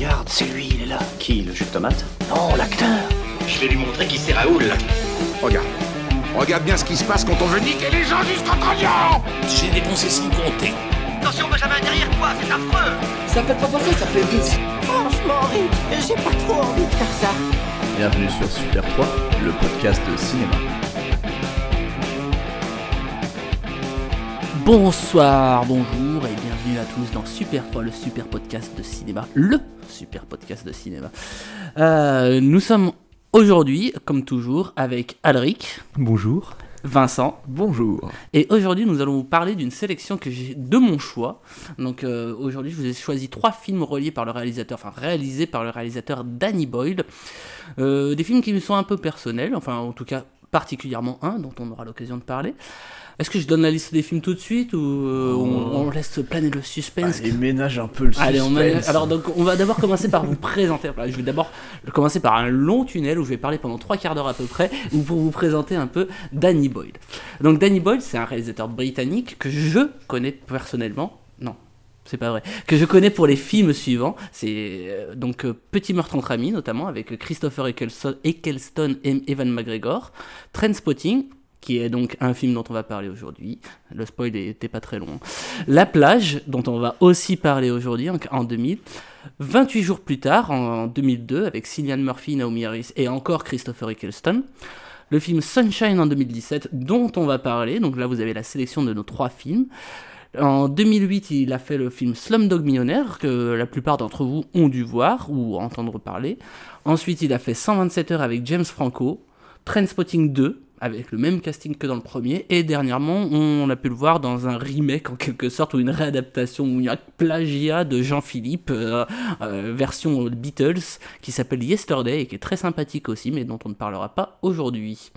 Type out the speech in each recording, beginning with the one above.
Regarde, c'est lui, il est là. Qui, le jus de tomate Non, l'acteur. Je vais lui montrer qui c'est Raoul. Regarde. Regarde bien ce qui se passe quand on veut niquer les gens jusqu'en trognon J'ai dépensé sans compter. Attention Benjamin, derrière toi, c'est affreux Ça fait pas penser, ça fait vite. Franchement, Rick, j'ai pas trop envie de faire ça. Bienvenue sur Super 3, le podcast de cinéma. Bonsoir, bonjour et bienvenue à tous dans Super 3, le super podcast de cinéma. Le super podcast de cinéma. Euh, nous sommes aujourd'hui, comme toujours, avec Alric, Bonjour. Vincent, Bonjour. et aujourd'hui nous allons vous parler d'une sélection que j'ai de mon choix. Donc euh, aujourd'hui je vous ai choisi trois films reliés par le réalisateur, enfin réalisés par le réalisateur Danny Boyle. Euh, des films qui me sont un peu personnels, enfin en tout cas particulièrement un dont on aura l'occasion de parler. Est-ce que je donne la liste des films tout de suite ou euh, on, on laisse planer le suspense Allez, ménage un peu le suspense. Allez, on va- alors donc on va d'abord commencer par vous présenter. Je vais d'abord commencer par un long tunnel où je vais parler pendant trois quarts d'heure à peu près, ou pour vous présenter un peu Danny Boyle. Donc Danny Boyle, c'est un réalisateur britannique que je connais personnellement. Non. C'est pas vrai. Que je connais pour les films suivants. C'est euh, donc euh, Petit meurtre entre amis, notamment avec Christopher Eccleston, Eccleston et Evan McGregor. Trainspotting, qui est donc un film dont on va parler aujourd'hui. Le spoil n'était pas très long. La plage, dont on va aussi parler aujourd'hui en, en 2000. 28 jours plus tard, en 2002, avec Cillian Murphy, Naomi Harris et encore Christopher Eccleston. Le film Sunshine en 2017, dont on va parler. Donc là, vous avez la sélection de nos trois films. En 2008, il a fait le film Slumdog Millionnaire, que la plupart d'entre vous ont dû voir ou entendre parler. Ensuite, il a fait 127 heures avec James Franco, Trainspotting 2, avec le même casting que dans le premier, et dernièrement, on a pu le voir dans un remake en quelque sorte, ou une réadaptation, ou un plagiat de Jean-Philippe, euh, euh, version Beatles, qui s'appelle Yesterday, et qui est très sympathique aussi, mais dont on ne parlera pas aujourd'hui.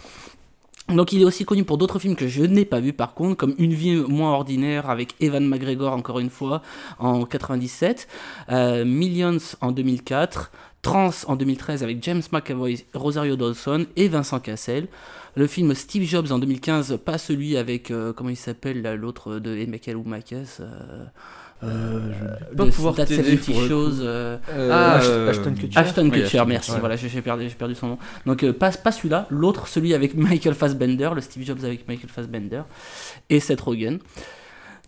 Donc il est aussi connu pour d'autres films que je n'ai pas vus par contre, comme Une vie moins ordinaire avec Evan McGregor encore une fois en 97, euh, Millions en 2004, Trans en 2013 avec James McAvoy, Rosario Dawson et Vincent Cassel. Le film Steve Jobs en 2015, pas celui avec, euh, comment il s'appelle l'autre de Emekel ou Makes, euh, Euh, je de pas pouvoir t'aider 70 pour. Shows, euh, Ah, euh, Ashton Kutcher. Ashton Oui, Kutcher, Ashton merci. Voilà, j'ai perdu, son nom. Donc euh, pas, pas celui-là, l'autre, celui avec Michael Fassbender, le Steve Jobs avec Michael Fassbender et Seth Rogen.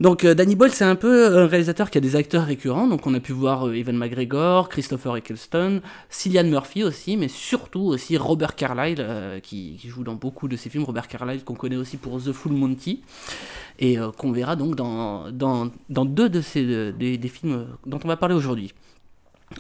Donc euh, Danny Boyle, c'est un peu un réalisateur qui a des acteurs récurrents. Donc on a pu voir euh, Evan McGregor, Christopher Eccleston, Cillian Murphy aussi, mais surtout aussi Robert Carlyle euh, qui, joue dans beaucoup de ses films. Robert Carlyle qu'on connaît aussi pour The Full Monty et qu'on verra donc dans, dans, dans deux de ces des, des films dont on va parler aujourd'hui.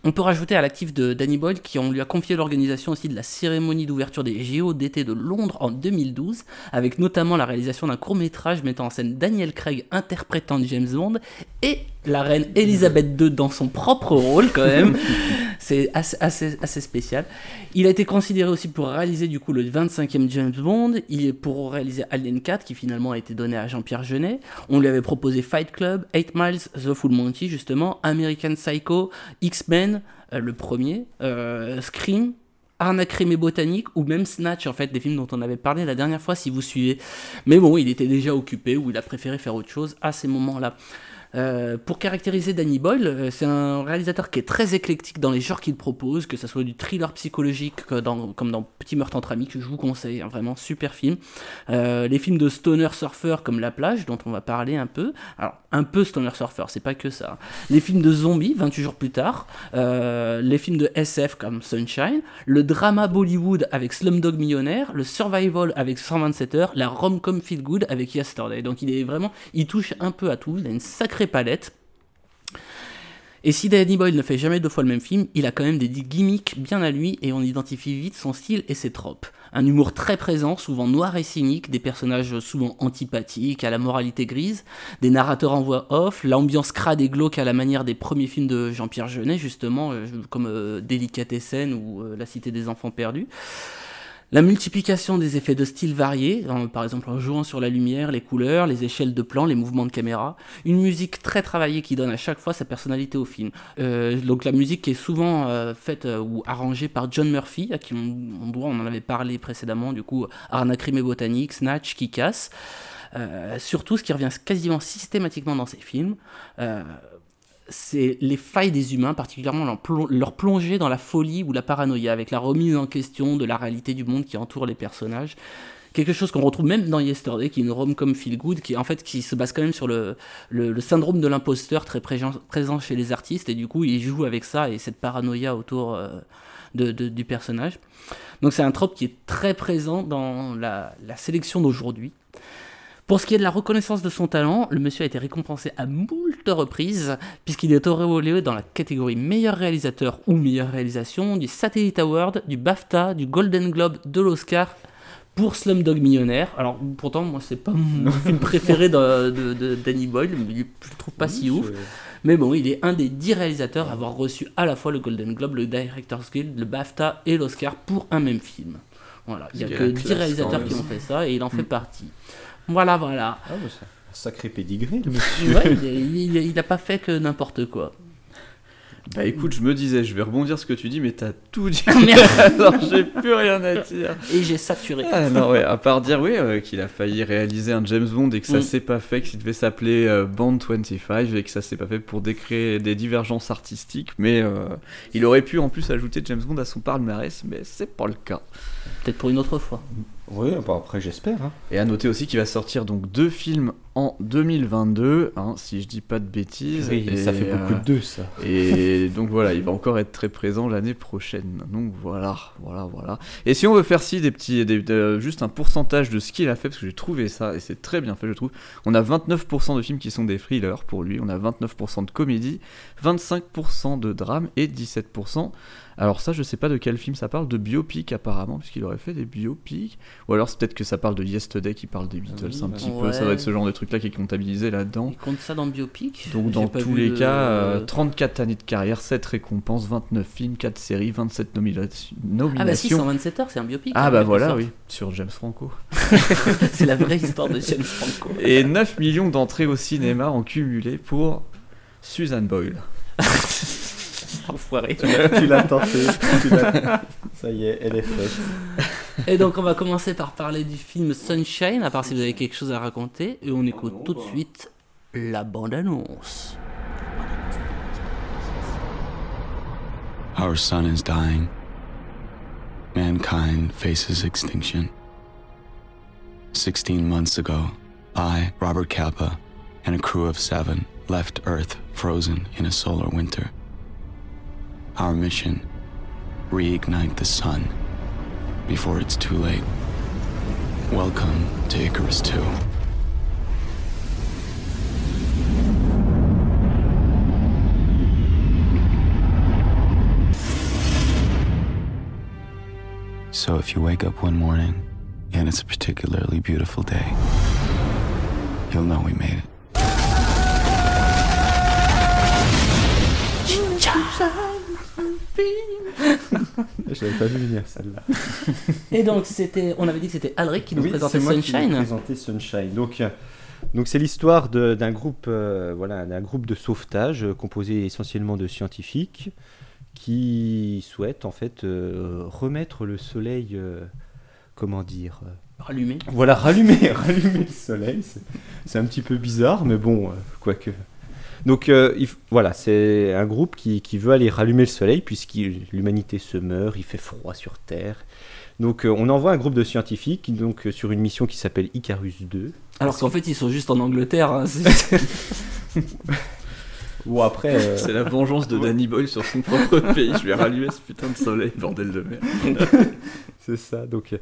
On peut rajouter à l'actif de Danny Boyle qui on lui a confié l'organisation aussi de la cérémonie d'ouverture des JO d'été de Londres en 2012, avec notamment la réalisation d'un court métrage mettant en scène Daniel Craig interprétant James Bond et la reine Elisabeth II dans son propre rôle quand même. C'est assez, assez, assez spécial. Il a été considéré aussi pour réaliser du coup le 25e James Bond, il est pour réaliser Alien 4 qui finalement a été donné à Jean-Pierre Jeunet. On lui avait proposé Fight Club, 8 Miles, The Full Monty justement, American Psycho, X-Men, euh, le premier, euh, Scream, Arnaque Crime et Botanique ou même Snatch en fait, des films dont on avait parlé la dernière fois si vous suivez. Mais bon, il était déjà occupé ou il a préféré faire autre chose à ces moments-là. Euh, pour caractériser Danny Boyle, euh, c'est un réalisateur qui est très éclectique dans les genres qu'il propose, que ce soit du thriller psychologique comme dans Petit meurtre entre amis, que je vous conseille, un vraiment super film. Euh, les films de stoner surfer comme La plage, dont on va parler un peu. Alors, un peu stoner surfer, c'est pas que ça. Les films de zombies, 28 jours plus tard. Euh, les films de SF comme Sunshine. Le drama Bollywood avec Slumdog Millionnaire. Le survival avec 127 heures. La rom-com feel good avec Yesterday. Donc, il est vraiment, il touche un peu à tout. Il a une sacrée palette. Et si Danny Boyle ne fait jamais deux fois le même film, il a quand même des gimmicks bien à lui et on identifie vite son style et ses tropes. Un humour très présent, souvent noir et cynique, des personnages souvent antipathiques, à la moralité grise, des narrateurs en voix off, l'ambiance crade et glauque à la manière des premiers films de Jean-Pierre Jeunet, justement, euh, comme euh, Délicatessen ou euh, La Cité des Enfants Perdus. La multiplication des effets de style variés, par exemple en jouant sur la lumière, les couleurs, les échelles de plan, les mouvements de caméra. Une musique très travaillée qui donne à chaque fois sa personnalité au film. Euh, donc la musique qui est souvent euh, faite euh, ou arrangée par John Murphy, à qui on, doit, on en avait parlé précédemment, du coup, Arnaque Crime et Botanique, Snatch. Euh, surtout, ce qui revient quasiment systématiquement dans ces films, c'est les failles des humains, particulièrement leur, plon- leur plongée dans la folie ou la paranoïa, avec la remise en question de la réalité du monde qui entoure les personnages. Quelque chose qu'on retrouve même dans Yesterday, qui est une rom-com feel good, qui en fait qui se base quand même sur le, syndrome de l'imposteur très présent, chez les artistes, et du coup ils jouent avec ça et cette paranoïa autour euh, de, du personnage. Donc c'est un trope qui est très présent dans la sélection d'aujourd'hui. Pour ce qui est de la reconnaissance de son talent, le monsieur a été récompensé à moult reprises, puisqu'il est auréolé dans la catégorie meilleur réalisateur ou meilleure réalisation du Satellite Award, du BAFTA, du Golden Globe, de l'Oscar pour Slumdog Millionnaire. Alors pourtant, moi, c'est pas mon film préféré de, de- de Danny Boyle, mais je le trouve pas si ouf. Mais bon, il est un des dix réalisateurs à avoir reçu à la fois le Golden Globe, le Director's Guild, le BAFTA et l'Oscar pour un même film. Voilà, il y a que la 10 classe, réalisateurs quand qui ont fait ça et il en fait partie. Voilà, voilà. Ah, bah, c'est un sacré pédigré, le monsieur. Ouais, il, est- il, est- il a pas fait que n'importe quoi. Bah écoute, je me disais, je vais rebondir ce que tu dis, mais t'as tout dit. Merde. Alors j'ai plus rien à dire. Et j'ai saturé. Ah non, ouais, à part dire, oui, euh, qu'il a failli réaliser un James Bond et que ça Mm. s'est pas fait, qu'il devait s'appeler euh, Bond 25 et que ça s'est pas fait pour décréer des divergences artistiques, mais euh, il aurait pu en plus ajouter James Bond à son palmarès, mais c'est pas le cas. Peut-être pour une autre fois. Oui, bah après, j'espère. hein. Et à noter aussi qu'il va sortir donc deux films en 2022, hein, si je dis pas de bêtises. Oui, et, ça fait beaucoup euh, de deux, ça. Et donc voilà, il va encore être très présent l'année prochaine. Donc voilà, voilà, voilà. Et si on veut faire ci des petits, des- juste un pourcentage de ce qu'il a fait, parce que j'ai trouvé ça et c'est très bien fait, je trouve. On a 29% de films qui sont des thrillers pour lui, on a 29% de comédie, 25% de drame et 17%. Alors ça, je sais pas de quel film ça parle, de biopic apparemment, puisqu'il aurait fait des biopics. Ou alors c'est peut-être que ça parle de Yesterday qui parle des Beatles oui, un bah petit ouais. peu. Ça doit être ce genre de truc là qui est comptabilisé là-dedans. Il compte ça dans le biopic? Donc dans tous les le- cas, euh, 34 années de carrière, 7 récompenses, 29 films, 4 séries, 27 nomina- nominations. Ah bah si, 127 heures, c'est un biopic. Ah bah voilà, sorte. oui, sur James Franco. c'est la vraie histoire de James Franco. Et 9 millions d'entrées au cinéma en cumulé pour Susan Boyle. Enfoiré. tu l'as tenté. tu Ça y est, elle est faite. Et donc on va commencer par parler du film Sunshine, à part si vous avez quelque chose à raconter, et on écoute tout de suite la bande-annonce. Our sun is dying. Mankind faces extinction. Sixteen months ago, I, Robert Kappa, and a crew of seven left Earth frozen in a solar winter. Our mission reignite the sun before it's too late. Welcome to Icarus 2. So if you wake up one morning and it's a particularly beautiful day, you'll know we made it. Je l'avais pas vu venir, celle-là. Et donc c'était, on avait dit que c'était Alric qui nous Oui, présentait c'est moi qui vais Sunshine. Sunshine. Donc, euh, donc c'est l'histoire de- d'un groupe, euh, voilà, d'un groupe de sauvetage euh, composé essentiellement de scientifiques qui souhaitent en fait euh, remettre le soleil, euh, comment dire, Rallumé. voilà, rallumer, rallumer le soleil. C'est- C'est un petit peu bizarre, mais bon, euh, quoique. Donc euh, il voilà, c'est un groupe qui, qui veut aller rallumer le soleil puisque l'humanité se meurt, il fait froid sur Terre. Donc euh, on envoie un groupe de scientifiques donc, euh, sur une mission qui s'appelle Icarus 2. Alors qu'en fait ils sont juste en Angleterre. hein, c'est- Ou après, euh, C'est la vengeance de Danny Boyle sur son propre pays. Je vais rallumer ce putain de soleil, bordel de merde. c'est ça. Donc, euh,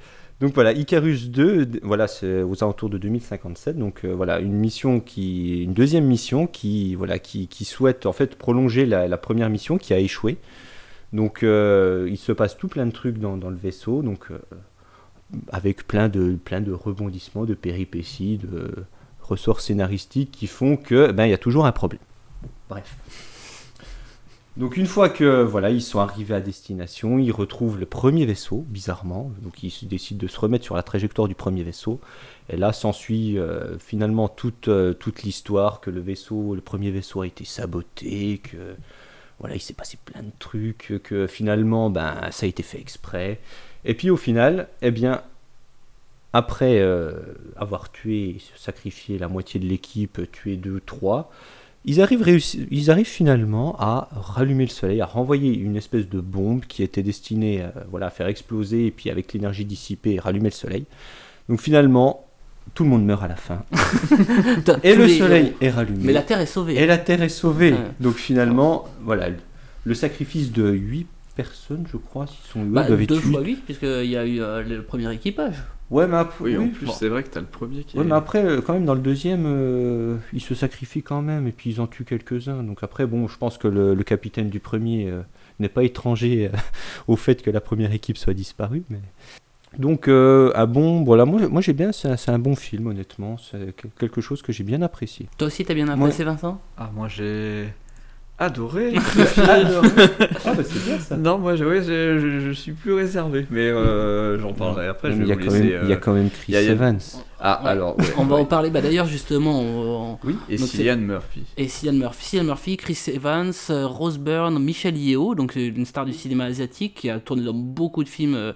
voilà, Icarus 2, d- voilà, c'est aux alentours de 2057. Donc euh, voilà, une mission qui, une deuxième mission qui, voilà, qui, souhaite en fait prolonger la, première mission qui a échoué. Donc euh, il se passe tout plein de trucs dans, le vaisseau, donc avec plein de, plein de rebondissements, de péripéties, de ressorts scénaristiques qui font que ben il y a toujours un problème. Bref. Donc une fois que voilà, ils sont arrivés à destination, ils retrouvent le premier vaisseau, bizarrement. Donc ils décident de se remettre sur la trajectoire du premier vaisseau. Et là s'ensuit euh, finalement toute, euh, toute l'histoire que le vaisseau, le premier vaisseau a été saboté, que voilà, il s'est passé plein de trucs, que finalement ben ça a été fait exprès. Et puis au final, eh bien après euh, avoir tué, sacrifié la moitié de l'équipe, tué deux, trois, ils arrivent, réussi- ils arrivent finalement à rallumer le soleil, à renvoyer une espèce de bombe qui était destinée à, voilà, à faire exploser et puis avec l'énergie dissipée, rallumer le soleil. Donc finalement, tout le monde meurt à la fin. Et le soleil est rallumé. Mais la Terre est sauvée. Et la Terre est sauvée. Donc finalement, voilà, le sacrifice de 8 personnes, je crois, s'ils sont Bah, doivent être deux huit. fois 8, puisqu'il y a eu euh, le premier équipage. Ouais, mais après, Oui, en plus, bon. c'est vrai que t'as le premier qui Ouais, est. mais après, euh, quand même, dans le deuxième, euh, ils se sacrifient quand même, et puis ils en tuent quelques-uns. Donc après, bon, je pense que le, le capitaine du premier euh, n'est pas étranger euh, au fait que la première équipe soit disparue. Mais... Donc, euh, ah bon, voilà, moi, moi j'ai bien, c'est un, c'est un bon film, honnêtement. C'est que- quelque chose que j'ai bien apprécié. Toi aussi, t'as bien apprécié, Vincent? Ah, moi j'ai adoré. Ah, bah c'est bien ça. non, moi je, ouais, je, je- je suis plus réservé, mais euh, j'en parlerai après. Je il, vais y a vous quand même, laisser. il y a euh, quand même Chris y y Evans. Ah, Ouais. alors. ouais, On va ouais. en parler bah, d'ailleurs justement. on- on- Et Cillian Murphy. Et Cillian Murphy, Cillian Murphy, Chris Evans, euh, Rose Byrne, Michel Yeo, donc une star du cinéma asiatique qui a tourné dans beaucoup de films euh,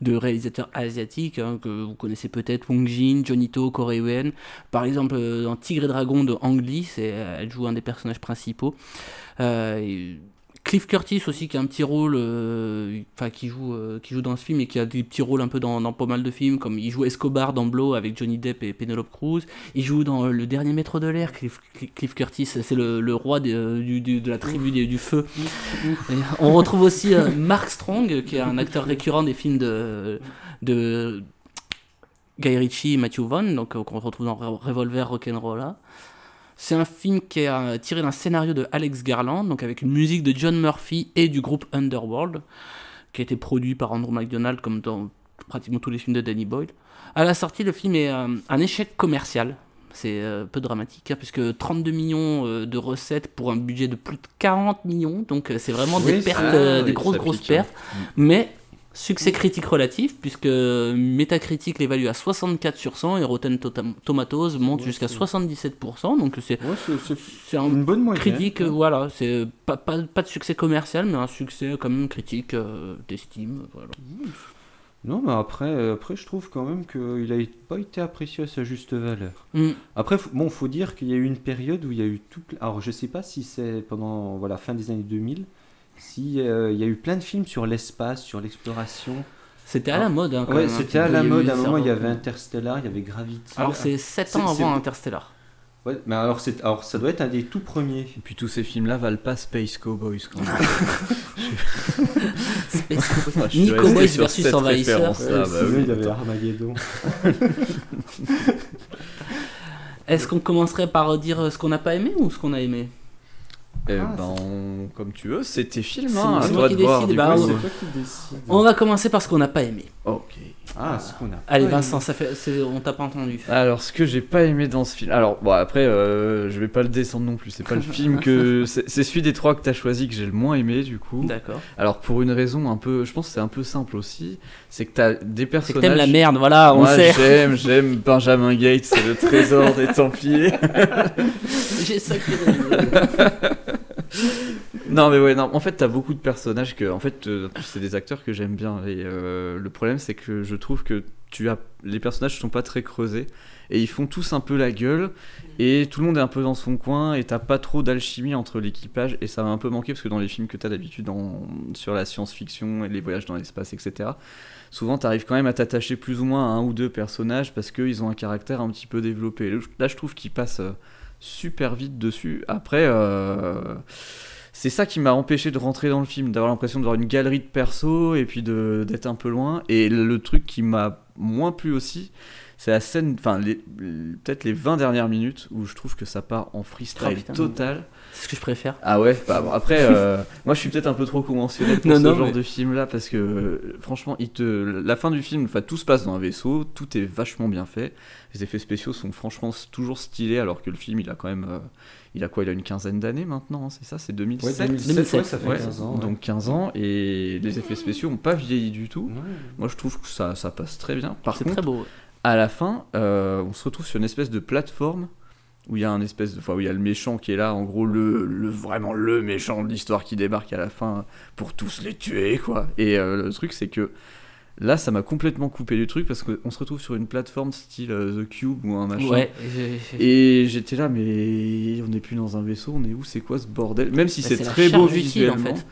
de réalisateurs asiatiques hein, que vous connaissez peut-être, Wong Jin, Johnny To, Corey Yuen. Par exemple, euh, dans Tigre et Dragon de Ang Lee, elle joue un des personnages principaux. Euh, et Cliff Curtis aussi qui a un petit rôle, euh, enfin qui joue, euh, qui joue dans ce film et qui a des petits rôles un peu dans, dans pas mal de films, comme il joue Escobar dans Blow avec Johnny Depp et Penelope Cruz. Il joue dans euh, Le Dernier Maître de l'air, Cliff, Cliff Curtis, c'est le, le roi du, du- de la tribu des- du feu. Et on retrouve aussi Mark Strong, qui est un acteur récurrent des films de, de Guy Ritchie et Matthew Vaughn, donc qu'on retrouve dans Re- Revolver Rock'n'Rolla. C'est un film qui est euh, tiré d'un scénario de Alex Garland, donc avec une musique de John Murphy et du groupe Underworld, qui a été produit par Andrew McDonald comme dans pratiquement tous les films de Danny Boyle. À la sortie, le film est euh, un échec commercial. C'est euh, peu dramatique, hein, puisque 32 millions de recettes pour un budget de plus de 40 millions, donc c'est vraiment des pertes, ça- des oui, grosses grosses pertes. Mais succès critique relatif, puisque Metacritic l'évalue à 64 sur 100 et Rotten Tomatoes monte Ouais, jusqu'à c'est- 77%, donc c'est Ouais, un une bonne moyenne. critique, voilà, c'est pas, pas, pas de succès commercial, mais un succès quand même critique euh, d'estime, voilà. Non, mais après, euh, après, je trouve quand même qu'il n'a pas été apprécié à sa juste valeur. Mm. Après, bon, faut dire qu'il y a eu une période où il y a eu tout. Alors, je sais pas si c'est pendant voilà fin des années 2000, si euh, il y a eu plein de films sur l'espace, sur l'exploration. C'était à la mode. Hein, quand Ouais, même, un c'était à la mode. À un moment, il y euh, avait Interstellar, il y avait Gravity. Alors c'est 7 C'est- ans avant Interstellar. Ouais, mais alors, c'est, alors, ça doit être un des tout premiers. Et puis tous ces films-là valent pas Space Cowboys quand même. Space Ah, Ni Cowboys sur versus cette Envahisseur. référence-là, Ouais, bah oui, il y avait. Armageddon. Est-ce qu'on commencerait par dire ce qu'on n'a pas aimé ou ce qu'on a aimé? Eh Ah, ben, comme tu veux, c'est tes films, hein, à c'est toi moi de voir. décide, bah, toi qui. On va commencer par ce qu'on n'a pas aimé. Ok. Ah, ce qu'on a. Allez Vincent, ça fait, on t'a pas entendu. Alors, ce que j'ai pas aimé dans ce film. Alors, bon, après, euh, je vais pas le descendre non plus. C'est pas le film que. C'est c'est celui des trois que t'as choisi que j'ai le moins aimé, du coup. D'accord. Alors, pour une raison un peu. Je pense que c'est un peu simple aussi. C'est que t'as des C'est personnages. que t'aimes la merde, voilà, on Moi, sait. j'aime, j'aime Benjamin Gates, c'est le trésor des Templiers. J'ai ça qui Non mais ouais non en fait t'as beaucoup de personnages que en fait euh, c'est des acteurs que j'aime bien. Et euh, le problème c'est que je trouve que tu as les personnages sont pas très creusés et ils font tous un peu la gueule et tout le monde est un peu dans son coin et t'as pas trop d'alchimie entre l'équipage et ça m'a un peu manqué parce que dans les films que t'as d'habitude dans- sur la science-fiction et les voyages dans l'espace etc souvent t'arrives quand même à t'attacher plus ou moins à un ou deux personnages parce qu'ils ont un caractère un petit peu développé. Là je trouve qu'ils passent euh, super vite dessus. Après c'est ça qui m'a empêché de rentrer dans le film, d'avoir l'impression de voir une galerie de persos et puis d'être un peu loin. Et le truc qui m'a moins plu aussi, c'est la scène, enfin peut-être les 20 dernières minutes où je trouve que ça part en freestyle Oh, total. C'est ce que je préfère. Ah ouais, bah, bon, après, euh, moi je suis peut-être un peu trop conventionnel pour Non, ce non, genre mais- de film là parce que euh, franchement, il te... la fin du film, tout se passe dans un vaisseau, tout est vachement bien fait. Les effets spéciaux sont franchement toujours stylés alors que le film il a quand même. euh, il a quoi Il a une quinzaine d'années maintenant, hein, c'est ça C'est 2007 Ouais, 2007, 2007, ouais, ça fait Ouais, 15 ans. ouais. donc 15 ans et les effets spéciaux n'ont pas vieilli du tout. Ouais. Moi je trouve que ça, ça passe très bien. Par C'est contre, très beau. à la fin, euh, on se retrouve sur une espèce de plateforme où il y a un espèce de, enfin, où il y a le méchant qui est là, en gros le, le vraiment le méchant de l'histoire qui débarque à la fin pour tous les tuer quoi. Et euh, le truc c'est que Là, ça m'a complètement coupé du truc parce qu'on se retrouve sur une plateforme style euh, The Cube ou un machin. Ouais, Et j'étais là, mais on n'est plus dans un vaisseau, on est où? C'est quoi ce bordel? Même si Bah, c'est très beau du style, en visuellement. fait.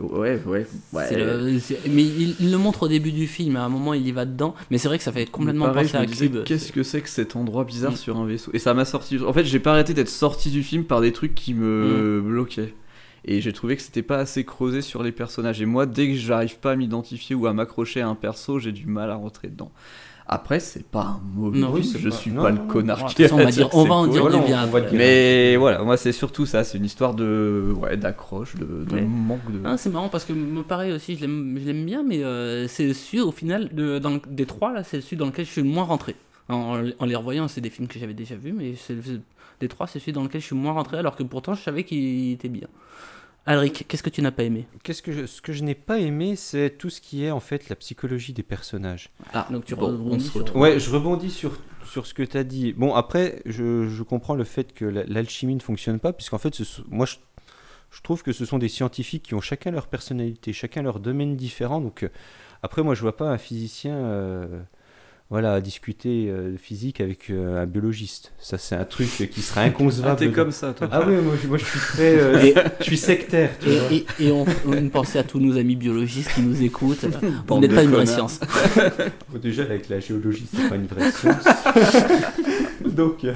Ouais, ouais, ouais. le- mais il, il le montre au début du film, à un moment il y va dedans, mais c'est vrai que ça fait complètement Pareil, penser à Cube. Qu'est-ce que c'est que cet endroit bizarre Mm. sur un vaisseau? Et ça m'a sorti. En fait, j'ai pas arrêté d'être sorti du film par des trucs qui me Mm. bloquaient. Et j'ai trouvé que c'était pas assez creusé sur les personnages. Et moi, dès que j'arrive pas à m'identifier ou à m'accrocher à un perso, j'ai du mal à rentrer dedans. Après, c'est pas un mauvais Non, oui, je pas- suis non, pas non, le non. connard qui on va dire on va en dire du bien. Mais voilà, moi c'est surtout ça, c'est une histoire de ouais, d'accroche, de, de Ouais. manque de. Ah, c'est marrant parce que moi, pareil aussi, je l'aime je l'aime bien, mais euh, c'est celui au final de, dans le- des trois là, c'est celui dans lequel je suis le moins rentré. En, en les revoyant, c'est des films que j'avais déjà vus, mais c'est c'est- des trois, c'est celui dans lequel je suis le moins rentré, alors que pourtant je savais qu'il était bien. Alric, qu'est-ce que tu n'as pas aimé? Qu'est-ce que je, ce que je n'ai pas aimé, c'est tout ce qui est en fait la psychologie des personnages. Ah, Donc tu bon, rebondis sur- retrouve. Ouais, je rebondis sur, sur ce que tu as dit. Bon, après, je, je comprends le fait que la- l'alchimie ne fonctionne pas, puisqu'en fait, ce moi, je, je trouve que ce sont des scientifiques qui ont chacun leur personnalité, chacun leur domaine différent. Donc, euh, après, moi, je vois pas un physicien euh, voilà, discuter euh, de physique avec euh, un biologiste. Ça, c'est un truc qui serait Ah, inconcevable. t'es comme ça, toi. Ah oui, moi, je- moi, je suis très. euh, Et- je suis sectaire, tu vois. Et, et- et on, on pensait à tous nos amis biologistes qui nous écoutent. Vous n'êtes pas une vraie science. Déjà, avec la géologie, c'est pas une vraie science. Donc, euh,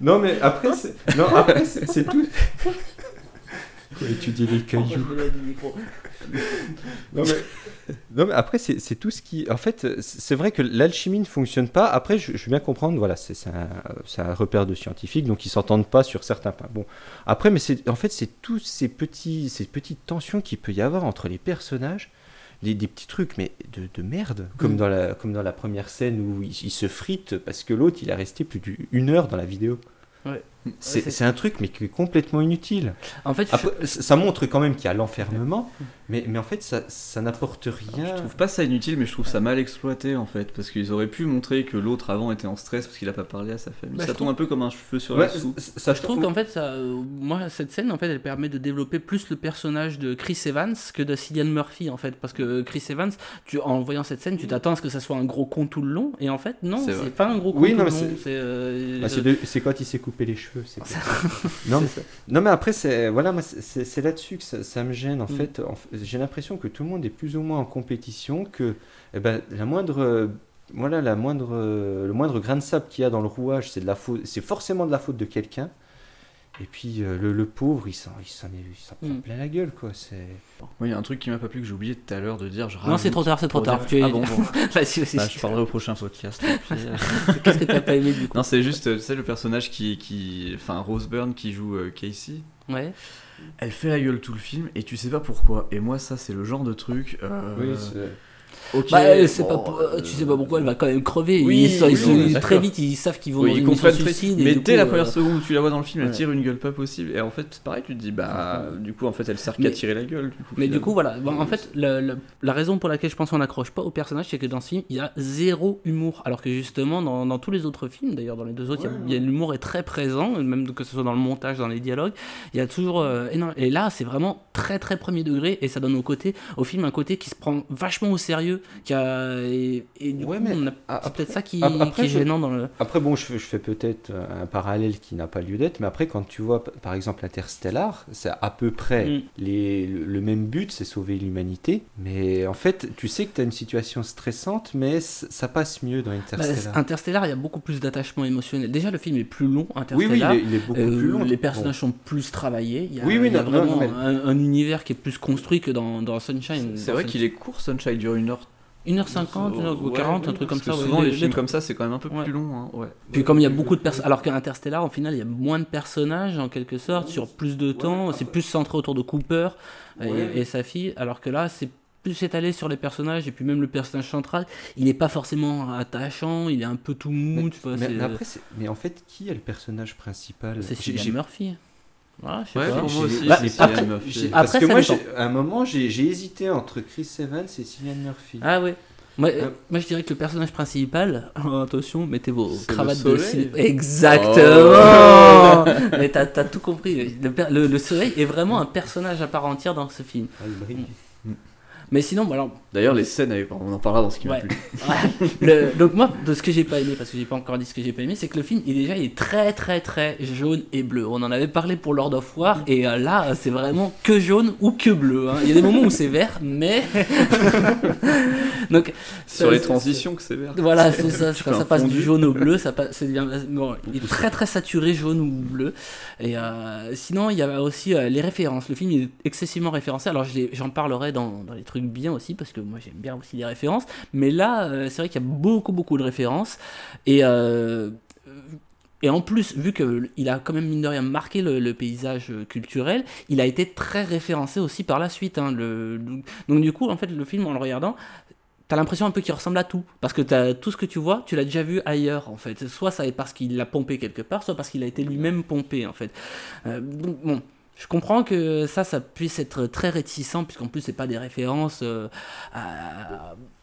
non, mais après, c'est, non, après, c'est, c'est tout. Faut étudier les cailloux. Non, mais, non, mais après, c'est, tout ce qui. En fait, c'est vrai que l'alchimie ne fonctionne pas. Après, je, je veux bien comprendre, voilà, c'est, un, repère de scientifiques, donc ils s'entendent pas sur certains points. Bon, après, mais c'est, en fait, c'est tous ces, petits, ces petites tensions qu'il peut y avoir entre les personnages des, des petits trucs mais de, de merde comme Mm. dans la comme dans la première scène où il, il se frite parce que l'autre il est resté plus d'une heure dans la vidéo Ouais. C'est un truc mais qui est complètement inutile En fait, après ça ça montre quand même qu'il y a l'enfermement mais, mais en fait ça, ça n'apporte rien Je trouve pas ça inutile, mais je trouve ça mal exploité en fait, parce qu'ils auraient pu montrer que l'autre avant était en stress parce qu'il a pas parlé à sa famille. Bah, ça tombe un peu comme un cheveu sur Ouais, la soupe. ça, je trouve qu'en fait, ça, euh, moi, cette scène, en fait, elle permet de développer plus le personnage de Chris Evans que de Cillian Murphy, en fait, parce que Chris Evans, tu, en voyant cette scène, tu t'attends à ce que ça soit un gros con tout le long, et en fait, non, C'est pas un gros con Oui, tout non, le long. c'est- C'est euh, Bah, quand il s'est coupé les cheveux c'est Ça- non, mais, non mais après c'est voilà moi, c'est- là-dessus que ça, ça me gêne en Mm. fait. J'ai l'impression que tout le monde est plus ou moins en compétition que eh ben, la moindre voilà la moindre le moindre grain de sable qu'il y a dans le rouage c'est de la faute c'est forcément de la faute de quelqu'un et puis euh, le, le pauvre il s'en il s'en est- il s'en prend Mm. plein la gueule quoi c'est Moi, il y a un truc qui m'a pas plu que j'ai oublié tout à l'heure de dire. Je Non, c'est trop tard, c'est trop tard. dire- Tu es- Ah bon, bon. Vas-y, vas-y. Bah, je parlerai au prochain podcast. pis. Qu'est-ce que t'as pas aimé du coup non, c'est juste, euh, tu sais, le personnage qui, qui, enfin, Rose Byrne qui joue euh, Casey. Ouais. Elle fait la gueule tout le film et tu sais pas pourquoi. Et moi, ça, c'est le genre de truc. euh, Bah, euh, c'est bon, pas, pour- euh, tu sais pas pourquoi elle va quand même crever. Oui, ils, sont- ils oui, sont- oui, ils- d'accord. très vite, ils savent qu'ils vont Oui, dans ils une mission comprennent très- suicide. Mais dès coup, la euh, première seconde où tu la vois dans le film, elle ouais. tire une gueule pas possible. Et en fait, c'est pareil, tu te dis, bah, du coup, en fait, elle sert qu'à tirer la gueule. Du coup, Mais du coup, voilà. Bon, en fait, la raison pour laquelle je pense qu'on n'accroche pas au personnage, c'est que dans ce film, il y a zéro humour. Alors que justement, dans, dans tous les autres films, d'ailleurs, dans les deux autres, a, l'humour est très présent, même que ce soit dans le montage, dans les dialogues. Il y a toujours. euh, énorme- Et là, c'est vraiment très, très premier degré. Et ça donne au, côté, au film un côté qui se prend vachement au sérieux. Qui a, et, et du Ouais, coup, mais c'est peut-être ça qui, ap- après, qui est je- gênant dans le. Après, bon, je fais, je fais peut-être un parallèle qui n'a pas lieu d'être, mais après, quand tu vois, par exemple, Interstellar, c'est à peu près Mm. les, le, le même but, c'est sauver l'humanité. Mais en fait, tu sais que tu as une situation stressante, mais ça passe mieux dans Bah, Interstellar. Interstellar, il y a beaucoup plus d'attachement émotionnel. Déjà, le film est plus long, Interstellar. oui, il est, il est beaucoup Euh, plus long. Les Bon. personnages sont plus travaillés. Il y a, Oui, oui, il y a non, non, vraiment non, mais- un, un univers qui est plus construit que dans, dans Sunshine. C'est vrai qu'il est court, Sunshine il dure une. 1h50, 1h40, un truc comme ça. Souvent, les, Les- films les- comme ça, c'est quand même un peu Ouais. plus long. hein, ouais. Puis comme il y a beaucoup de personnages, alors qu'Interstellar, au final, il y a moins de personnages en quelque sorte, sur plus de temps, c'est plus centré autour de Cooper et, et sa fille, alors que là, c'est plus étalé sur les personnages, et puis même le personnage central, il n'est pas forcément attachant, il est un peu tout mou, Mais, tu vois, mais- mais après, mais en fait, qui est le personnage principal? C'est Cillian Murphy. Voilà, je sais Ouais, pas. pour moi aussi, Bah, c'est après- Cillian Murphy. Après, Parce que moi, à un moment, j'ai j'ai hésité entre Chris Evans et Cillian Murphy. Ah ouais. Moi, Euh, moi, je dirais que le personnage principal, oh, attention, mettez vos cravates de soleil. Exactement Mais t'as t'as tout compris. Le, per- le- le soleil est vraiment un personnage à part entière dans ce film. Ah, il brille. Mais sinon, bon, alors, D'ailleurs, les scènes, avec- on en parlera dans ce qui m'a Ouais. plu. Ouais. Le- donc moi, de ce que j'ai pas aimé, parce que j'ai pas encore dit ce que j'ai pas aimé, c'est que le film, il déjà, il est très très très jaune et bleu. On en avait parlé pour Lord of War, et euh, là, c'est vraiment que jaune ou que bleu. hein. Il y a des moments où c'est vert, mais donc Sur ça- les transitions que c'est vert. Voilà, c'est ça. Ça, passe du jaune au bleu, ça passe. c'est bien- bon, il est très très saturé jaune ou bleu. Et euh, sinon, il y a aussi euh, les références. Le film il est excessivement référencé. Alors, j'en parlerai dans, dans les trucs bien aussi parce que moi j'aime bien aussi les références. Mais là, euh, c'est vrai qu'il y a beaucoup beaucoup de références et euh, et en plus, vu qu'il a quand même, mine de rien, marqué le, paysage culturel, il a été très référencé aussi par la suite. hein, donc, du coup, en fait, le film, en le regardant, t'as l'impression un peu qu'il ressemble à tout. Parce que tout ce que tu vois, tu l'as déjà vu ailleurs, en fait. Soit ça est parce qu'il l'a pompé quelque part, soit parce qu'il a été lui-même pompé, en fait. Euh, bon... Je comprends que ça, ça puisse être très réticent, puisqu'en plus, c'est pas des références euh,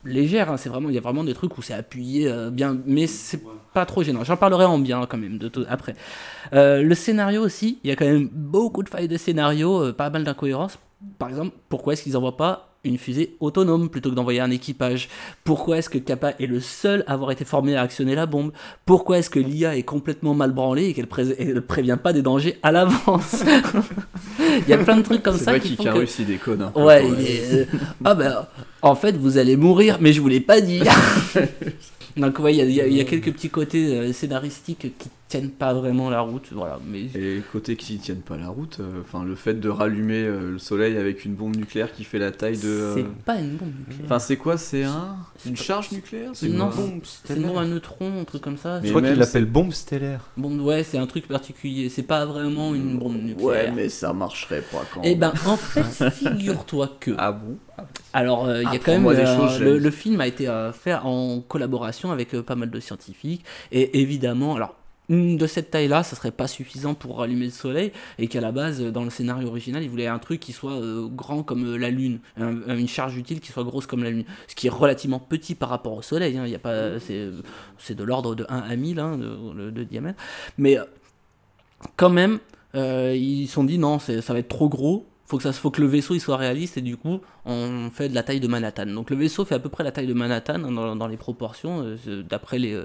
légères. hein. C'est vraiment, il y a vraiment des trucs où c'est appuyé euh, bien, mais c'est pas trop gênant. J'en parlerai en bien quand même de tout- après. Euh, le scénario aussi, il y a quand même beaucoup de failles de scénario, pas mal d'incohérences. Par exemple, pourquoi est-ce qu'ils n'envoient pas une fusée autonome plutôt que d'envoyer un équipage Pourquoi est-ce que Kappa est le seul à avoir été formé à actionner la bombe? Pourquoi est-ce que l'IA est complètement mal branlée et qu'elle pré- elle prévient pas des dangers à l'avance? Il y a plein de trucs comme C'est ça qui font qu'Icarus, que... il déconne. un peu, Ouais, est... euh, Ah ben, en fait, vous allez mourir, mais je vous l'ai pas dit. Donc ouais, il y a- il y, a- il y a quelques petits côtés euh, scénaristiques qui tiennent pas vraiment la route, voilà. Mais Et les côtés qui tiennent pas la route, euh, enfin le fait de rallumer euh, le soleil avec une bombe nucléaire qui fait la taille de. euh, c'est pas une bombe nucléaire. Enfin c'est quoi C'est un une pas- charge nucléaire C'est non, quoi c'est une bombe à neutrons, un truc comme ça. Mais Je crois même, qu'il l'appelle bombe stellaire. Bon, ouais, c'est un truc particulier. C'est pas vraiment une bombe nucléaire. Ouais, mais ça marcherait pas quand. Eh ben, en fait, figure-toi que. Ah bon? Alors, euh, il y a quand même. Euh, choses, le, film a été euh, fait en collaboration avec euh, pas mal de scientifiques. Et évidemment, alors. Une De cette taille-là, ça serait pas suffisant pour rallumer le soleil, et qu'à la base, euh, dans le scénario original, il voulait un truc qui soit euh, grand comme euh, la Lune, un- une charge utile qui soit grosse comme la Lune, ce qui est relativement petit par rapport au soleil. hein, y a pas, c'est, de l'ordre de 1 à 1000 hein, de, diamètre, mais quand même, ils se sont dit non, ça va être trop gros. Faut que, ça, faut que le vaisseau il soit réaliste et du coup on fait de la taille de Manhattan. Donc le vaisseau fait à peu près la taille de Manhattan hein, dans, les proportions d'après les,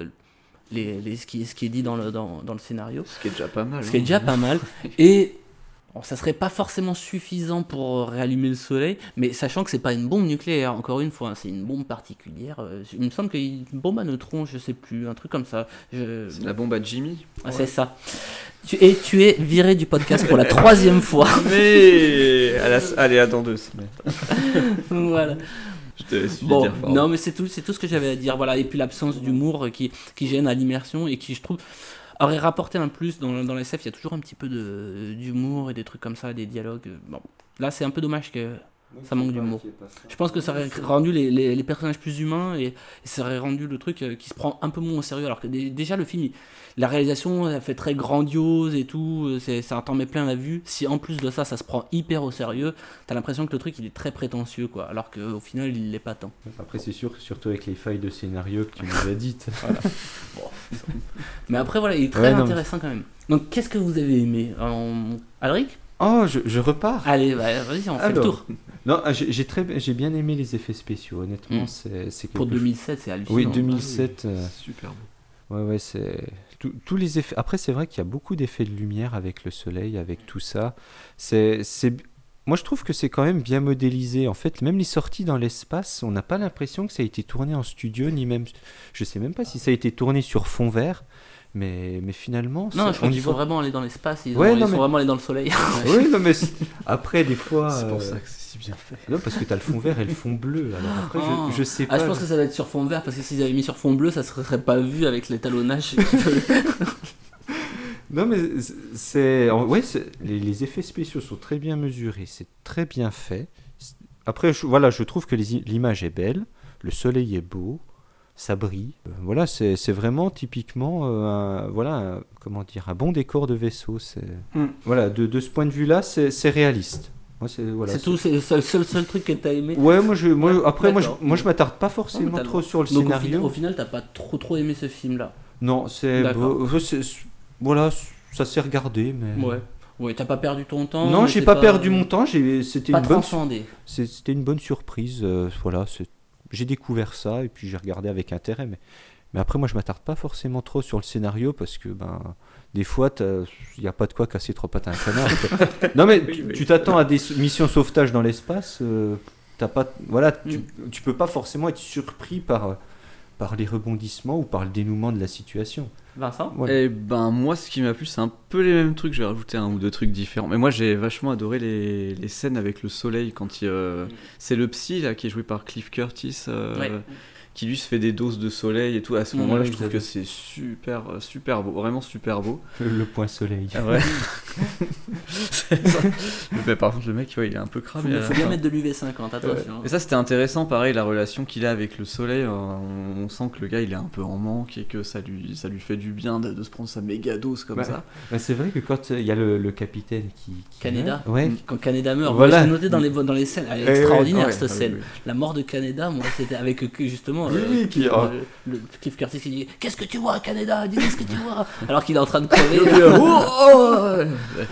les, les- ce, qui, ce qui est dit dans le, dans, dans le scénario. Ce qui est déjà pas mal. Ce qui est hein. déjà pas mal. Et bon, ça serait pas forcément suffisant pour réallumer le soleil, mais sachant que c'est pas une bombe nucléaire, encore une fois, hein, c'est une bombe particulière. euh, il me semble qu'il y a une bombe à neutrons, je sais plus, un truc comme ça. Je- C'est la bombe à Jimmy. ah, C'est ça. Tu, et tu es viré du podcast pour la troisième fois. Mais allez, attends deux semaines. voilà. Je te laisse Bon, non, mais c'est tout, c'est tout ce que j'avais à dire. Voilà, et puis l'absence d'humour qui, qui gêne à l'immersion et qui, je trouve, aurait rapporté un plus. Dans, dans SF, il y a toujours un petit peu d'humour et des trucs comme ça, des dialogues. Bon, là, c'est un peu dommage que ça manque d'humour. Je pense que ça aurait rendu les, les- les personnages plus humains et, et ça aurait rendu le truc euh, qui se prend un peu moins au sérieux. Alors que dé- déjà, le film, il- la réalisation, elle fait très grandiose et tout, un temps met plein la vue. Si en plus de ça, ça se prend hyper au sérieux, t'as l'impression que le truc, il est très prétentieux, quoi. Alors qu'au final, il l'est pas tant. Après, c'est sûr que surtout avec les failles de scénario que tu nous as dites. Mais après, voilà, il est très Ouais, non, mais- intéressant quand même. Donc, qu'est-ce que vous avez aimé en... Alric? Oh, je, je repars. Allez, bah, vas-y, on fait le Alors, tour. Non, ah, j'ai j'ai très, j'ai bien aimé les effets spéciaux. Honnêtement, Mm. c'est c'est Pour quelque chose- 2007, c'est hallucinant. Oui, 2007. euh, Super Ouais, ouais, c'est tous- tous les effets. Après, c'est vrai qu'il y a beaucoup d'effets de lumière avec le soleil, avec tout ça. C'est, c'est. Moi, je trouve que c'est quand même bien modélisé. En fait, même les sorties dans l'espace, on n'a pas l'impression que ça a été tourné en studio, ni même. Je sais même pas si ça a été tourné sur fond vert, mais, mais finalement. Non, je crois qu'ils sont voit- vraiment allés dans l'espace, ils, Ouais, ont- ils non, sont mais- vraiment allés dans le soleil. Oui, non, mais après, des fois. C'est pour euh, ça que c'est si bien fait. Non, parce que t'as le fond vert et le fond bleu. Alors après, Oh. je, je sais Ah, pas. je pense que ça va être sur fond vert parce que s'ils avaient mis sur fond bleu, ça serait pas vu avec l'étalonnage. Non, mais c'est- Ouais, les, les effets spéciaux sont très bien mesurés, c'est très bien fait. Après, je, voilà, je trouve que l'image est belle, le soleil est beau, ça brille. Euh, Voilà, c'est c'est vraiment typiquement euh, un, voilà, un- comment dire, un bon décor de vaisseau. c'est Mm. Voilà, de, de ce point de vue-là, c'est c'est réaliste. Moi, c'est voilà, tout, c'est le seul, seul, seul truc que t'as aimé? Ouais, moi, je, moi, Ouais, après, moi, je, moi, je m'attarde pas forcément t'as- trop sur le Donc au scénario. final, au final, t'as pas trop trop aimé ce film là. Non, c'est D'accord. bon, c'est- voilà, ça s'est regardé, mais. Ouais. Ouais, t'as pas perdu ton temps non, j'ai t'es pas, perdu mon temps. j'ai- C'était Pas une bonne, c'était une bonne surprise. euh, voilà, c'est- j'ai découvert ça et puis j'ai regardé avec intérêt. Mais, mais après, moi, je m'attarde pas forcément trop sur le scénario parce que ben, des fois, il n'y a pas de quoi casser trois pattes à un canard. non, mais Oui, tu- oui. tu t'attends à des missions sauvetage dans l'espace. euh, t'as pas, voilà, tu, Mm. tu peux pas forcément être surpris par, par les rebondissements ou par le dénouement de la situation. Vincent. Et ben moi ce qui m'a plu c'est un peu les mêmes trucs, je vais rajouter un ou deux trucs différents. Mais moi j'ai vachement adoré les, les scènes avec le soleil quand il... euh, Mm. C'est le psy là qui est joué par Cliff Curtis euh, Ouais. Qui lui se fait des doses de soleil et tout. À ce moment-là oui, je trouve que c'est super euh, super beau, vraiment super beau. Le, le point soleil. Ah ouais. Mais par contre le mec ouais, il est un peu cramé. la faut bien mettre de l'UV50, attention. Et ça c'était intéressant, pareil, la relation qu'il a avec le soleil, euh, on, on sent que le gars il est un peu en manque et que ça lui, ça lui fait du bien de, de se prendre sa méga dose comme ça. Bah, c'est vrai que quand euh, il y a le, le capitaine qui. qui Canada meurt- Ouais. Quand Canada meurt, Voilà. j'ai noté dans les, dans les scènes, elle est extraordinaire Ouais, cette ah scène. La mort de Canada, moi c'était avec euh, Oui, euh, oui, qui- euh, oh. le, Cliff Curtis qui dit Qu'est-ce que tu vois, Canada? Dis-nous ce que tu vois? Alors qu'il est en train de crever. Oh, oh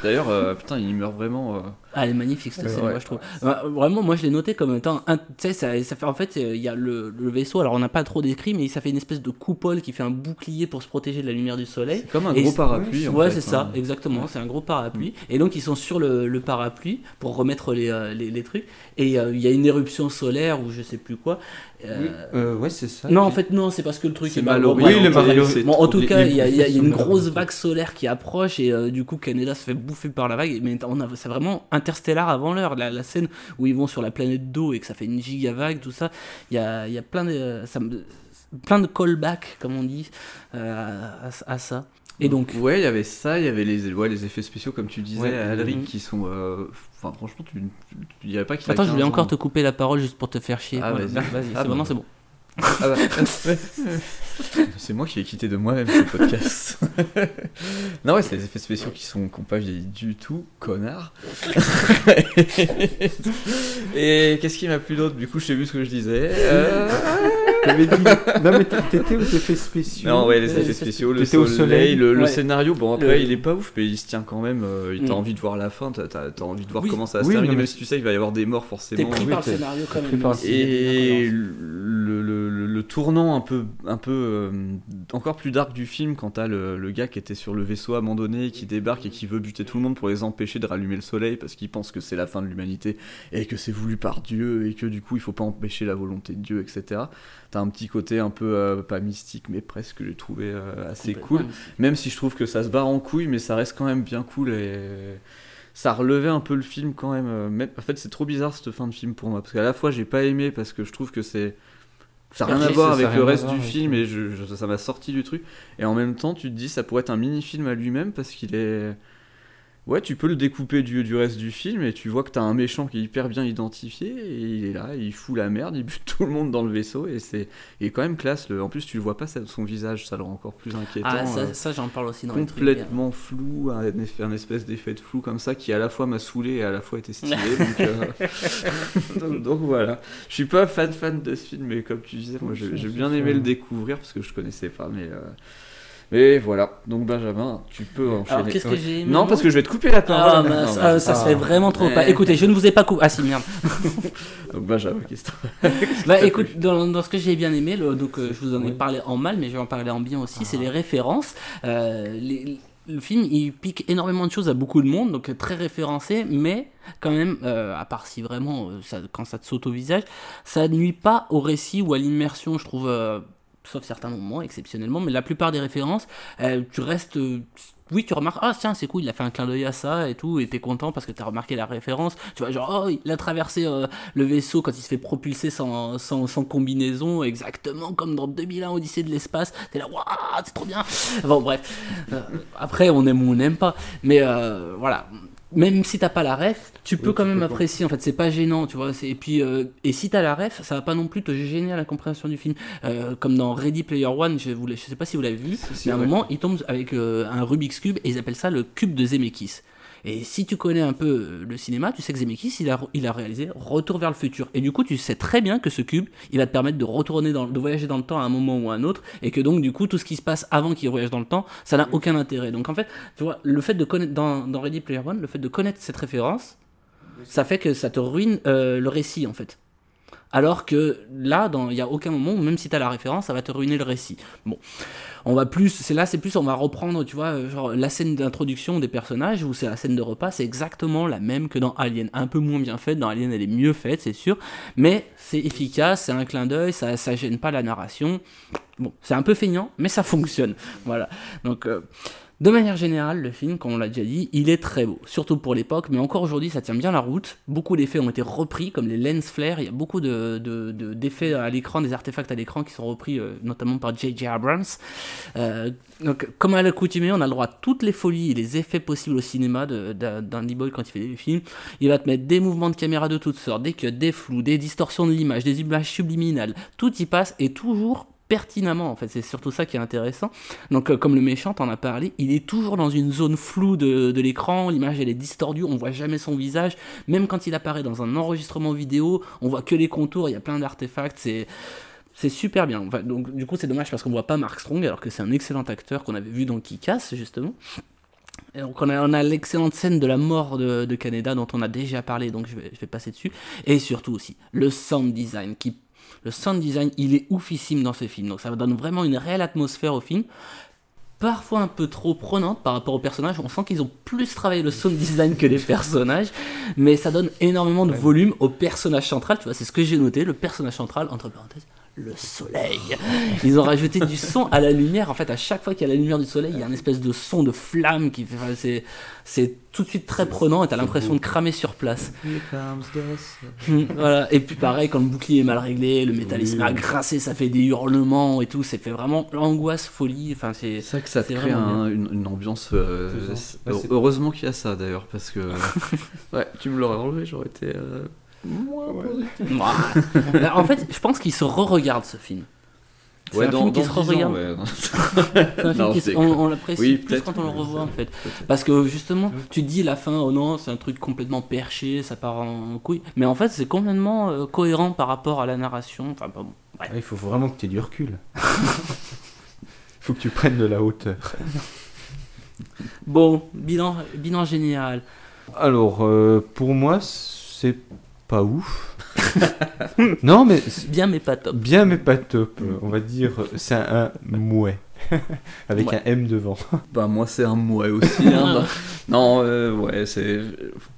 D'ailleurs, euh, putain, il meurt vraiment. Ah, elle est magnifique cette Ouais, scène, ouais. moi je trouve. Euh, Vraiment, moi je l'ai noté comme étant. Tu sais, ça, ça fait en fait, il y a le, le vaisseau, alors on n'a pas trop décrit, mais ça fait une espèce de coupole qui fait un bouclier pour se protéger de la lumière du soleil. C'est comme un Et gros parapluie. en ouais, c'est ça, hein. exactement. C'est un gros parapluie. Et donc, ils sont sur le, le parapluie pour remettre les, euh, les, les trucs. Et euh, il y a une éruption solaire ou je sais plus quoi. Euh, euh, ouais, c'est ça. Non, en fait, non, c'est parce que le truc C'est est mal orienté. Oui, le orienté. Bon, en tout cas, il y a, y une grosse vague solaire qui approche et du coup, Canada se fait bouffer par la vague. Mais on a, c'est vraiment interstellar avant l'heure. La, la scène où ils vont sur la planète d'eau et que ça fait une giga vague, tout ça. Il y a, y a plein de, ça me- plein de callbacks, comme on dit, euh, à, à ça. Et donc, Ouais, il y avait ça, il y avait les, ouais, les effets spéciaux, comme tu disais, Ouais. Alric, Mhm. qui sont. euh, Enfin, franchement, tu tu dirais pas qu'il attends, je voulais 15 encore ans. te couper la parole juste pour te faire chier. Ah, Voilà, vas-y. vas-y, Ah, c'est bon. maintenant c'est bon. Ah bah, c'est moi qui ai quitté de moi-même ce podcast. non, ouais, c'est les effets spéciaux qui sont qui ont pas vieilli du tout, connard. Et qu'est-ce qui m'a plu d'autre? Du coup, je sais plus ce que je disais. Euh, T'avais dit. non, mais t'étais aux effets spéciaux. Non, ouais, les effets spéciaux, le t'étais au soleil, soleil. le, scénario. Bon, après, Le- il est pas ouf, mais il se tient quand même. euh, il Mm. T'as envie de voir la fin, t'as t'as- t'as envie de voir Oui. comment ça va se terminer, mais même si tu sais qu'il va y avoir des morts T'es forcément. pris oui, par le t'es- scénario quand t'es même. par Et le, le- le- le tournant un peu, un peu euh, encore plus dark du film, quand t'as le, le gars qui était sur le vaisseau abandonné, qui débarque et qui veut buter tout le monde pour les empêcher de rallumer le soleil parce qu'il pense que c'est la fin de l'humanité et que c'est voulu par Dieu et que du coup il faut pas empêcher la volonté de Dieu, etc. T'as un petit côté un peu, euh, pas mystique, mais presque, que j'ai trouvé euh, assez cool. Même si je trouve que ça se barre en couille, mais ça reste quand même bien cool et ça relevait un peu le film quand même. euh, même- En fait, c'est trop bizarre cette fin de film pour moi parce qu'à la fois j'ai pas aimé parce que je trouve que c'est ça n'a rien à voir avec le reste du film et je, je- ça m'a sorti du truc. Et en même temps, tu te dis ça pourrait être un mini-film à lui-même parce qu'il est. Ouais, tu peux le découper du, du reste du film et tu vois que t'as un méchant qui est hyper bien identifié et il est là, il fout la merde, il bute tout le monde dans le vaisseau et c'est quand même classe. Le... En plus, tu le vois pas son visage, ça le rend encore plus inquiétant. Ah, ça, euh, ça, j'en parle aussi dans les trucs. complètement flou, un, un espèce d'effet de flou comme ça qui à la fois m'a saoulé et à la fois était stylé. donc, euh, donc, donc voilà. Je suis pas fan fan de ce film, mais comme tu disais, moi j'ai j'ai bien aimé le découvrir parce que je connaissais pas, mais. euh, Mais voilà, donc Benjamin, tu peux enchaîner. Alors, qu'est-ce que j'ai Non, parce que je vais te couper la Ah, parole. Non, ah, bah, ça se ah. fait vraiment trop pas. Écoutez, je ne vous ai pas coupé. Ah si, merde. Donc Benjamin, qu'est-ce que Bah écoute, dans, dans ce que j'ai bien aimé, le- donc euh, je vous en ai parlé en mal, mais je vais en parler en bien aussi, c'est Ah. les références. Euh, les- le film, il pique énormément de choses à beaucoup de monde, donc très référencé, mais quand même, euh, à part si vraiment, ça, quand ça te saute au visage, ça nuit pas au récit ou à l'immersion, je trouve, sauf certains moments, exceptionnellement, mais la plupart des références, euh, tu restes... euh, oui, tu remarques, ah tiens, c'est cool, il a fait un clin d'œil à ça et tout, et t'es content parce que t'as remarqué la référence. Tu vois, genre, oh, il a traversé euh, le vaisseau quand il se fait propulser sans, sans, sans combinaison, exactement comme dans 2001 Odyssée de l'espace. T'es là, waouh, c'est trop bien. Bon, bref. Après, on aime ou on n'aime pas. Mais voilà. Même si t'as pas la ref, tu peux Oui, quand tu même peux pas. apprécier. En fait, c'est pas gênant, tu vois. Et puis, euh, et si t'as la ref, ça va pas non plus te gêner à la compréhension du film. Euh, comme dans Ready Player One, je, vous je sais pas si vous l'avez vu, mais à un ouais. moment, ils tombent avec euh, un Rubik's Cube et ils appellent ça le cube de Zemeckis. Et si tu connais un peu euh, le cinéma, tu sais que Zemeckis, il a, il a réalisé Retour vers le futur. Et du coup, tu sais très bien que ce cube, il va te permettre de retourner dans, de voyager dans le temps à un moment ou à un autre, et que donc, du coup, tout ce qui se passe avant qu'il voyage dans le temps, ça n'a aucun intérêt. Donc, en fait, tu vois, le fait de connaître, dans, dans Ready Player One, le fait de connaître cette référence, ça fait que ça te ruine euh, le récit, en fait. Alors que là, il n'y a aucun moment même si tu as la référence, ça va te ruiner le récit. Bon, on va plus, c'est là, c'est plus, on va reprendre, tu vois, genre la scène d'introduction des personnages ou c'est la scène de repas, c'est exactement la même que dans Alien, un peu moins bien faite. Dans Alien, elle est mieux faite, c'est sûr, mais c'est efficace, c'est un clin d'œil, ça, ça gêne pas la narration. Bon, c'est un peu feignant, mais ça fonctionne. Voilà. Donc. Euh, de manière générale, le film, comme on l'a déjà dit, il est très beau, surtout pour l'époque, mais encore aujourd'hui, ça tient bien la route. Beaucoup d'effets ont été repris, comme les lens flares. Il y a beaucoup d'effets de, de, à l'écran, des artefacts à l'écran qui sont repris euh, notamment par J.J. Abrams. Euh, donc, comme à l'accoutumée, on a le droit à toutes les folies et les effets possibles au cinéma d'un e-boy quand il fait des films. Il va te mettre des mouvements de caméra de toutes sortes, des cuts, des flous, des distorsions de l'image, des images subliminales. Tout y passe et toujours pertinemment en fait. C'est surtout ça qui est intéressant. Donc euh, comme le méchant en a parlé il est toujours dans une zone floue de, de l'écran. L'image elle est distordue. On voit jamais son visage. Même quand il apparaît dans un enregistrement vidéo on voit que les contours. Il y a plein d'artefacts. C'est c'est super bien. Donc du coup c'est dommage parce qu'on voit pas Mark Strong alors que c'est un excellent acteur qu'on avait vu dans Kick-Ass justement. Et donc on a, on a l'excellente scène de la mort de, de, Canada dont on a déjà parlé, donc je vais, je vais passer dessus. Et surtout aussi, le sound design qui le sound design, il est oufissime dans ce film. Donc ça donne vraiment une réelle atmosphère au film. Parfois un peu trop prenante par rapport aux personnages. On sent qu'ils ont plus travaillé le sound design que les personnages. Mais ça donne énormément de volume au personnage central. Tu vois, c'est ce que j'ai noté. Le personnage central, entre parenthèses, le soleil. Ils ont rajouté du son à la lumière. En fait, à chaque fois qu'il y a la lumière du soleil, il y a une espèce de son de flamme qui fait. C'est, c'est tout de suite très prenant et t'as l'impression de cramer sur place. voilà. Et puis pareil, quand le bouclier est mal réglé, le métal se met à grincer, ça fait des hurlements et tout. C'est fait vraiment l'angoisse, folie. Enfin, c'est ça que ça crée une, une, ambiance. Euh, heureusement qu'il y a ça d'ailleurs, parce que ouais, tu me l'aurais enlevé, j'aurais été. Euh, en fait, je pense qu'il se re-regarde ce film. C'est un film qui se re-regarde. on, l'apprécie plus quand on le revoit en fait. Parce que justement, tu dis la fin, oh non, c'est un truc complètement perché, ça part en couille. Mais en fait, c'est complètement euh, cohérent par rapport à la narration. Enfin, bon. Il faut vraiment que tu aies du recul. Il faut que tu prennes de la hauteur. bon, bilan, bilan général. Alors, euh, pour moi, c'est pas ouf. non, mais. Bien, mais pas top. Bien, mais pas top. On va dire, c'est un, mouet. Avec un M devant. Bah, moi, c'est un mouet aussi. Hein, bah. Non, euh, ouais, c'est.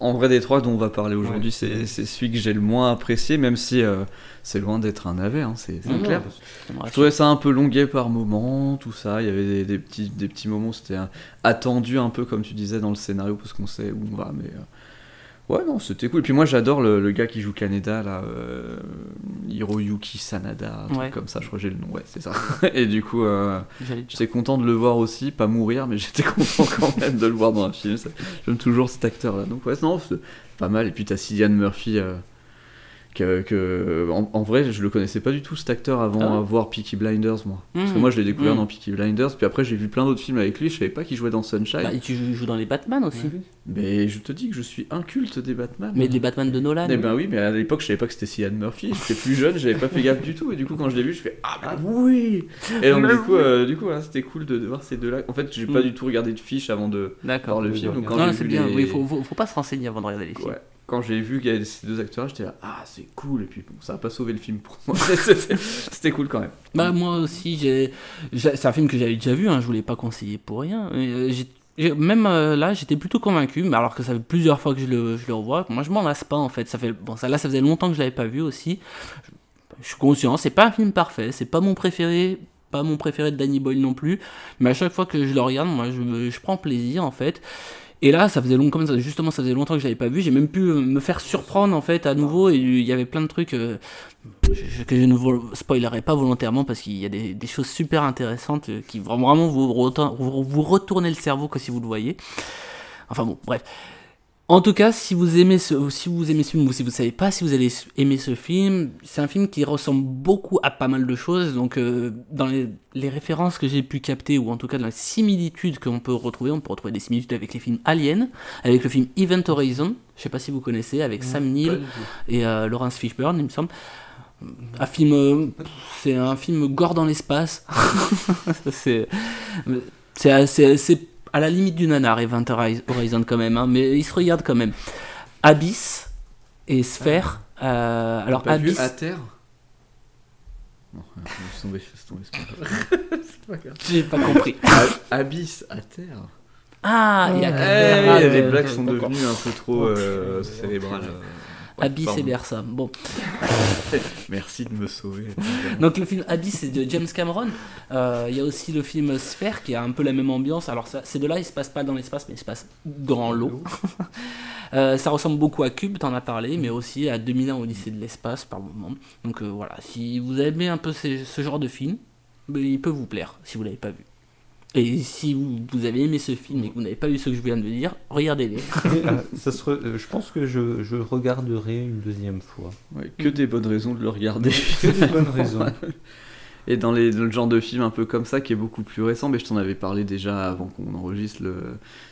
En vrai, des trois dont on va parler aujourd'hui, c'est celui que j'ai le moins apprécié, même si euh, c'est loin d'être un navet, hein, c'est clair. Je trouvais ça un peu longué par moment, tout ça. Il y avait des, petits, des petits moments, c'était attendu un peu, comme tu disais, dans le scénario, parce qu'on sait où on va, mais. Euh, Ouais, non, c'était cool. Et puis moi, j'adore le, gars qui joue Kaneda, là, euh, Hiroyuki Sanada, un truc comme ça, je crois que j'ai le nom, ouais, c'est ça. et du coup, euh, j'étais content de le voir aussi, pas mourir, mais j'étais content quand même de le voir dans un film. J'aime toujours cet acteur-là. Donc, ouais, non, c'est pas mal. Et puis, t'as Cillian Murphy. Euh, que, en, vrai je le connaissais pas du tout cet acteur avant ah voir Peaky Blinders moi. Parce que mmh. moi je l'ai découvert mmh. dans Peaky Blinders puis après j'ai vu plein d'autres films avec lui je savais pas qu'il jouait dans Sunshine. Bah, et tu joues dans les Batman aussi mais je te dis que je suis un culte des Batman. Mais des Batman de Nolan. Eh ben oui mais à l'époque je savais pas que c'était Cillian Murphy j'étais plus jeune j'avais pas fait gaffe du tout et du coup quand je l'ai vu je fais ah bah oui. Et donc du coup euh, du coup c'était cool de, voir ces deux là en fait j'ai pas mmh. du tout regardé de fiches avant de voir le film donc quand c'est bien. il faut, faut, pas se renseigner avant de regarder les films quand j'ai vu ces deux acteurs, j'étais là, ah c'est cool, et puis bon, ça a pas sauvé le film pour moi, c'était cool quand même. Bah moi aussi, c'est un film que j'avais déjà vu, hein, je voulais pas conseiller pour rien. Euh, même euh, là, j'étais plutôt convaincu, mais alors que ça fait plusieurs fois que je le, revois, moi je m'en lasse pas en fait. Ça fait, bon, là ça faisait longtemps que je l'avais pas vu aussi. Je, suis conscient, c'est pas un film parfait, c'est pas mon préféré, pas mon préféré de Danny Boyle non plus, mais à chaque fois que je le regarde, moi je prends plaisir en fait. Et là, ça faisait longtemps, justement, ça faisait longtemps que je l'avais pas vu. J'ai même pu euh, me faire surprendre en fait à nouveau. Et il y avait plein de trucs euh, que je ne spoilerai pas volontairement parce qu'il y a des, choses super intéressantes euh, qui vont vraiment vous, vous, retourner le cerveau que si vous le voyez. Enfin bon, bref. En tout cas, si vous aimez ce, si vous aimez ce film ou si vous savez pas si vous allez aimer ce film, c'est un film qui ressemble beaucoup à pas mal de choses. Donc, euh, dans les, les références que j'ai pu capter, ou en tout cas dans les similitudes qu'on peut retrouver, on peut retrouver des similitudes avec les films Alien, avec le film Event Horizon, je sais pas si vous connaissez, avec Sam Neill et euh, Lawrence Fishburne, il me semble. Un film, euh, c'est un film gore dans l'espace. c'est, c'est, c'est, c'est à la limite du nanar, Event Horizon quand même, hein, mais il se regarde quand même. Abyss et Sphère. euh, alors Pas vu Abyss, à terre Non, tomber, laisse tomber, c'est pas grave. C'est pas grave. j'ai pas compris. Ab- Abyss à terre Ah, il y a Ah, les euh, blagues sont devenues un peu trop euh, cérébrales. Abyss et Bersa. Bon. Merci de me sauver. Donc le film Abyss c'est de James Cameron. Euh, Il y a aussi le film Sphère qui a un peu la même ambiance. Alors ces deux-là, ils se passent pas dans l'espace, mais ils se passent dans l'eau. Euh, ça ressemble beaucoup à Cube, t'en as parlé, mais aussi à 2001 Odyssée de l'espace par moment. Donc euh, voilà, si vous aimez un peu ce, ce genre de film, ben, il peut vous plaire si vous l'avez pas vu. Et si vous, vous avez aimé ce film et que vous n'avez pas vu ce que je viens de dire, regardez-les. Ça se re- euh, je pense que je, je regarderai une deuxième fois. Ouais, que des bonnes raisons de le regarder. Que des bonnes raisons. Et dans, les, dans le genre de film un peu comme ça, qui est beaucoup plus récent, mais je t'en avais parlé déjà avant qu'on enregistre, le...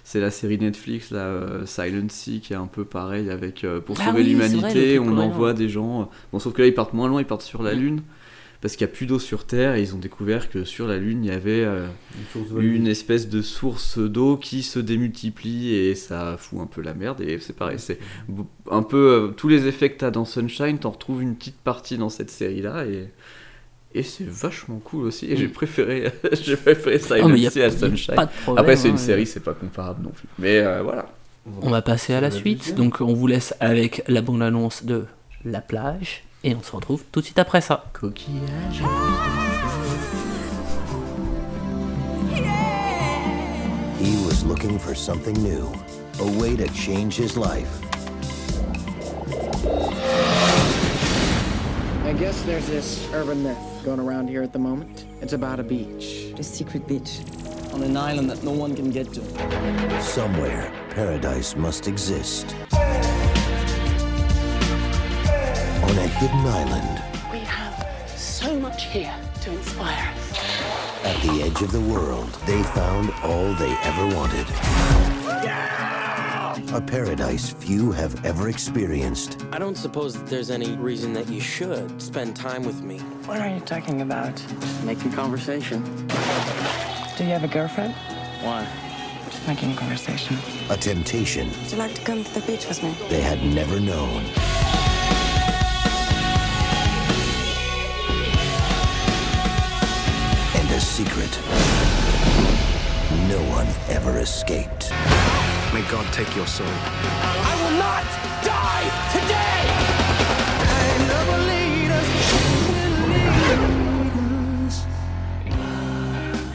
c'est la série Netflix, la euh, Silent Sea, qui est un peu pareil avec euh, Pour Ah sauver oui, l'humanité, on envoie des gens. euh, Bon, sauf que là, ils partent moins loin, ils partent sur la. Lune, parce qu'il n'y a plus d'eau sur Terre, et ils ont découvert que sur la Lune, il y avait euh, Une espèce de source d'eau qui se démultiplie, et ça fout un peu la merde, et c'est pareil, c'est un peu euh, tous les effets que t'as dans Sunshine, t'en retrouves une petite partie dans cette série-là, et. Et c'est vachement cool aussi. Et j'ai préféré, j'ai préféré Silent Oh, Sea à y a Sunshine. pas de problème, Après, c'est hein, une série, c'est pas comparable non plus. Mais euh, voilà. On va passer à la la suite. Donc on vous laisse avec la bande-annonce de La plage. Et on se retrouve tout de suite après ça. Coquillage. He was looking for something new, a way to change his life. I guess there's this urban myth going around here at the moment. It's about a beach. A secret beach. On an island that no one can get to. Somewhere, paradise must exist. On a hidden island, We have so much here to inspire us. at the edge of the world, they found all they ever wanted. A paradise few have ever experienced. I don't suppose that there's any reason that you should spend time with me. What are you talking about? Just making conversation. Do you have a girlfriend? Why? Just making a conversation. A temptation Would you like to come to the beach with me? they had never known. A secret no one ever escaped. May God take your soul. I will not die today!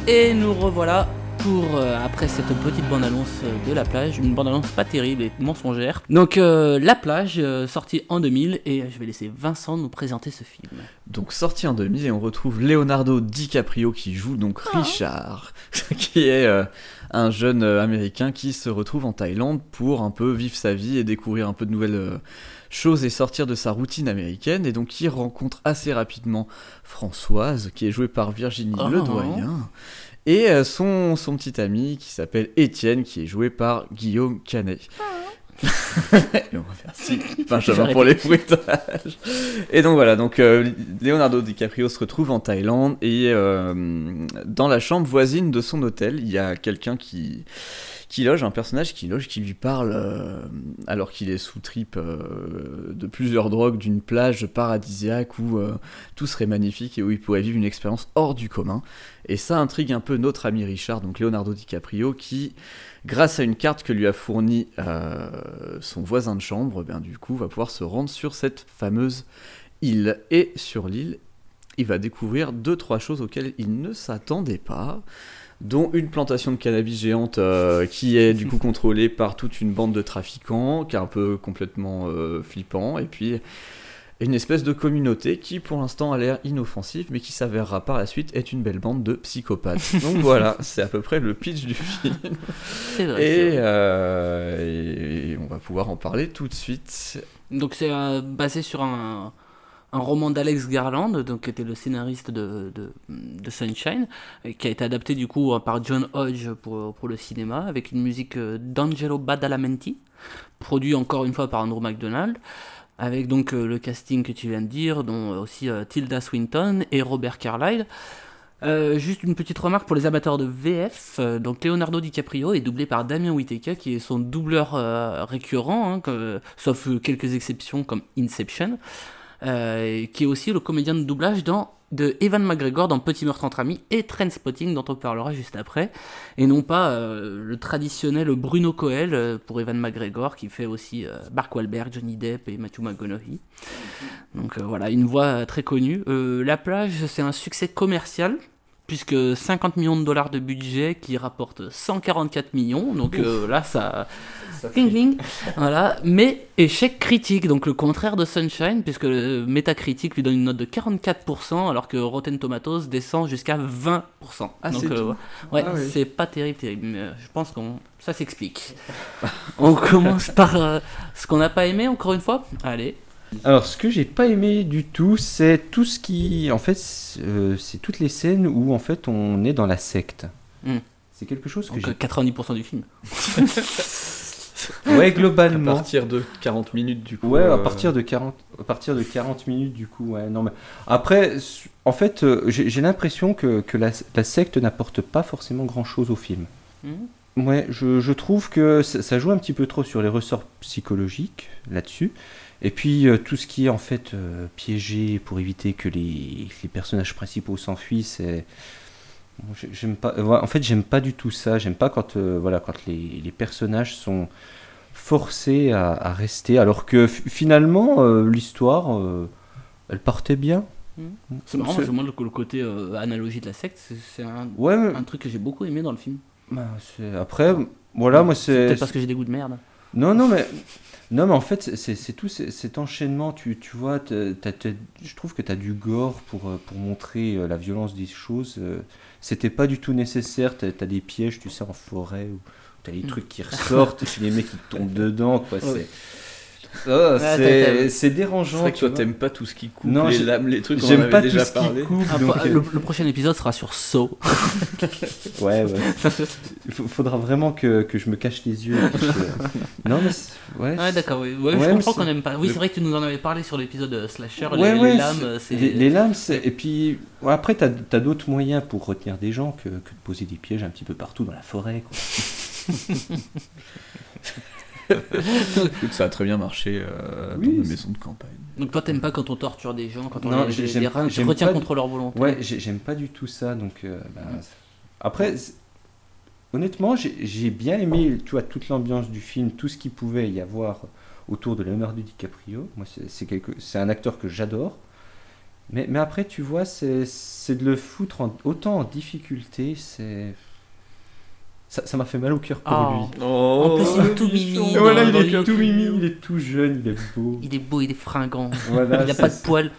Et nous revoilà pour, euh, après cette petite bande-annonce euh, de La plage, une bande-annonce pas terrible et mensongère. Donc euh, La plage, euh, sortie en 2000, et je vais laisser Vincent nous présenter ce film. Donc sorti en 2000 et on retrouve Leonardo DiCaprio qui joue donc Richard, qui est euh, un jeune américain qui se retrouve en Thaïlande pour un peu vivre sa vie et découvrir un peu de nouvelles euh, choses et sortir de sa routine américaine et donc il rencontre assez rapidement Françoise qui est jouée par Virginie Oh. Ledoyen et euh, son, son petit ami qui s'appelle Étienne qui est joué par Guillaume Canet. Et on Merci Benjamin pour les bruitages. Et donc voilà, donc euh, Leonardo DiCaprio se retrouve en Thaïlande et euh, dans la chambre voisine de son hôtel, il y a quelqu'un qui qui loge, un personnage qui loge, qui lui parle euh, alors qu'il est sous trip euh, de plusieurs drogues d'une plage paradisiaque où euh, tout serait magnifique et où il pourrait vivre une expérience hors du commun. Et ça intrigue un peu notre ami Richard, donc Leonardo DiCaprio, qui, grâce à une carte que lui a fournie son voisin de chambre, ben, du coup va pouvoir se rendre sur cette fameuse île. Et sur l'île, il va découvrir deux trois choses auxquelles il ne s'attendait pas dont une plantation de cannabis géante euh, qui est du coup contrôlée par toute une bande de trafiquants, qui est un peu complètement euh, flippant, et puis une espèce de communauté qui pour l'instant a l'air inoffensive mais qui s'avérera par la suite être une belle bande de psychopathes. Donc voilà, c'est à peu près le pitch du film. C'est vrai. Et, vrai. euh, et on va pouvoir en parler tout de suite. Donc c'est basé sur un, un roman d'Alex Garland, donc qui était le scénariste de, de, Sunshine, qui a été adapté du coup par John Hodge pour, pour le cinéma, avec une musique euh, d'Angelo Badalamenti, produit encore une fois par Andrew McDonald, avec donc euh, le casting que tu viens de dire, dont aussi euh, Tilda Swinton et Robert Carlyle. Juste une petite remarque pour les amateurs de VF. donc Leonardo DiCaprio est doublé par Damien Whittaker, qui est son doubleur récurrent, hein, sauf quelques exceptions comme Inception, euh, qui est aussi le comédien de doublage dans de Evan McGregor dans Petit meurtre entre amis et Trainspotting dont on parlera juste après, et non pas euh, le traditionnel Bruno Coel euh, pour Evan McGregor qui fait aussi Mark Wahlberg, Johnny Depp et Matthew McConaughey. Donc voilà, une voix très connue. La plage, c'est un succès commercial, puisque 50 millions de dollars de budget qui rapporte 144 millions. Donc euh, là, ça. Cling, cling. voilà. Mais échec critique, donc le contraire de Sunshine, puisque le Metacritic lui donne une note de 44%, alors que Rotten Tomatoes descend jusqu'à 20%. Ah, donc c'est euh, ouais, Ah oui. c'est pas terrible, terrible. Mais euh, je pense qu'on ça s'explique. On commence par euh, ce qu'on n'a pas aimé, encore une fois. Allez. Alors, ce que j'ai pas aimé du tout, c'est tout ce qui. En fait, c'est euh, c'est toutes les scènes où en fait on est dans la secte. Hmm. C'est quelque chose que j'ai. euh, 90% du film. Ouais, À globalement. partir de 40 minutes du coup. Ouais, à euh, partir de 40, à partir de 40 minutes du coup, ouais. Non mais après, en fait, euh, j'ai l'impression que, que la, la secte n'apporte pas forcément grand chose au film. Mhm. Ouais, je, je trouve que ça, ça joue un petit peu trop sur les ressorts psychologiques là-dessus. Et puis euh, tout ce qui est en fait euh, piégé pour éviter que les, les personnages principaux s'enfuient, c'est. J'aime pas. euh, En fait, j'aime pas du tout ça. J'aime pas quand euh, voilà quand les, les personnages sont forcés à, à rester, alors que finalement euh, l'histoire, euh, elle partait bien. C'est marrant, C'est- parce que moi, le, le côté euh, analogie de la secte, c'est- un, Ouais, mais- un truc que j'ai beaucoup aimé dans le film. Bah, après, voilà, moi c'est. Peut-être parce que j'ai des goûts de merde. Non, non, mais, non, mais en fait, c'est- tout c'est- cet enchaînement. Tu, tu vois, t'as- t'as- t'as- je trouve que tu as du gore pour, euh, pour montrer euh, la violence des choses. euh, C'était pas du tout nécessaire. Tu as, des pièges, tu sais, en forêt, où tu as des Mm. trucs qui ressortent et puis les mecs qui tombent dedans. quoi. Ouais. C'est Ah, Ouais, c'est- dérangeant. C'est vrai que tu toi t'aimes pas tout ce qui coupe, Non, les lames, les trucs, on en J'aime avait pas déjà tout ce qui parlé. coupe. Ah, donc, bah, le, le prochain épisode sera sur Saw. Ouais, ouais. Il faudra vraiment que, que je me cache les yeux. et que je- Non, mais ouais. Ouais, d'accord, oui. Ouais, Ouais, je comprends qu'on aime pas. Oui, le- c'est vrai que tu nous en avais parlé sur l'épisode euh, Slasher. Ouais, les, ouais, les lames, c'est-. Les, les lames, c'est. Et puis, ouais, après, t'as as, d'autres moyens pour retenir des gens que, que de poser des pièges un petit peu partout dans la forêt. Quoi. Écoute, ça a très bien marché euh, Oui, dans c'est- maison de campagne. Donc toi, t'aimes pas quand on torture des gens, quand on Non, les, j'ai- les, tu retiens contre du- leur volonté. Ouais, j'ai- j'aime pas du tout ça. Donc, euh, bah, c'est- après, honnêtement, j'ai bien aimé, tu vois, toute l'ambiance du film, tout ce qu'il pouvait y avoir autour de Leonardo DiCaprio. Moi, c'est- quelque- c'est un acteur que j'adore. Mais, mais après, tu vois, c'est c'est de le foutre en- autant en difficulté, c'est. Ça m'a fait mal au cœur pour Ah. lui. En plus, il est tout mimi. Voilà, dans- il est tout mimi, il est tout jeune, il est beau. Il est beau, il est fringant. Voilà, il a c'est pas de poils.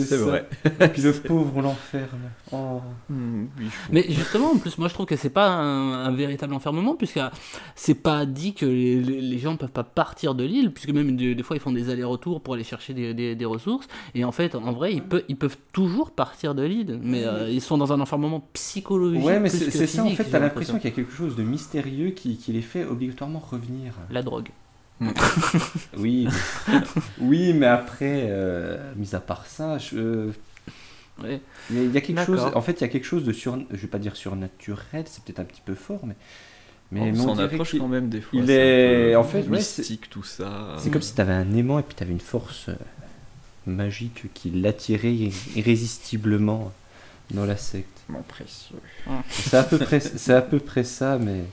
C'est vrai. Et puis le pauvre, on l'enferme. Oh. Hmm, Mais justement, en plus, moi je trouve que c'est pas un, un véritable enfermement, puisque c'est pas dit que les, les- gens peuvent pas partir de l'île, puisque même des, des fois ils font des allers-retours pour aller chercher des, des- des ressources, et en fait, en vrai, ils, peuvent ils peuvent toujours partir de l'île, mais euh, ils sont dans un enfermement psychologique. Ouais, mais c'est ça en fait, t'as l'impression qu'il y a quelque chose de mystérieux qui, qui les fait obligatoirement revenir. La drogue. Oui, mais- oui, mais après, euh, mis à part ça, je, il y a quelque chose. En fait, il y a quelque chose de sur, je vais pas dire surnaturel, c'est peut-être un petit peu fort, mais mais on s'en approche qu'il- quand même des fois. Il est, en fait, ouais, mystique tout ça. C'est comme si t'avais un aimant et puis t'avais une force euh, magique qui l'attirait irré- irrésistiblement dans la secte. Mon précieux. C'est à peu près, c'est à peu près ça, mais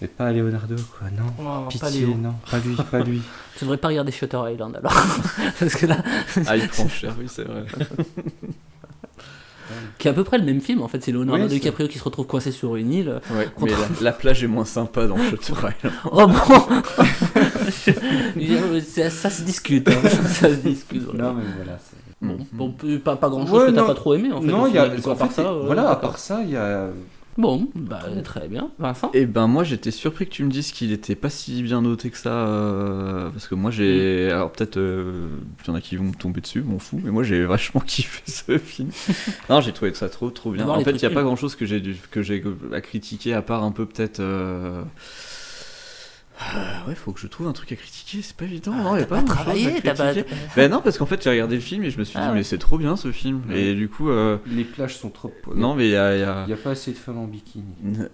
mais pas Leonardo quoi, non. Oh, pas Pitié, Léo. non, pas lui, pas lui. Tu devrais pas regarder Shutter Island alors. Parce que là. Ah, il prend cher, oui, c'est vrai. qui est à peu près le même film en fait, c'est Leonardo Oui, DiCaprio qui se retrouve coincé sur une île. Ouais, mais Contre- la, la plage est moins sympa dans Shutter Island. Oh bon ça, ça se discute. hein. ça se discute. voilà. Non, mais voilà. c'est- Bon, pas, pas grand chose Ouais, que t'as pas trop aimé en fait. Non, il y a. coup, en à part fait, ça. euh, voilà, à part ça, il y a. Bon, bah, très bien. Vincent Et ben moi j'étais surpris que tu me dises qu'il était pas si bien noté que ça euh, parce que moi j'ai alors peut-être euh, il y en a qui vont me tomber dessus m'en fous mais moi j'ai vachement kiffé ce film non j'ai trouvé ça trop trop bien en fait il y a pas nuls. grand chose que j'ai dû que j'ai à critiquer à part un peu peut-être euh, ah, ouais faut que je trouve un truc à critiquer c'est pas évident non, y a t'as pas, pas travaillé, à t'as pas- critiquer. ben non parce qu'en fait j'ai regardé le film et je me suis Ah dit ouais. mais c'est trop bien ce film et du coup euh, Les plages sont trop. non mais il y a, il y a- Il n'y a pas assez de femmes en bikini.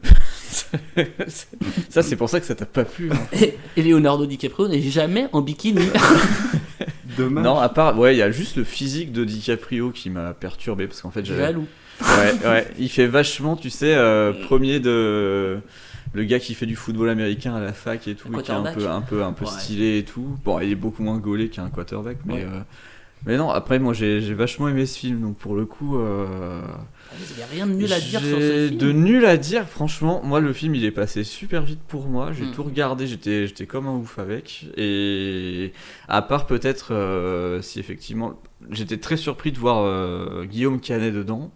ça c'est pour ça que ça t'a pas plu hein. Et, et Leonardo DiCaprio n'est jamais en bikini. Dommage. Non, à part, ouais, il y a juste le physique de DiCaprio qui m'a perturbé parce qu'en fait, j'avais. Jaloux. Ouais, ouais, il fait vachement, tu sais, euh, premier de. Le gars qui fait du football américain à la fac et tout, et qui est un peu, un peu, un peu Ouais. stylé et tout. Bon, il est beaucoup moins gaulé qu'un quarterback, mais. Ouais. euh, Mais non, après, moi j'ai j'ai vachement aimé ce film, donc pour le coup. euh, Il n'y a rien de nul à dire sur ce film. De nul à dire, franchement. Moi, le film, il est passé super vite pour moi. J'ai Mm. tout regardé, j'étais, j'étais comme un ouf avec. Et à part peut-être euh, si effectivement, j'étais très surpris de voir euh, Guillaume Canet dedans.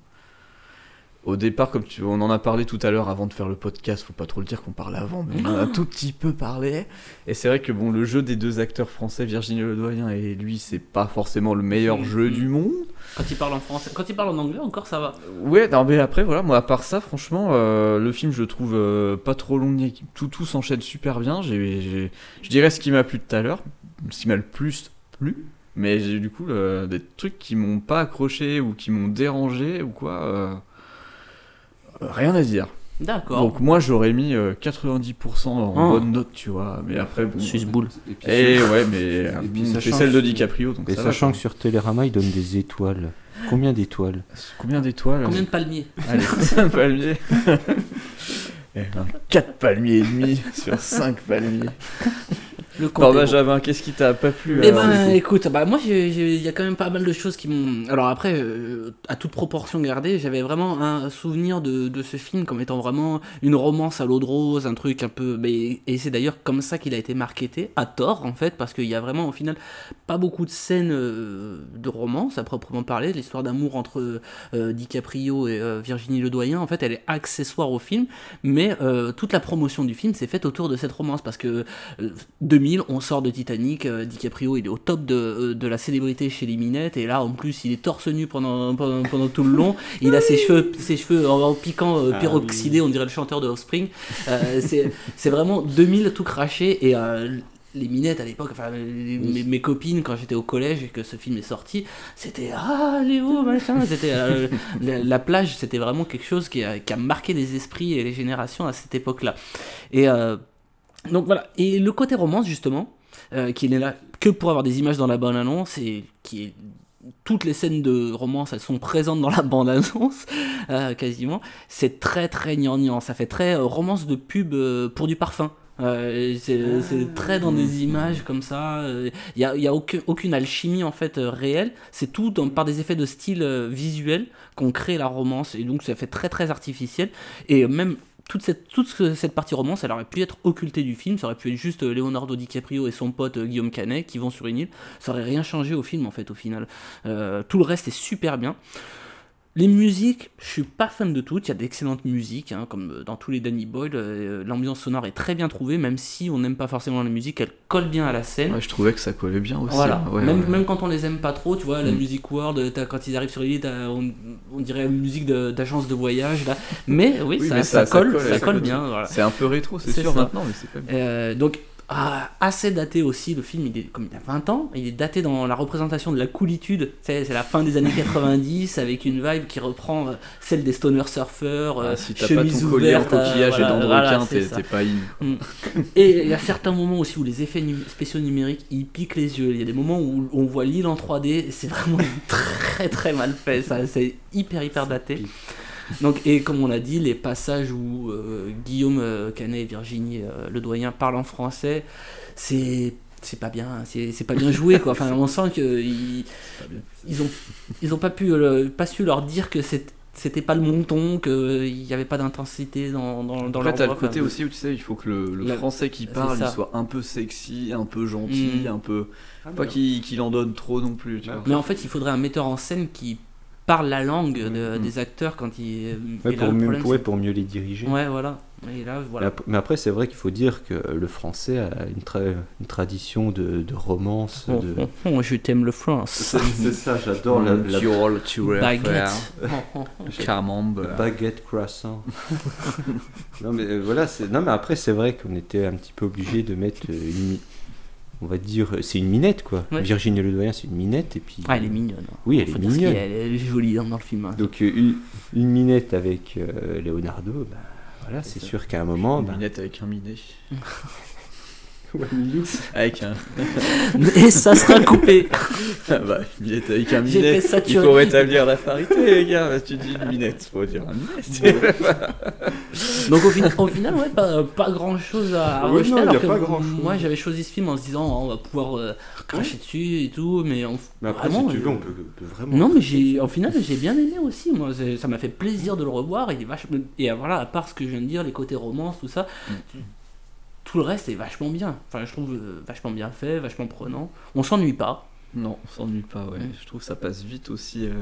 Au départ, comme tu, on en a parlé tout à l'heure avant de faire le podcast, faut pas trop le dire qu'on parle avant, mais on en a Non. tout petit peu parlé. Et c'est vrai que bon, le jeu des deux acteurs français, Virginie Ledoyen et lui, c'est pas forcément le meilleur Mm. jeu du monde. Quand il parle en français, quand il parle en anglais, encore ça va. Ouais, non, mais après, voilà, moi, à part ça, franchement, euh, le film, je le trouve euh, pas trop long, tout, tout s'enchaîne super bien. J'ai, je dirais ce qui m'a plu tout à l'heure, ce qui m'a le plus plu, mais j'ai du coup le- des trucs qui m'ont pas accroché ou qui m'ont dérangé ou quoi, euh, rien à dire. D'accord. Donc, moi, j'aurais mis euh, 90% en Oh. bonne note, tu vois, mais après, bon. Suisse boule. Et puis, Et ouais, mais euh, puis, c'est sachant celle de que- DiCaprio, donc Et ça va, sachant que sur Télérama, ils donnent des étoiles. Combien d'étoiles? Combien d'étoiles? Combien de palmiers? Allez, un palmier. Eh ben, 4 palmiers et demi sur 5 palmiers. Le Bon. Benjamin, qu'est-ce qui t'a pas plu Eh alors, ben, écoute, bah moi, il y a quand même pas mal de choses qui m'ont. Alors après, euh, à toute proportion gardée, j'avais vraiment un souvenir de, de ce film comme étant vraiment une romance à l'eau de rose, un truc un peu. mais- et c'est d'ailleurs comme ça qu'il a été marketé, à tort en fait, parce qu'il y a vraiment au final pas beaucoup de scènes euh, de romance à proprement parler. L'histoire d'amour entre euh, DiCaprio et euh, Virginie Ledoyen, en fait, elle est accessoire au film, mais euh, toute la promotion du film s'est faite autour de cette romance parce que euh, 2000, on sort de Titanic, euh, DiCaprio il est au top de, euh, de la célébrité chez les minettes, et là en plus il est torse nu pendant, pendant, pendant tout le long, il a ses cheveux, ses cheveux en, en piquant euh, Ah peroxydés, on dirait le chanteur de Offspring. Euh, c'est vraiment 2000 tout craché, et euh, les minettes à l'époque, enfin les- mes, mes copines quand j'étais au collège et que ce film est sorti, c'était ah Léo machin, c'était euh, la, la plage, c'était vraiment quelque chose qui a, qui a marqué les esprits et les générations à cette époque-là. Et euh, donc voilà, et le côté romance justement, euh, qui n'est là que pour avoir des images dans la bande annonce et qui est toutes les scènes de romance, elles sont présentes dans la bande-annonce, euh, quasiment. C'est très très gnangnan, ça fait très euh, romance de pub euh, pour du parfum. C'est c'est très dans des images comme ça. Il n'y a, y a aucun- aucune alchimie en fait réelle. C'est tout dans- par des effets de style visuel qu'on crée la romance et donc ça fait très très artificiel. Et même toute cette, toute ce- cette partie romance, elle aurait pu être occultée du film. Ça aurait pu être juste euh, Leonardo DiCaprio et son pote euh, Guillaume Canet qui vont sur une île. Ça aurait rien changé au film en fait au final. Euh, tout le reste est super bien. Les musiques, je suis pas fan de toutes. Il y a d'excellentes musiques, hein, comme euh, dans tous les Danny Boyle. euh, L'ambiance sonore est très bien trouvée, même si on n'aime pas forcément la musique, elle colle bien à la scène. Ouais, je trouvais que ça collait bien aussi. Voilà, ouais, même, ouais. même quand on les aime pas trop, tu vois, la Mm. music world, quand ils arrivent sur l'île, on, on dirait une musique de- d'agence de, voyage là. Mais oui, Oui, ça, mais ça colle, ça colle le bien. voilà. C'est un peu rétro, c'est sûr ça. maintenant, mais c'est pas bien. Euh, donc, ah, assez daté aussi, le film, il est comme il a 20 ans, il est daté dans la représentation de la coolitude. C'est la fin des années 90 avec une vibe qui reprend euh, celle des stoner surfeurs, euh, Ah, si t'as pas chemise ton collier en euh, coquillage voilà, et de voilà, t'es pas in. Mm. Et il y a certains moments aussi où les effets spéciaux numériques ils piquent les yeux. Il y a des moments où on voit l'île en 3D et c'est vraiment très très mal fait. Ça, c'est hyper hyper daté. Donc, et comme on l'a dit, les passages où euh, Guillaume euh, Canet et Virginie euh, Le Doyen parlent en français, c'est c'est pas bien, c'est c'est pas bien joué quoi. Enfin, on sent que ils, ils ont ils ont pas pu pas su leur dire que c'était pas le monton, qu'il n'y avait pas d'intensité dans, dans, dans Après, leur t'as le voix, côté enfin, aussi où tu sais, il faut que le, le La- français qui parle, il soit un peu sexy, un peu gentil, Mm. un peu. Ah, pas qu'il en donne trop non plus, tu vois. Mais en fait, il faudrait un metteur en scène qui parle la langue de- Mm. des acteurs quand il. Ouais, et là, pour, mieux, problème, pour- ouais, mieux les diriger. Ouais, voilà. Et là, Mais voilà. ap- Mais après, c'est vrai qu'il faut dire que le français a une, tra- une tradition de, de romance. Oh, de... oh, oh, je t'aime le France. C'est ça, j'adore la, la tu Baguette. Oh. Camembert. baguette croissant. non, mais euh, voilà, c'est- non, mais après, c'est vrai qu'on était un petit peu obligé de mettre euh, une. On va dire, c'est une minette quoi. Ouais. Virginie Ledoyen, c'est une minette et puis. Ah, elle est mignonne. Oui, elle Faut est mignonne. Elle est jolie hein, dans le film. hein. Donc euh, une, une minette avec euh, Leonardo, bah, voilà, c'est sûr qu'à un moment, Une bah, minette avec un minet. Ouais. Avec un. Et ça sera coupé. Ah bah, une minette avec un minet. Il faut rétablir la parité, les gars. Bah, tu dis une minette, faut dire un minet. Donc au, fin- au final, ouais, pas, pas grand chose à, non, y a que pas grand-chose. moi j'avais choisi ce film en se disant oh, on va pouvoir euh, cracher dessus et tout, mais on, Mais après, vraiment, si tu euh, veux, on peut, peut vraiment. Non, mais j'ai, au final, j'ai bien aimé aussi. Moi, ça m'a fait plaisir de le revoir. Il est vachement, et euh, voilà, à part ce que je viens de dire, les côtés romance, tout ça, tout le reste est vachement bien. Enfin, je trouve euh, vachement bien fait, vachement prenant. On s'ennuie pas. Non, on s'ennuie pas, ouais. Mm. Je trouve que ça passe vite aussi. euh,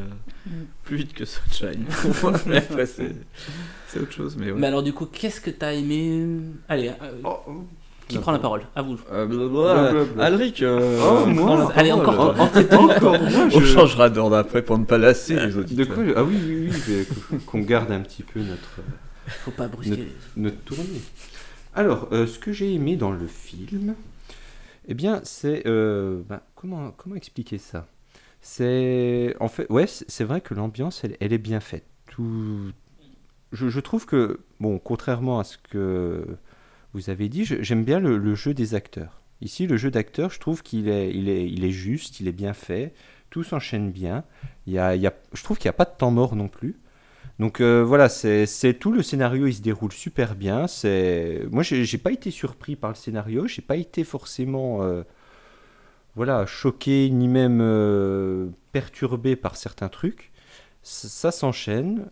Mm. Plus vite que Sunshine. mais après, c'est autre chose, mais ouais. Mais alors, du coup, qu'est-ce que t'as aimé? Allez, euh, Oh, qui prend la parole À vous. Euh, blablabla. Alric, Oh, moi prends la Allez, encore. Encore moi, On changera d'ordre après pour ne pas lasser les De auditeurs. quoi Ah oui, oui, oui, qu'on garde un petit peu notre, Faut pas brusquer. Notre- notre tournée. Alors, euh, ce que j'ai aimé dans le film, eh bien, c'est euh, bah, comment expliquer ça? C'est en fait, ouais, c'est vrai que l'ambiance, elle, est bien faite. Tout, je, trouve que bon, contrairement à ce que vous avez dit, j'aime bien le, le jeu des acteurs. Ici, le jeu d'acteurs, je trouve qu'il est, il est, il est juste, il est bien fait, tout s'enchaîne bien. Il y a, il y a, je trouve qu'il n'y a pas de temps mort non plus. Donc euh, voilà, c'est tout le scénario, il se déroule super bien. C'est moi, j'ai pas été surpris par le scénario, j'ai pas été forcément euh, voilà choqué ni même euh, perturbé par certains trucs. Ça, s'enchaîne,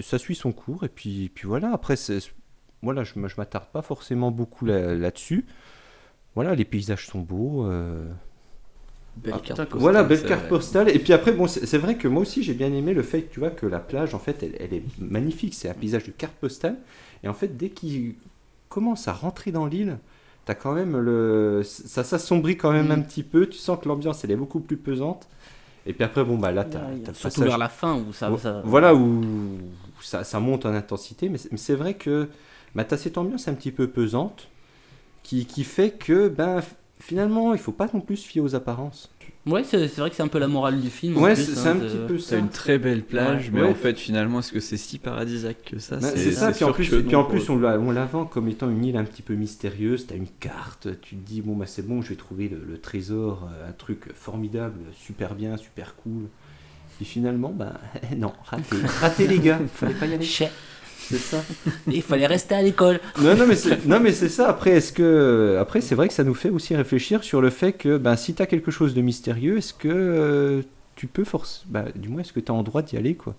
ça suit son cours et puis puis voilà. Après, voilà, je, je m'attarde pas forcément beaucoup là- là-dessus. voilà, les paysages sont beaux. Belle ah, carte postale, voilà, belle carte postale. Et puis après, bon, c'est vrai que moi aussi j'ai bien aimé le fait que tu vois que la plage, en fait, elle, elle est magnifique. C'est un paysage de carte postale. Et en fait, dès qu'il commence à rentrer dans l'île, t'as quand même le, ça s'assombrit quand même Mm. un petit peu. Tu sens que l'ambiance elle est beaucoup plus pesante. Et puis après, bon bah là, t'as, t'as le Surtout vers la fin où ça. Ça- Voilà où ça, ça monte en intensité, mais c'est, vrai que bah, tu as cette ambiance un petit peu pesante qui, qui fait que ben, finalement il faut pas non plus se fier aux apparences. Ouais, c'est vrai que c'est un peu la morale du film. Ouais, c'est, hein, c'est un de- petit peu T'as ça. une très belle plage, Ouais. mais Ouais. en fait, finalement, est-ce que c'est si paradisiaque que ça? Ben, c'est ça, puis en plus, que puis en plus on, la, on la vend comme étant une île un petit peu mystérieuse, tu as une carte, tu te dis bon bah c'est bon, je vais trouver le, le trésor, euh, un truc formidable, super bien, super cool. Et finalement, ben non, raté. Raté les gars, fallait pas y aller. C'est ça. Il fallait rester à l'école. Non, non, mais c'est, non, mais c'est ça. Après, est-ce que, après, c'est vrai que ça nous fait aussi réfléchir sur le fait que, ben, si tu as quelque chose de mystérieux, est-ce que euh, tu peux force, bah, du moins, est-ce que tu as en droit d'y aller, quoi?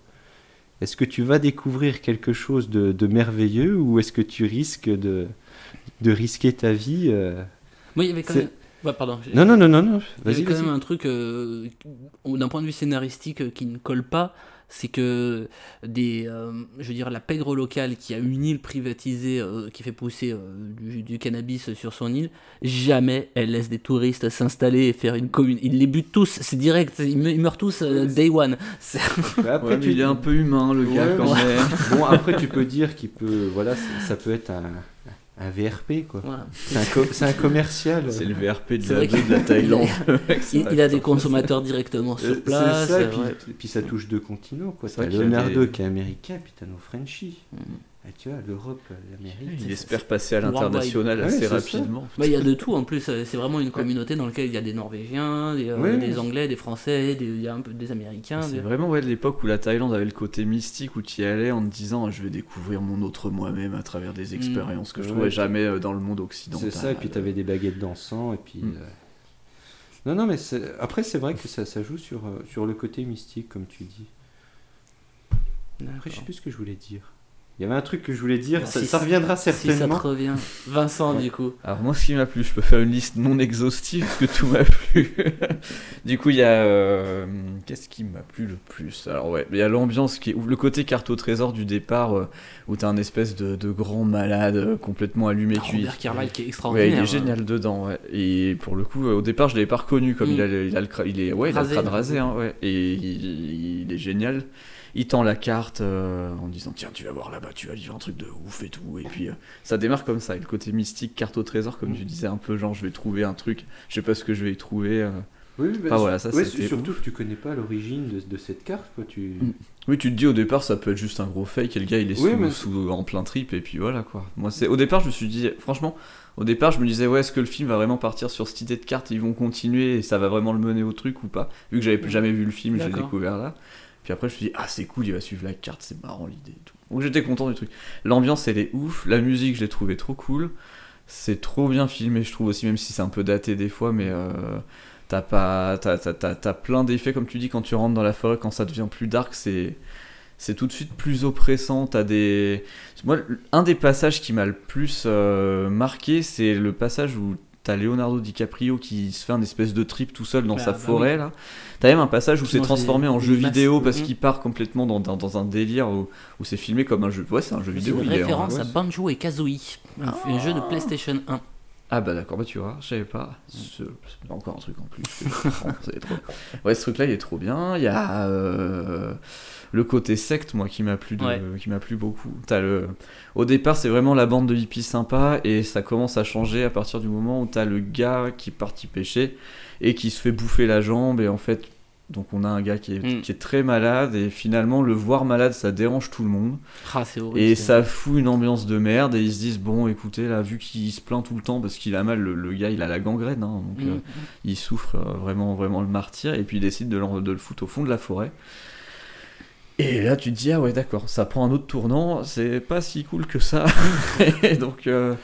Est-ce que tu vas découvrir quelque chose de, de merveilleux ou est-ce que tu risques de, de risquer ta vie euh? Oui, il y avait quand même. Ouais, pardon. j'ai- Non, non, non, non, non. Il y avait Vas-y, quand même un truc, euh, d'un point de vue scénaristique, qui ne colle pas. C'est que des, euh, je veux dire, la pègre locale qui a une île privatisée euh, qui fait pousser euh, du, du cannabis sur son île, jamais elle laisse des touristes s'installer et faire une commune. Ils les butent tous, c'est direct, ils, me- ils meurent tous euh, day one. C'est- Bah, après, Ouais, tu- il est un peu humain, le gars, quand ouais. même. Bon, après, tu peux dire qu'il peut, voilà, ça peut être un, un VRP, quoi. Voilà. C'est un, co- c'est un commercial. C'est le VRP de la, de la Thaïlande. Il, il a des consommateurs directement Euh, sur place. C'est ça, et euh, puis, ouais. et puis ça touche deux continents. quoi. C'est T'as vrai qu'il y a Leonardo des- qui est américain, puis t'as nos Frenchies. Mm. Tu vois, l'Europe, l'Amérique. Il espère passer à l'international assez rapidement. Bah, il y a de tout en plus, euh, c'est vraiment une communauté dans laquelle il y a des Norvégiens, des, euh, des. Anglais, des Français, des, il y a un peu des Américains. C'est des- vraiment ouais, l'époque où la Thaïlande avait le côté mystique où tu y allais en te disant ah, je vais découvrir mon autre moi-même à travers des expériences que je trouvais jamais euh, dans le monde occidental. C'est ça, et puis t'avais des baguettes d'encens, et puis. Mm. euh, Non, non, mais c'est- après, c'est vrai que ça, ça joue sur, euh, sur le côté mystique, comme tu dis. Après, je sais plus ce que je voulais dire. Il y avait un truc que je voulais dire, Bah, ça, si- ça reviendra Si ça certainement. te revient. Vincent, du coup. Alors moi ce qui m'a plu, je peux faire une liste non exhaustive parce que tout m'a plu. du coup il y a euh, qu'est-ce qui m'a plu le plus? Alors ouais, il y a l'ambiance qui est ou le côté carte au trésor du départ euh, où t'as un espèce de, de grand malade euh, complètement allumé Ah, tu Robert Carlyle qui est Ouais, extraordinaire. il est génial dedans, ouais. Et pour le coup, euh, au départ, je l'avais pas reconnu, comme Mm. il, a, le- il a le crâne, il est, ouais, il a le Rasé. crâne rasé, hein, ouais. Et il, il est génial. Il tend la carte euh, en disant tiens, tu vas voir là-bas, tu vas vivre un truc de ouf et tout. Et puis euh, ça démarre comme ça. Et le côté mystique, carte au trésor, comme tu disais, un peu genre je vais trouver un truc, je sais pas ce que je vais y trouver. euh. Oui, bah, Enfin, voilà, ça ouais, surtout ouf. que tu connais pas l'origine de, de cette carte, quoi. Tu... Mm. Oui, tu te dis au départ, ça peut être juste un gros fake et le gars il est Oui, sous, mais- sous- en plein trip et puis voilà quoi. Moi, c'est au départ, je me suis dit, franchement, au départ, je me disais, ouais, est-ce que le film va vraiment partir sur cette idée de carte Ils vont continuer et ça va vraiment le mener au truc ou pas? Vu que j'avais jamais vu le film, D'accord. découvert là. Puis après, je me suis dit, ah, c'est cool, il va suivre la carte, c'est marrant l'idée. Donc j'étais content du truc. L'ambiance, elle est ouf. La musique, je l'ai trouvé trop cool. C'est trop bien filmé, je trouve aussi, même si c'est un peu daté des fois, mais euh, t'as pas, t'as, t'as- t'as- t'as plein d'effets, comme tu dis, quand tu rentres dans la forêt, quand ça devient plus dark, c'est, c'est tout de suite plus oppressant. T'as des, moi, un des passages qui m'a le plus euh, marqué, c'est le passage où t'as Leonardo DiCaprio qui se fait un espèce de trip tout seul dans Ah, sa bah forêt oui. là. T'as même un passage où c'est transformé en jeu vidéo parce Mhm. qu'il part complètement dans, dans, dans un délire où, où c'est filmé comme un jeu. Ouais, c'est un jeu vidéo. une référence ouais, à Banjo et Kazooie, un, un jeu de PlayStation 1. Ah bah d'accord, bah tu vois, je savais pas. C'est encore un truc en plus. trop- Ouais, ce truc-là, il est trop bien. Il y a euh, le côté secte, moi, qui m'a plu, de- Ouais. qui m'a plu beaucoup. T'as le... Au départ, c'est vraiment la bande de hippies sympa, et ça commence à changer à partir du moment où t'as le gars qui est parti pêcher et qui se fait bouffer la jambe, et en fait, donc on a un gars qui est, Mm. qui est très malade, et finalement, le voir malade, ça dérange tout le monde. Ah, c'est horrible. Et ça fout une ambiance de merde et ils se disent bon écoutez là vu qu'il se plaint tout le temps parce qu'il a mal le, le gars il a la gangrène hein, donc Mm. euh, il souffre euh, vraiment vraiment le martyr et puis il décide de, de le foutre au fond de la forêt. Et là tu te dis ah ouais d'accord ça prend un autre tournant c'est pas si cool que ça et donc euh,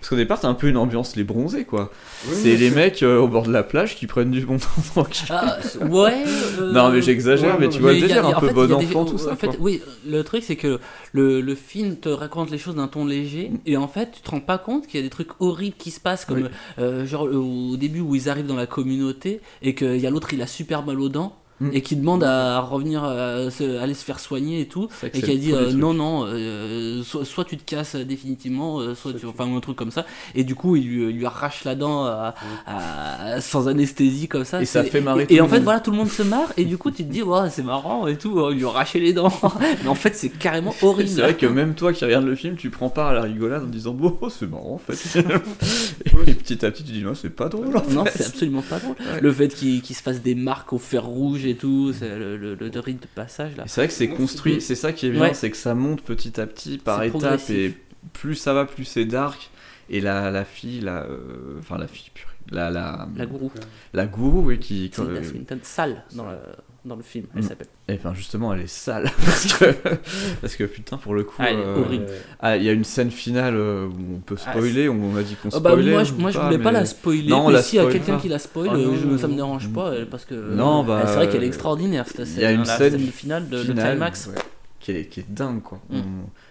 parce qu'au départ t'as un peu une ambiance les bronzés quoi c'est les mecs euh, au bord de la plage qui prennent du bon temps tranquille. Ah, ouais. euh, Non, mais j'exagère, mais tu vois le délire, un en peu fait, bon des- enfant, tout ça, En fait, quoi. oui, le truc c'est que le, le film te raconte les choses d'un ton léger et en fait tu te rends pas compte qu'il y a des trucs horribles qui se passent comme Oui. euh, genre au début où ils arrivent dans la communauté et qu'il y a l'autre il a super mal aux dents. Mm. Et qui demande à revenir, à se- aller se faire soigner et tout, et qui a dit euh, non non, euh, soit, soit tu te casses définitivement, euh, soit tu, enfin un truc comme ça, et du coup il lui, il lui arrache la dent à- à- sans anesthésie comme ça, Et ça fait marrer et, tout et en fait voilà tout le monde se marre et du coup tu te dis ouais c'est marrant et tout, oh, il lui a arraché les dents, mais en fait c'est carrément horrible. C'est vrai que même toi qui regardes le film, tu prends part à la rigolade en disant bon, c'est marrant en fait. et petit à petit, tu dis non, c'est pas drôle. En Non, c'est absolument pas drôle. Ouais. Le fait qu'il qu'il se fasse des marques au fer rouge et tout, c'est le, le, rite de passage là. C'est vrai que c'est construit, c'est ça qui est bien, Ouais. c'est que ça monte petit à petit par C'est étapes et plus ça va, plus c'est dark. Et la, la fille, la, euh, enfin la fille, purée, la, la, La gourou. la gourou, oui, qui, Tilda euh, Swinton, sale dans le, dans le film, elle Mm. s'appelle. Et enfin justement elle est sale parce que parce que putain pour le coup Ah, elle est euh, horrible. ah, il y a une scène finale euh, où on peut Ah, spoiler on m'a dit qu'on Ah bah, spoilait moi, je, moi je voulais pas mais- la spoiler, non on mais la s'il y a quelqu'un qui la spoil, euh, non, je- non, ça me dérange pas euh, parce que Non, bah, c'est vrai qu'elle euh, est extraordinaire cette Il y a scène, une la scène scène finale de le finale, climax. ouais, qui, est, qui est dingue quoi. Mm. On-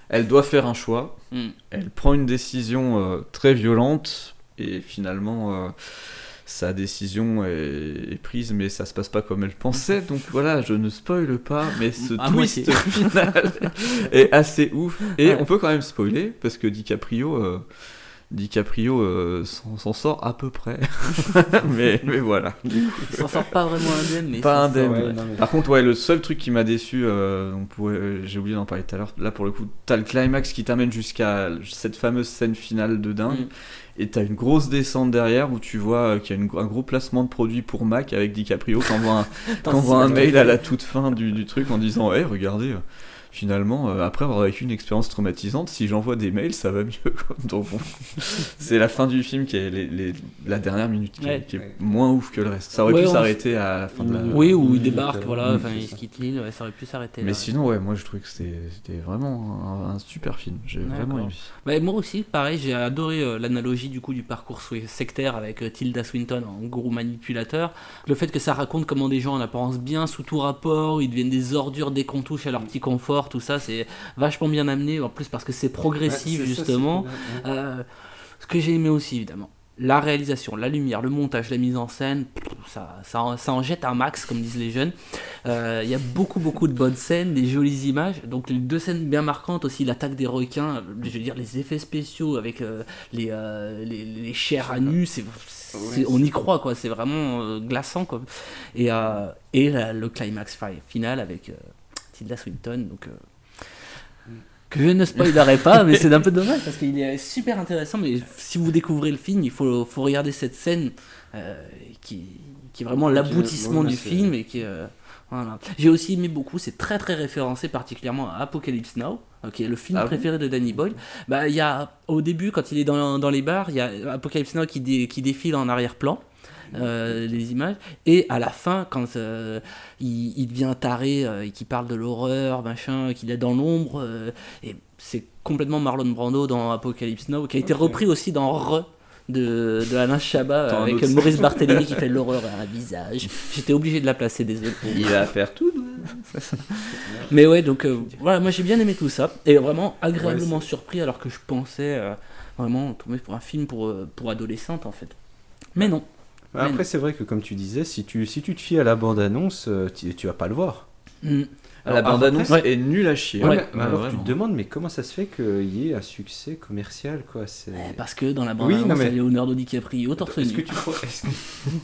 Elle doit faire un choix. Mm. Elle prend une décision euh, très violente et finalement euh, sa décision est, est prise mais ça se passe pas comme elle pensait donc voilà je ne spoile pas mais ce À twist moitié. final est assez ouf et Ouais. on peut quand même spoiler parce que DiCaprio euh, DiCaprio euh, s'en s'en sort à peu près mais, mais voilà Il s'en sort pas vraiment indemne, mais pas indemne. sort, ouais. ouais, non, mais- Par contre, ouais, le seul truc qui m'a déçu, euh, on pourrait, euh, j'ai oublié d'en parler tout à l'heure. Là, pour le coup, t'as le climax qui t'amène jusqu'à cette fameuse scène finale de dingue. Mm. Et t'as une grosse descente derrière où tu vois euh, qu'il y a une- un gros placement de produit pour Mac avec DiCaprio. Qui envoie un, envoie un mail à la toute fin du, du truc en disant Ouais, regardez, euh, finalement, euh, après avoir vécu une expérience traumatisante, si j'envoie des mails, ça va mieux. quoi. Donc, bon, c'est la fin du film qui est les- les- la dernière minute qui, est- Ouais. qui est moins ouf que le reste. Ça aurait Ouais, pu s'arrêter à la fin de la. Oui, où il Mm. débarque, voilà, Mm. enfin il se quitte l'île, ouais, ça aurait pu s'arrêter Mais là. sinon, ouais, moi je trouvais que c'était vraiment un, un super film. J'ai vraiment aimé. Bah, moi aussi, pareil, j'ai adoré euh, l'analogie du coup du parcours sectaire avec euh, Tilda Swinton en gourou manipulateur. Le fait que ça raconte comment des gens en apparence bien sous tout rapport, ils deviennent des ordures dès qu'on touche à leur petit confort, tout ça, c'est vachement bien amené, en plus parce que c'est progressif Ouais, c'est ça, justement. Euh, ce que j'ai aimé aussi évidemment, la réalisation, la lumière, le montage, la mise en scène, ça, ça, en- ça en jette un max comme disent les jeunes. Euh, Il y a beaucoup beaucoup de bonnes scènes, des jolies images, donc les deux scènes bien marquantes aussi, l'attaque des requins, je veux dire les effets spéciaux avec euh, les, les, les chairs à nu, c'est, on y croit quoi, c'est vraiment euh, glaçant quoi. Et, euh, et la- le climax fi- final avec euh, Tilda Swinton, donc... euh, que je ne spoilerai pas, mais c'est un peu dommage parce qu'il est super intéressant. Mais si vous découvrez le film, il faut, faut regarder cette scène euh, qui, qui est vraiment l'aboutissement du film. et qui euh, voilà. J'ai aussi aimé beaucoup, c'est très très référencé, particulièrement à Apocalypse Now, qui est le film Ah préféré de Danny Boyle. Bah, il y a, au début, quand il est dans, dans les bars, il y a Apocalypse Now qui, dé- qui défile en arrière-plan. Euh, les images et à la fin quand euh, il, il devient taré euh, et qu'il parle de l'horreur machin qu'il est dans l'ombre et c'est complètement Marlon Brando dans Apocalypse Now qui a été repris aussi dans Re de, de Alain Chabat avec Maurice. Barthélémy qui fait l'horreur à un visage j'étais obligé de la placer désolé Il va faire tout. mais ouais, donc voilà, moi j'ai bien aimé tout ça et vraiment agréablement surpris alors que je pensais vraiment tomber pour un film pour, pour adolescentes en fait. Mais non. Mais Après, c'est vrai que comme tu disais, si tu, si tu te fies à la bande-annonce, euh, tu, tu vas pas le voir. Mm. La Alors, bande-annonce après- est nulle à chier. Ouais, Ouais, mais alors vraiment. tu te demandes, mais comment ça se fait qu'il y ait un succès commercial quoi c'est... Parce que dans la bande Oui, mais- il y a Leonardo DiCaprio, torse Est-ce que tu crois est-ce que-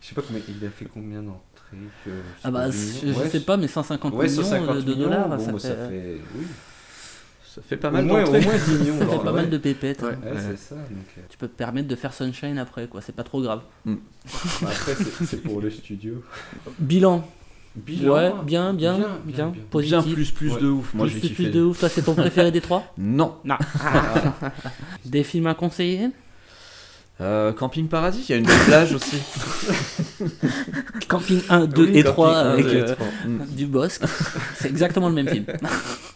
Je sais pas combien il a fait combien d'entrées que- Ah bah, c'est je, je Ouais, sais pas, mais 150 ouais, millions 150 de, millions, dollars, bon, ça, fait, ça fait oui. Ça fait pas Au mal moins, au d'entrées. moins 10 millions. ça fait bon, pas ouais. mal de pépettes. Ouais. hein. Ouais, c'est ça. Donc, euh, Tu peux te permettre de faire Sunshine après, quoi, c'est pas trop grave. bah, après, c'est- pour le studio. Bilan. Bilan. Ouais, bien, bien, bien, Bien, bien, bien. positif. Bien plus plus Ouais. de ouf. Moi plus, j'ai plus, plus de ouf, toi c'est ton préféré des trois? Non. Non. Des films à conseiller? Euh, Camping Paradis, il y a une plage aussi. Camping 1, 2 Oui, et Camping 3 1, avec 2 et euh, 3. Mm. du Bosque. C'est exactement le même film.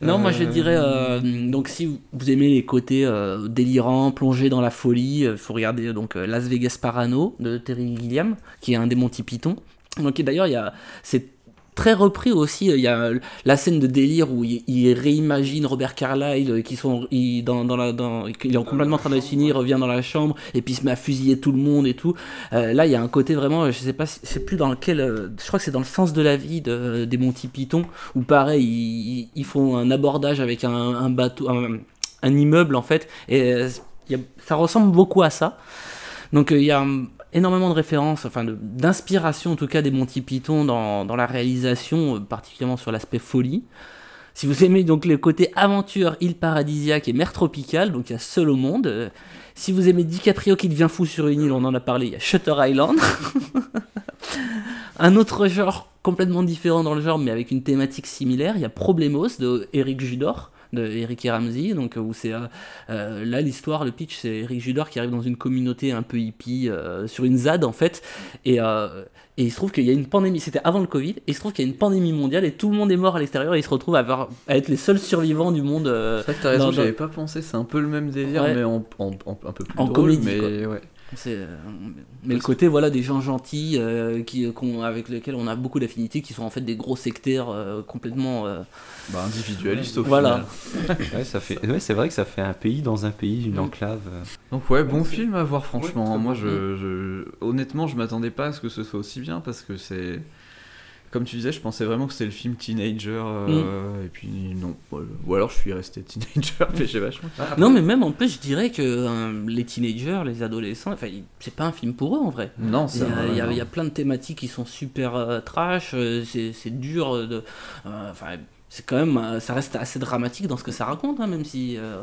non, moi je Euh, dirais, euh, donc si vous aimez les côtés euh, délirants, plongés dans la folie, il faut regarder donc Las Vegas Parano de Terry Gilliam, qui est un des Monty Python. Donc d'ailleurs, il y a, c'est très repris aussi. Il y a la scène de délire où il, réimagine Robert Carlyle euh, qui sont il, dans, dans la dans il est complètement en train de il revient dans la chambre et puis se met à fusiller tout le monde et tout. Euh, là, il y a un côté vraiment, je sais pas, je sais plus dans lequel, euh, je crois que c'est dans le sens de la vie de, des Monty Python où pareil, ils, font un abordage avec un, un bateau, un, un immeuble en fait et euh, ça ressemble beaucoup à ça. Donc euh, il y a hum, énormément de références, enfin d'inspiration en tout cas des Monty Python dans, dans la réalisation, euh, particulièrement sur l'aspect folie. Si vous aimez donc le côté aventure, île paradisiaque et mer tropicale, donc il y a seul au monde. euh, si vous aimez DiCaprio qui devient fou sur une île, on en a parlé, il y a Shutter Island. Un autre genre complètement différent dans le genre, mais avec une thématique similaire, il y a Problemos de Eric Judor, de Eric et Ramsey. Donc où c'est euh, euh, là l'histoire, le pitch, c'est Eric Judor qui arrive dans une communauté un peu hippie euh, sur une ZAD en fait, et, euh, et il se trouve qu'il y a une pandémie. C'était avant le Covid, et il se trouve qu'il y a une pandémie mondiale et tout le monde est mort à l'extérieur et ils se retrouvent à, avoir- à être les seuls survivants du monde. euh, C'est vrai que t'as raison, dans- j'y avais pas pensé. C'est un peu le même délire, Ouais. mais en, en- en- un peu plus En drôle. comédie, mais quoi. ouais. C'est, euh, mais le côté voilà des gens gentils euh, qui, qu'on- avec lesquels on a beaucoup d'affinités qui sont en fait des gros sectaires euh, complètement euh, Bah, individualiste au Voilà. final. ouais, ça fait, ouais, c'est vrai que ça fait un pays dans un pays, une Mm. enclave. euh. Donc ouais, bon film à voir franchement. Ouais, Moi, bon. je, je- honnêtement, je m'attendais pas à ce que ce soit aussi bien parce que c'est, comme tu disais, je pensais vraiment que c'était le film teenager euh, et puis non. Ou- alors je suis resté teenager, mais j'ai vachement. non mais même en plus je dirais que euh, les teenagers les adolescents enfin c'est pas un film pour eux en vrai Non, il y, c'est a, vrai, il y a- plein de thématiques qui sont super euh, trash c'est, dur de enfin c'est quand même ça reste assez dramatique dans ce que ça raconte hein, même si euh,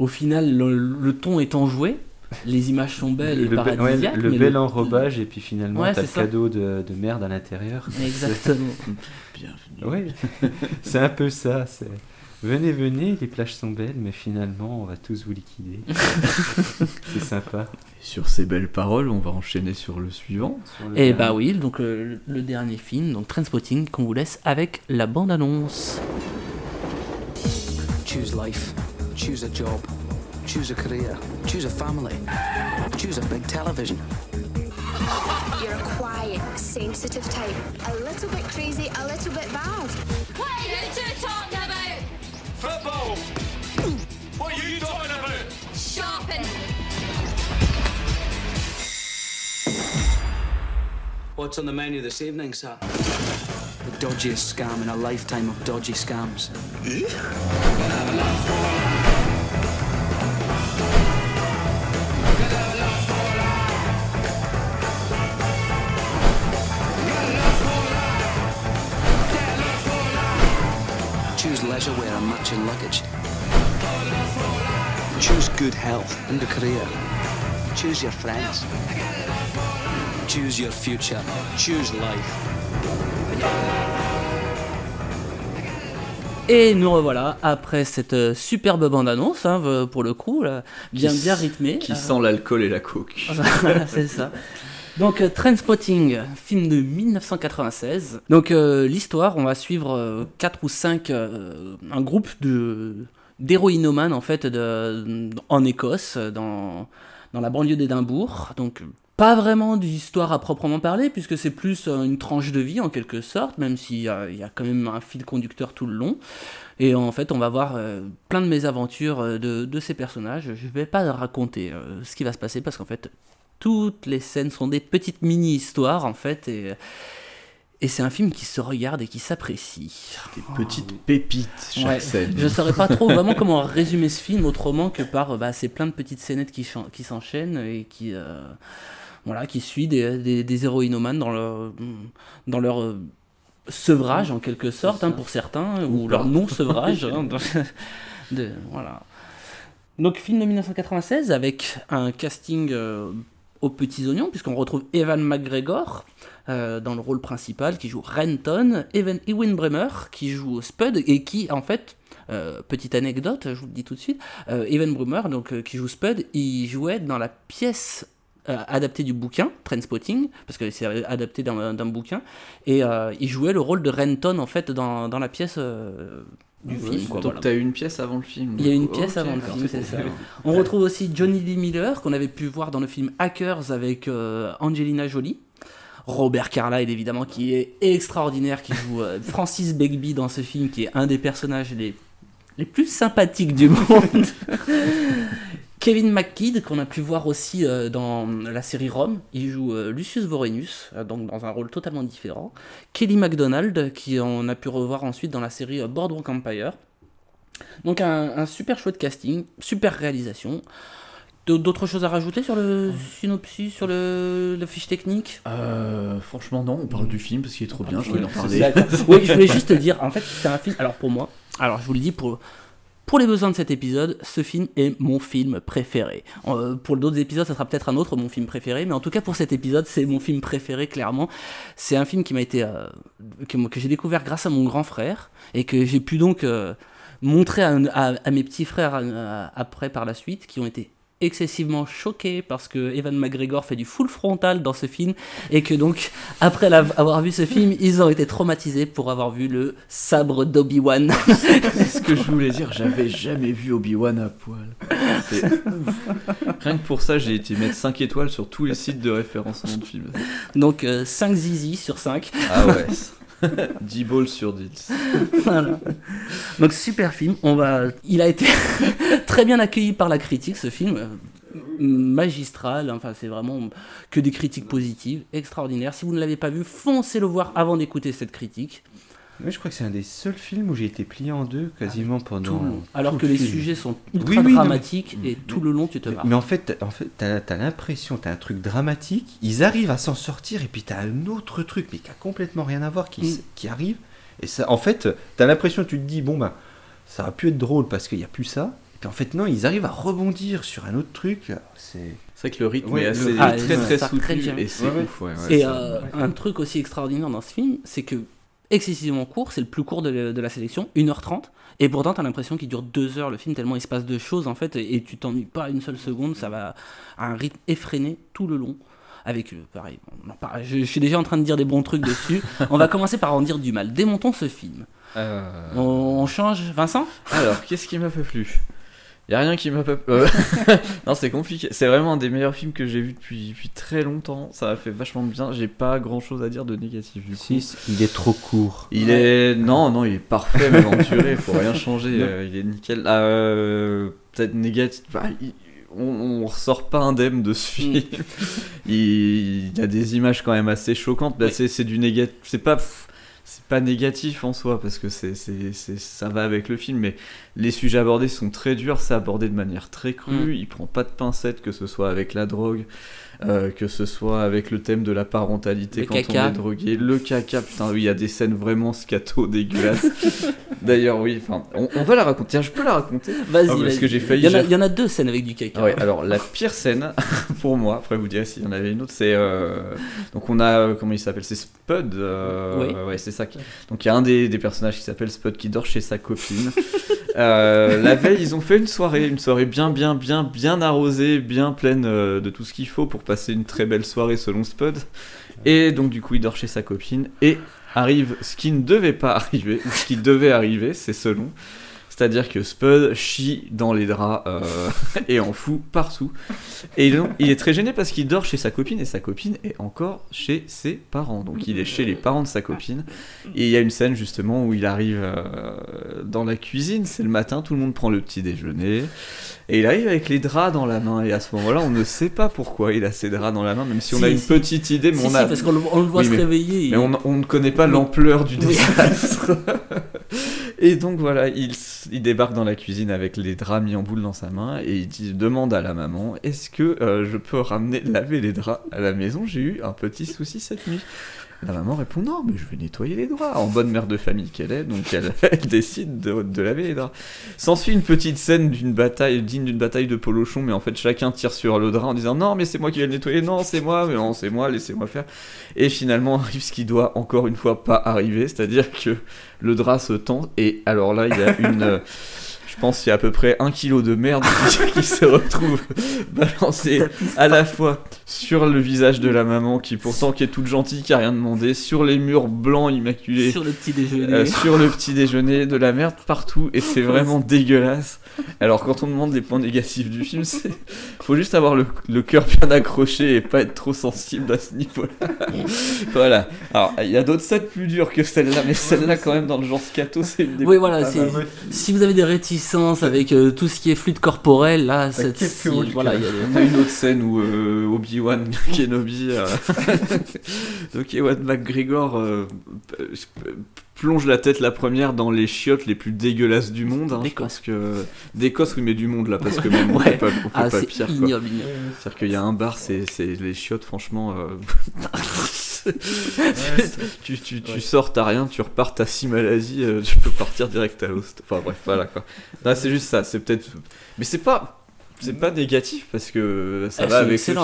au final le, le ton est enjoué les images sont belles et le, be- ouais, paradisiaques le mais bel enrobage, et puis finalement, Ouais, t'as le ça. cadeau de, de merde à l'intérieur. Exactement. Bienvenue. Oui, c'est un peu ça. c'est- Venez, venez, les plages sont belles, mais finalement, on va tous vous liquider. c'est sympa. Et sur ces belles paroles, on va enchaîner sur le suivant. Sur le Et dernier. bah oui, donc euh, le dernier film, donc Trainspotting, qu'on vous laisse avec la bande-annonce. Choose life. Choose a job. Choose a career. Choose a family. Choose a big television. You're a quiet, sensitive type. A little bit crazy, a little bit bad. What are you two talking about? Football! What are you talking about? Shopping. What's on the menu this evening, sir? The dodgiest scam in a lifetime of dodgy scams. Eh? Leisure wear and matching luggage. Choose good health and a career. Choose your friends. Choose your future. Choose life. Et nous revoilà après cette euh, superbe bande-annonce, hein, euh, pour le coup, là, bien Qui bien rythmée. Qui Euh, sent l'alcool et la coke. voilà, c'est ça. Donc, euh, Trainspotting, film de 1996. Donc, euh, l'histoire, on va suivre 4 ou 5, un groupe de d'héroïnomanes, en fait, en Écosse, dans, dans la banlieue d'Édimbourg. Donc, pas vraiment d'histoire à proprement parler, puisque c'est plus euh, une tranche de vie, en quelque sorte, même s'il y a, il y a quand même un fil conducteur tout le long. Et en fait, on va voir euh, plein de mésaventures euh, de, de ces personnages. Je vais pas raconter euh, ce qui va se passer, parce qu'en fait, toutes les scènes sont des petites mini-histoires en fait et, et c'est un film qui se regarde et qui s'apprécie. Des petites pépites chaque Ouais. scène. Je saurais pas trop vraiment comment résumer ce film autrement que par bah, c'est plein de petites scénettes qui, s'enchaînent et qui euh, voilà qui suit des, des, des héroïnomanes dans leur dans leur euh, sevrage en quelque sorte hein, pour certains ou, Ou leur pas. non sevrage hein, de, voilà. Donc film de 1996 avec un casting euh, aux petits oignons puisqu'on retrouve Evan McGregor euh, dans le rôle principal qui joue Renton, Evan Ewan Bremer qui joue Spud et qui en fait euh, petite anecdote, je vous le dis tout de suite, euh, Evan Bremer donc qui joue Spud, il jouait dans la pièce adaptée du bouquin Trainspotting parce que c'est adapté d'un bouquin et il jouait le rôle de Renton en fait dans, la pièce du film. Quoi, donc voilà. t'as eu une pièce avant le film. Il y a une pièce avant le film, c'est ça. bien. On retrouve aussi Johnny Lee Miller, qu'on avait pu voir dans le film Hackers avec euh, Angelina Jolie. Robert Carlyle, évidemment, qui est extraordinaire, qui joue euh, Francis Begbie dans ce film, qui est un des personnages les, les plus sympathiques du monde. Kevin McKidd, qu'on a pu voir aussi euh, dans la série Rome, il joue euh, Lucius Vorenus, euh, donc dans un rôle totalement différent. Kelly MacDonald, qui on a pu revoir ensuite dans la série Boardwalk Empire. Donc un, un super chouette casting, super réalisation. D'autres choses à rajouter sur le synopsis, sur le, la fiche technique? Euh, franchement, non, on parle du film parce qu'il est trop bien, je voulais en parler. Oui, je voulais juste te dire, en fait, c'est un film. Alors pour moi, alors je vous le dis pour. Pour les besoins de cet épisode, ce film est mon film préféré. Euh, pour d'autres épisodes, ça sera peut-être un autre mon film préféré, mais en tout cas pour cet épisode, c'est mon film préféré clairement. C'est un film qui m'a été euh, que, j'ai découvert grâce à mon grand frère et que j'ai pu donc euh, montrer à mes petits frères euh, après par la suite, qui ont été excessivement choqués parce que Evan McGregor fait du full frontal dans ce film et que donc après avoir vu ce film ils ont été traumatisés pour avoir vu le sabre d'Obi-Wan C'est ce que je voulais dire, j'avais jamais vu Obi-Wan à poil. Rien que pour ça, j'ai été mettre 5 étoiles sur tous les sites de référencement de films. donc euh, 5 zizi sur 5 Ah ouais. 10 balls sur 10. Voilà. Donc super film. On va. Il a été très bien accueilli par la critique ce film. euh, magistral, enfin c'est vraiment que des critiques positives, extraordinaire. Si vous ne l'avez pas vu, foncez le voir avant d'écouter cette critique. Moi, je crois que c'est un des seuls films où j'ai été plié en deux quasiment pendant. Tout le long. Alors tout que le les film. sujets sont Oui, ultra oui, non, mais- dramatiques et tout le long tu te Mais, marres. mais en fait, en fait t'as as, l'impression, t'as un truc dramatique, ils arrivent à s'en sortir, et puis t'as un autre truc, mais qui a complètement rien à voir, qui, Mm. qui arrive. Et ça, en fait, t'as l'impression, tu te dis, bon, bah, ça a pu être drôle parce qu'il n'y a plus ça. Et puis en fait, non, ils arrivent à rebondir sur un autre truc. C'est C'est vrai que le rythme Ouais, est le- assez Ah, très très soutenu très bien. et c'est Ouais, ouais. ouf. ouais, ouais, Et euh, un truc aussi extraordinaire dans ce film, c'est que excessivement court, c'est le plus court de, la- de la sélection, 1h30, et pourtant t'as l'impression qu'il dure 2 heures le film, tellement il se passe de choses en fait, et, et tu t'ennuies pas une seule seconde, ça va à un rythme effréné tout le long. Avec, euh, pareil, je, je suis déjà en train de dire des bons trucs dessus. on va commencer par en dire du mal. Démontons ce film. Euh, On, on change, Vincent? Alors, qu'est-ce qui m'a fait plu Y a rien qui m'a pas. euh, non, c'est compliqué. C'est vraiment un des meilleurs films que j'ai vu depuis, depuis très longtemps. Ça m'a fait vachement bien. J'ai pas grand chose à dire de négatif du coup. Si, il est trop court. Il est. Non, non, il est parfait, même aventuré. Faut rien changer. Euh, il est nickel. Ah, euh, Peut-être négatif. bah, il- On, on ressort pas indemne de ce film. il, il y a des images quand même assez choquantes. Bah, c'est, c'est du négatif. C'est pas. C'est pas négatif en soi parce que c'est, c'est, c'est- ça va avec le film, mais les sujets abordés sont très durs, c'est abordé de manière très crue, Mm. il prend pas de pincettes, que ce soit avec la drogue, euh, que ce soit avec le thème de la parentalité Le quand caca. on est drogué, le caca, putain, oui, il y a des scènes vraiment scato dégueulasses. D'ailleurs, oui, enfin, on, on va la raconter. Tiens, je peux la raconter? Vas-y, Ah, Parce que j'ai failli. Il y, en a, j'ai- il y en a deux scènes avec du caca. ah ouais, alors la pire scène pour moi, après vous direz s'il y en avait une autre, c'est euh, donc on a euh, comment il s'appelle, c'est Spud, euh, Oui. ouais c'est ça. qui- Donc il y a un des, des personnages qui s'appelle Spud qui dort chez sa copine. Euh, la veille ils ont fait une soirée, une soirée bien bien bien bien arrosée, bien pleine euh, de tout ce qu'il faut pour passer une très belle soirée selon Spud. Et donc du coup il dort chez sa copine et arrive ce qui ne devait pas arriver, ou ce qui devait arriver, c'est selon. C'est-à-dire que Spud chie dans les draps euh, et en fout partout. Et donc, il est très gêné parce qu'il dort chez sa copine et sa copine est encore chez ses parents. Donc il est chez les parents de sa copine. Et il y a une scène justement où il arrive euh, dans la cuisine, c'est le matin, tout le monde prend le petit déjeuner. Et il arrive avec les draps dans la main. Et à ce moment-là, on ne sait pas pourquoi il a ses draps dans la main, même si, on Si, a une si. petite idée. Mais Si, on si, a... parce qu'on le- on le voit se mais- réveiller, Mais on ne connaît pas l'ampleur du désastre. Et donc voilà, il, débarque dans la cuisine avec les draps mis en boule dans sa main et il demande à la maman Est-ce que euh, je peux ramener laver les draps à la maison? J'ai eu un petit souci cette nuit. La maman répond Non, mais je vais nettoyer les draps. En bonne mère de famille qu'elle est, donc elle, décide de, de laver les draps. S'ensuit une petite scène d'une bataille, digne d'une bataille de polochon, mais en fait chacun tire sur le drap en disant Non, mais c'est moi qui vais le nettoyer, non, c'est moi, mais non, c'est moi, laissez-moi faire. Et finalement arrive ce qui doit encore une fois pas arriver, c'est-à-dire que le drap se tend, et alors là, il y a une. Je pense qu'il y a à peu près un kilo de merde qui, qui se retrouve balancé à la fois sur le visage de la maman qui pourtant qui est toute gentille, qui a rien demandé, sur les murs blancs immaculés, Sur le petit déjeuner. euh, sur le petit déjeuner, de la merde partout et c'est vraiment dégueulasse. Alors quand on demande les points négatifs du film, c'est faut juste avoir le, le cœur bien accroché et pas être trop sensible à ce niveau-là. voilà. Alors il y a d'autres scènes plus dures que celle-là, mais celle-là quand même dans le genre scato, c'est une des Oui, voilà, si vous avez des réticences avec euh, tout ce qui est fluide corporel, là, cette, voilà, il y a des- On a une autre scène où euh, Obi-Wan Kenobi, euh, donc Ewan McGregor euh, plonge la tête la première dans les chiottes les plus dégueulasses du monde. Hein, pense que d'Écosse, oui, mais du monde là, parce que même on Ouais. fait pas, on fait Ah, pas pire. C'est-à-dire qu'il y a un bar, c'est c'est les chiottes, franchement. tu, tu, tu sors, t'as rien, tu repars, t'as six maladies, euh, tu peux partir direct à l'host. Enfin bref, voilà quoi. C'est juste ça, c'est peut-être. Mais c'est pas. C'est pas négatif parce que ça Ah, va avec c'est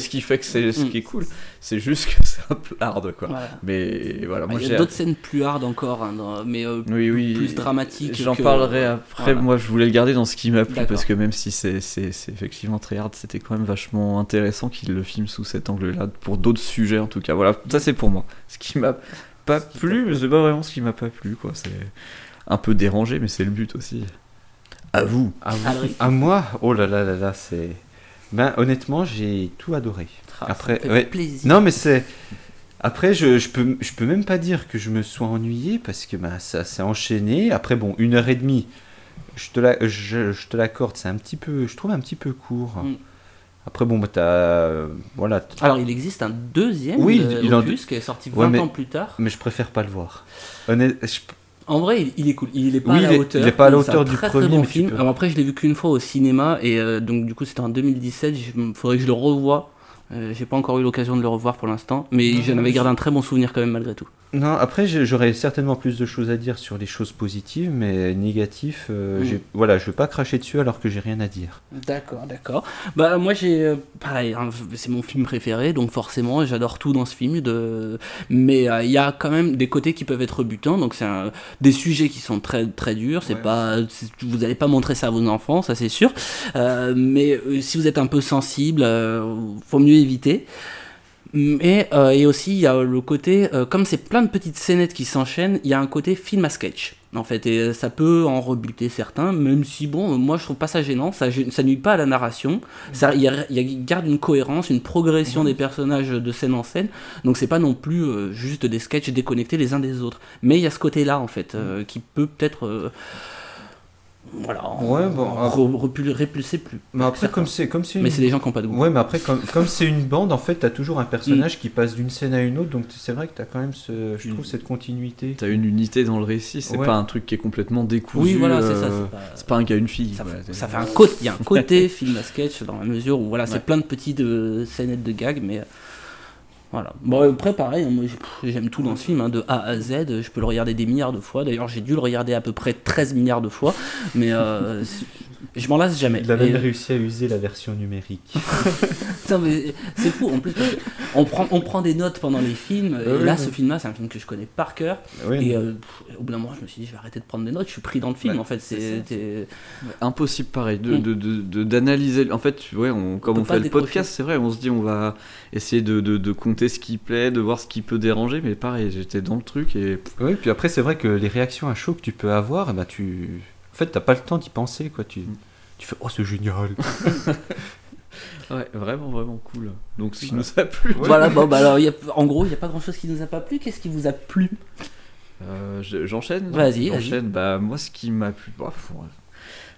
ce qui fait que c'est ce Mm. qui est cool. C'est juste que c'est un peu hard quoi. Voilà. Mais voilà, Ah, moi il y j'ai. a d'autres scènes plus hard encore, hein, dans- mais euh, Oui, oui. plus dramatiques. J'en que- parlerai après. Voilà. Moi, je voulais le garder dans ce qui m'a plu parce que même si c'est c'est- c'est effectivement très hard, c'était quand même vachement intéressant qu'il le filme sous cet angle-là pour d'autres sujets en tout cas. Voilà, ça c'est pour moi. Ce qui m'a pas plu, mais c'est pas vraiment ce qui m'a pas plu quoi. C'est un peu dérangé, mais c'est le but aussi. À vous. À, vous. Alric. À moi Oh là là là là, c'est. Ben honnêtement, j'ai tout adoré. Ah, ça Après, me fait ouais. plaisir. Non mais c'est. Après, je, je peux, je peux même pas dire que je me sois ennuyé parce que ben, ça s'est enchaîné. Après, bon, une heure et demie, je te la- je, je te l'accorde, c'est un petit peu, je trouve un petit peu court. Mm. Après, bon, bah, t'as, euh, voilà. t- Alors, il existe un deuxième Oui, euh, il en- opus qui est sorti 20 Ouais, mais- ans plus tard. Mais je préfère pas le voir. Honnête, je- En vrai, il, il est cool. Il est pas Oui, à la hauteur. il est pas à la hauteur du très, premier, Très bon film. Alors après, je l'ai vu qu'une fois au cinéma et euh, donc du coup, c'était en 2017. Il faudrait que je le revoie. Euh, J'ai pas encore eu l'occasion de le revoir pour l'instant, mais j'en avais gardé un très bon souvenir quand même malgré tout. Non, après j'aurais certainement plus de choses à dire sur les choses positives, mais négatifs, euh, Mm. j'ai- voilà, je veux pas cracher dessus alors que j'ai rien à dire. D'accord, d'accord. Bah moi j'ai euh, pareil, hein, c'est mon film préféré, donc forcément j'adore tout dans ce film. De... Mais euh, il y a quand même des côtés qui peuvent être butants, donc c'est un- des sujets qui sont très très durs. C'est pas, vous allez pas montrer ça à vos enfants, ça c'est sûr. Euh, mais si vous êtes un peu sensible, euh, faut mieux éviter. Mais euh, et aussi il y a le côté, euh, comme c'est plein de petites scénettes qui s'enchaînent, il y a un côté film à sketch en fait. Et euh, ça peut en rebuter certains, même si bon, moi je trouve pas ça gênant, ça, nuit pas à la narration, ça il y a- il garde une cohérence, une progression des personnages de scène en scène, donc c'est pas non plus euh, juste des sketchs déconnectés les uns des autres, mais il y a ce côté là en fait euh, qui peut peut-être euh, voilà, Ouais, bon, re- repul- répulser plus. Mais après, comme c'est comme c'est Mais une- c'est des gens qui ont pas de goût. Ouais, mais après, comme comme c'est une bande, en fait, t'as toujours un personnage qui passe d'une scène à une autre, donc c'est vrai que t'as quand même ce, je trouve cette continuité. T'as une unité dans le récit, c'est Ouais. pas un truc qui est complètement décousu. Oui, voilà, c'est ça, euh, c'est pas- C'est pas un gars, une fille. Ça, fait, ça fait un côté, il y a un côté film à sketch dans la mesure où voilà, c'est Ouais. plein de petites euh, scénettes de gags, mais euh, voilà. Bon, après, pareil, hein, moi j'aime tout dans ce film, hein, de A à Z, je peux le regarder des milliards de fois. D'ailleurs, j'ai dû le regarder à peu près 13 milliards de fois, mais euh, je m'en lasse jamais. Il a même Et- réussi à user la version numérique. C'est fou en plus. parce que on, prend, on prend des notes pendant les films. et là, ce film-là, c'est un film que je connais par cœur. Et euh, pff, au bout d'un moment, je me suis dit, je vais arrêter de prendre des notes. Je suis pris dans le film. Ouais, en fait, c'est impossible pareil de Mm. de- de- de- d'analyser en fait ouais on, comme on, fait le podcast c'est vrai on se dit on va essayer de, de, de ce qui plaît de voir ce qui peut déranger mais pareil j'étais dans le truc et Oui, puis après, c'est vrai que les réactions à chaud que tu peux avoir, eh ben, tu. En fait, t'as pas le temps d'y penser, quoi. Tu, tu fais, oh, c'est génial. ouais vraiment vraiment cool. Donc ce qui nous a plu. Voilà, bon, bah alors, il y a- en gros, il n'y a pas grand chose qui nous a pas plu. Qu'est-ce qui vous a plu? Euh, je- j'enchaîne? Vas-y, j'enchaîne. Bah moi ce qui m'a plu bah,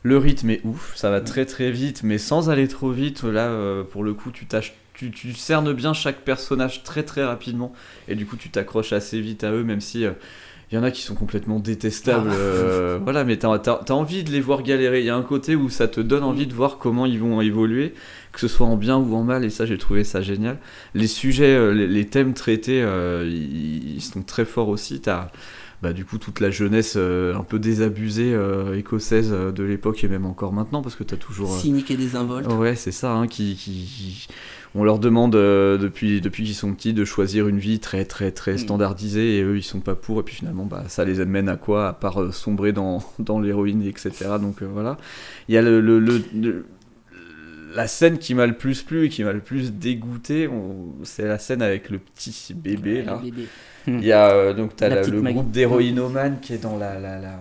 le rythme est ouf. Ça va très très vite mais sans aller trop vite. Là euh, pour le coup tu tâches tu, tu cernes bien chaque personnage très très rapidement et du coup tu t'accroches assez vite à eux même si euh, il y en a qui sont complètement détestables, Ah. euh, voilà, mais t'as as, envie de les voir galérer. Il y a un côté où ça te donne envie de voir comment ils vont évoluer, que ce soit en bien ou en mal, et ça j'ai trouvé ça génial. Les sujets, euh, les, les thèmes traités, euh, ils, ils sont très forts aussi. T'as bah, du coup toute la jeunesse euh, un peu désabusée euh, écossaise euh, de l'époque et même encore maintenant, parce que t'as toujours. euh, Cynique et désinvolte. Ouais, c'est ça, hein, qui- on leur demande euh, depuis, depuis qu'ils sont petits de choisir une vie très très très Mm. standardisée et eux ils sont pas pour et puis finalement bah, ça les amène à quoi? À part euh, sombrer dans, dans l'héroïne etc. Donc euh, voilà, il y a le, le- le- le- la scène qui m'a le plus plu et qui m'a le plus dégoûté, on- c'est la scène avec le petit bébé Ouais, là. le bébé. Il y a euh, donc La la- le Maggie. groupe d'héroïnomanes qui est dans la, la, la-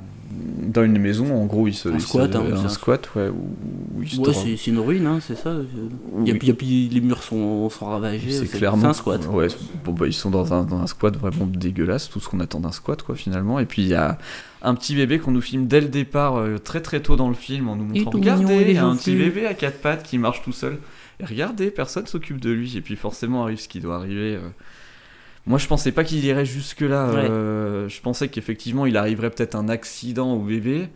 dans une maison en gros ils se Un ils se- squat, hein, un squat ouais où, où ils se Ouais, droguent. c'est une ruine, hein, c'est ça. Il y a, Oui. il y a- puis les murs sont, sont ravagés. C'est clairement un squat. Ouais, bon bah ils sont dans un, dans un squat vraiment dégueulasse, tout ce qu'on attend d'un squat quoi finalement. Et puis il y a un petit bébé qu'on nous filme dès le départ, euh, très très tôt dans le film, en nous montrant regardez, il est il y a un petit bébé à quatre pattes qui marche tout seul. Et regardez, personne s'occupe de lui. Et puis forcément arrive ce qui doit arriver. euh. Moi je pensais pas qu'il irait jusque là. euh, je pensais qu'effectivement il arriverait peut-être un accident au bébé.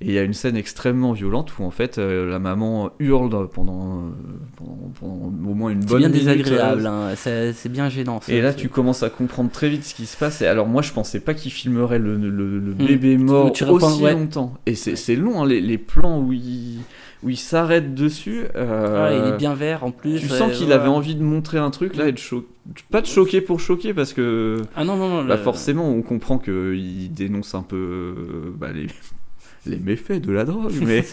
Et il y a une scène extrêmement violente où en fait euh, la maman hurle pendant, euh, pendant, pendant au moins une C'est bonne bien désagréable, euh, hein, c'est c'est bien gênant. ça. et là, tu commences à comprendre très vite ce qui se passe. Et alors, moi, je pensais pas qu'il filmerait le, le- le Hmm. bébé mort Tu reprends- aussi ouais. longtemps. Et c'est long, hein, les, les plans où il, où il s'arrête dessus. euh, Ouais, il est bien vert en plus. Tu sens qu'il ouais. avait envie de montrer un truc là et de cho- pas de choquer pour choquer parce que Ah non, non, non. bah, le- forcément on comprend qu'il dénonce un peu bah, les, les méfaits de la drogue mais,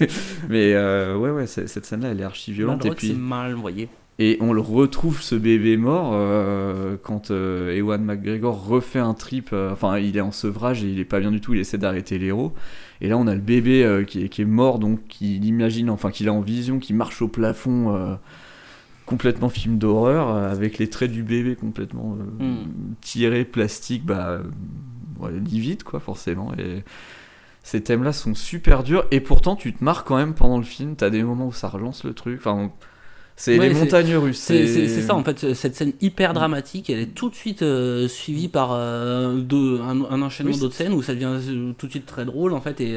mais euh, ouais ouais cette scène là elle est archi La violente et drogue, puis c'est mal, vous voyez. et on le retrouve ce bébé mort euh, quand euh, Ewan McGregor refait un trip. enfin, il est en sevrage et il est pas bien du tout. Il essaie d'arrêter l'héros. Et là, on a le bébé qui, est, qui est mort, donc qui l'imagine, enfin, qu'il a en vision, qui marche au plafond. complètement film d'horreur avec les traits du bébé complètement euh, Mm. tirés plastique bah euh, ouais, livide quoi forcément et ces thèmes là sont super durs et pourtant tu te marres quand même pendant le film. T'as des moments où ça relance le truc. Enfin c'est Ouais, les montagnes russes C'est ça en fait, cette scène hyper dramatique, elle est tout de suite euh, suivie par euh, deux- un, un enchaînement Oui, d'autres scènes où ça devient euh, tout de suite très drôle en fait et,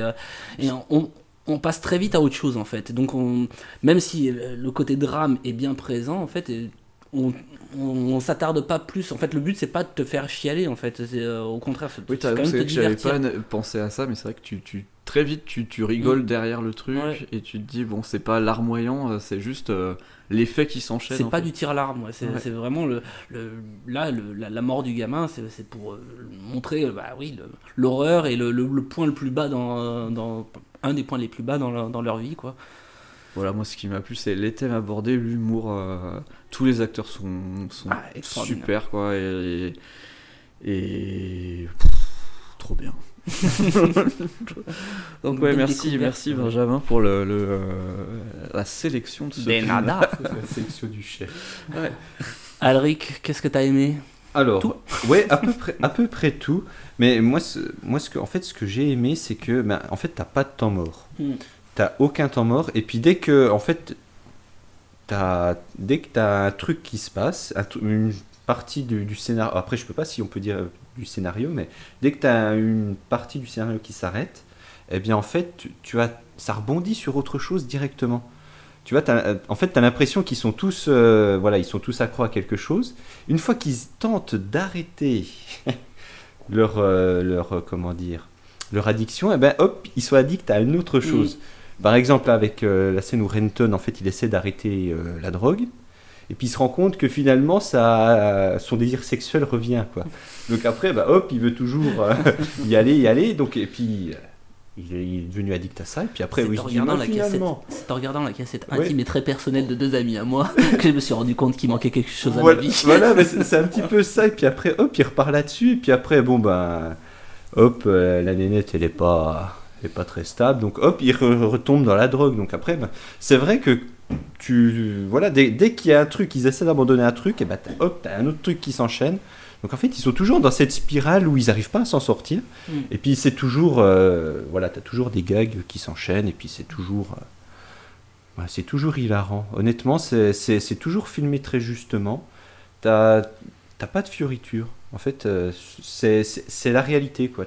et on, on passe très vite à autre chose en fait. Donc on, même si le côté drame est bien présent en fait, et on, on, on s'attarde pas plus. En fait, le but c'est pas de te faire chialer en fait, c'est euh, au contraire, c'est Oui, quand même te que j'avais pas pensé à ça, mais c'est vrai que tu, tu très vite tu, tu rigoles Mm. derrière le truc Ouais. et tu te dis bon c'est pas larmoyant, euh, c'est juste euh, l'effet qui s'enchaîne. C'est pas fait. du tir à l'arme, ouais. c'est Ouais. vraiment le, le- là le- la, la mort du gamin, c'est c'est pour euh, montrer bah oui l'horreur et le, point le plus bas dans, dans un des points les plus bas dans leur vie quoi. Voilà, moi ce qui m'a plu, c'est les thèmes abordés, l'humour. euh, tous les acteurs sont, sont Ah, super, quoi. Et. et- pff, trop bien. Donc, ouais, merci, merci Benjamin pour le, le, euh, la sélection de ce De film. nada. La sélection du chef. Ouais. Alric, qu'est-ce que t'as aimé? Alors, Tout ouais, à peu près, à peu près tout. Mais moi, ce, moi, ce que, en fait, ce que j'ai aimé, c'est que, ben, en fait, t'as pas de temps mort. Hmm. T'as aucun temps mort. Et puis dès que, en fait, t'as, dès que t'as un truc qui se passe, un une partie du, du scénario. Après, je peux pas si on peut dire euh, du scénario, mais dès que t'as une partie du scénario qui s'arrête, eh bien, en fait, tu, tu as, ça rebondit sur autre chose directement. Tu vois, t'as- en fait, tu as l'impression qu'ils sont tous, euh, voilà, ils sont tous accros à quelque chose. Une fois qu'ils tentent d'arrêter leur, euh, leur, euh, comment dire, leur addiction, eh ben, hop, ils sont addicts à une autre chose. Par exemple, avec euh, la scène où Renton, en fait, il essaie d'arrêter euh, la drogue. Et puis il se rend compte que finalement, ça, son désir sexuel revient, quoi. Donc après, bah, hop, il veut toujours euh, y aller, y aller. Donc, et puis, il est, il est devenu addict à ça. Et puis après, oui, en regardant la cassette, finalement, c'est en regardant la cassette Ouais. intime et très personnelle de deux amis à moi que je me suis rendu compte qu'il manquait quelque chose à voilà, ma vie. voilà, mais c'est un petit peu ça. Et puis après, hop, il repart là-dessus. Et puis après, bon, ben, hop, euh, la nénette, elle est pas, est pas très stable. Donc hop, il re- retombe dans la drogue. Donc après, ben, c'est vrai que tu, voilà, dès, dès qu'il y a un truc, ils essaient d'abandonner un truc, et ben, t'as- hop, t'as un autre truc qui s'enchaîne. Donc en fait, ils sont toujours dans cette spirale où ils n'arrivent pas à s'en sortir. Mm. Et puis c'est toujours, euh, voilà, t'as toujours des gags qui s'enchaînent. Et puis c'est toujours, euh, c'est toujours hilarant. Honnêtement, c'est toujours filmé très justement. T'as pas de fioriture. En fait, euh, c'est la réalité, quoi.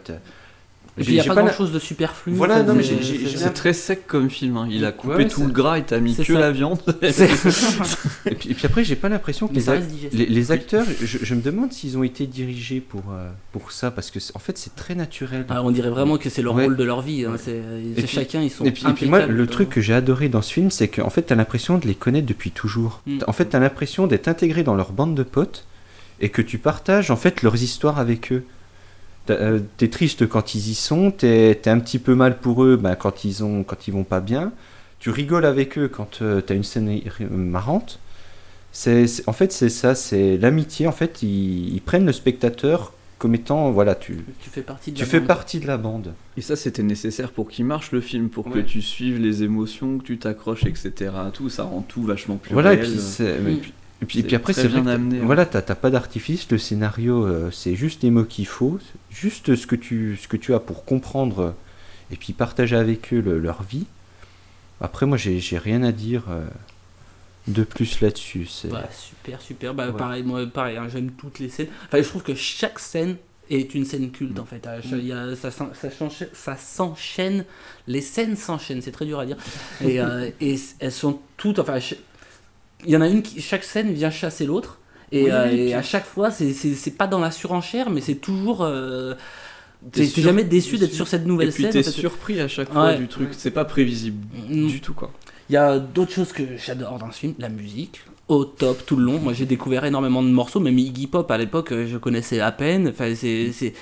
Et puis il n'y a pas la- grand chose de superflu. Voilà, enfin, non, mais c'est- très sec comme film. hein. Il a coupé Ouais, tout le gras, il t'a mis que ça. la viande. et, puis, et puis après, j'ai pas l'impression que les, acteurs, je, je me demande s'ils ont été dirigés pour, euh, pour ça, parce que c'est- en fait, c'est très naturel. Ah, on dirait vraiment que c'est leur Ouais. rôle de leur vie. hein, c'est- Et puis- chacun, ils sont. Et puis, et puis moi, le truc que j'ai adoré dans ce film, c'est qu'en fait, t'as l'impression de les connaître depuis toujours. Mm. En fait, t'as l'impression d'être intégré dans leur bande de potes et que tu partages en fait leurs histoires avec eux. Euh, T'es triste quand ils y sont, t'es un petit peu mal pour eux ben, quand, ils ont, quand ils vont pas bien. Tu rigoles avec eux quand euh, t'as une scène euh, marrante. C'est, c'est- en fait, c'est ça, c'est l'amitié. En fait, ils, ils prennent le spectateur comme étant, voilà, tu, Tu fais partie de tu la fais bande. partie de la bande. Et ça, c'était nécessaire pour qu'il marche le film, pour Ouais. que tu suives les émotions, que tu t'accroches, etc. Tout ça rend tout vachement plus Voilà, et réel. puis, c'est- et puis, et puis, et C'est puis après, c'est vrai bien que amené, t'as- hein. voilà, t'as pas d'artifice, le scénario, euh, c'est juste les mots qu'il faut, juste ce que, tu, ce que tu as pour comprendre euh, et puis partager avec eux le- leur vie. Après, moi, j'ai rien à dire euh, de plus là-dessus. Bah, super, super. Bah, Ouais. Pareil, moi, pareil, hein, j'aime toutes les scènes. Enfin, je trouve que chaque scène est une scène culte en fait. Chaque- il y a- ça, s'en- ça, s'enchaîne- les scènes s'enchaînent, c'est très dur à dire. Et, euh, et elles sont toutes. Enfin, il y en a une qui. Chaque scène vient chasser l'autre. Et, Oui, euh, et à chaque fois, c'est- pas dans la surenchère, mais c'est toujours. euh, T'es jamais déçu d'être sur- cette nouvelle Et puis scène. t'es surpris à chaque fois Ouais. du truc. C'est pas prévisible du tout, quoi. Il y a d'autres choses que j'adore dans ce film, la musique, au top tout le long. Moi j'ai découvert énormément de morceaux, même Iggy Pop à l'époque euh, je connaissais à peine. Enfin c'est c'est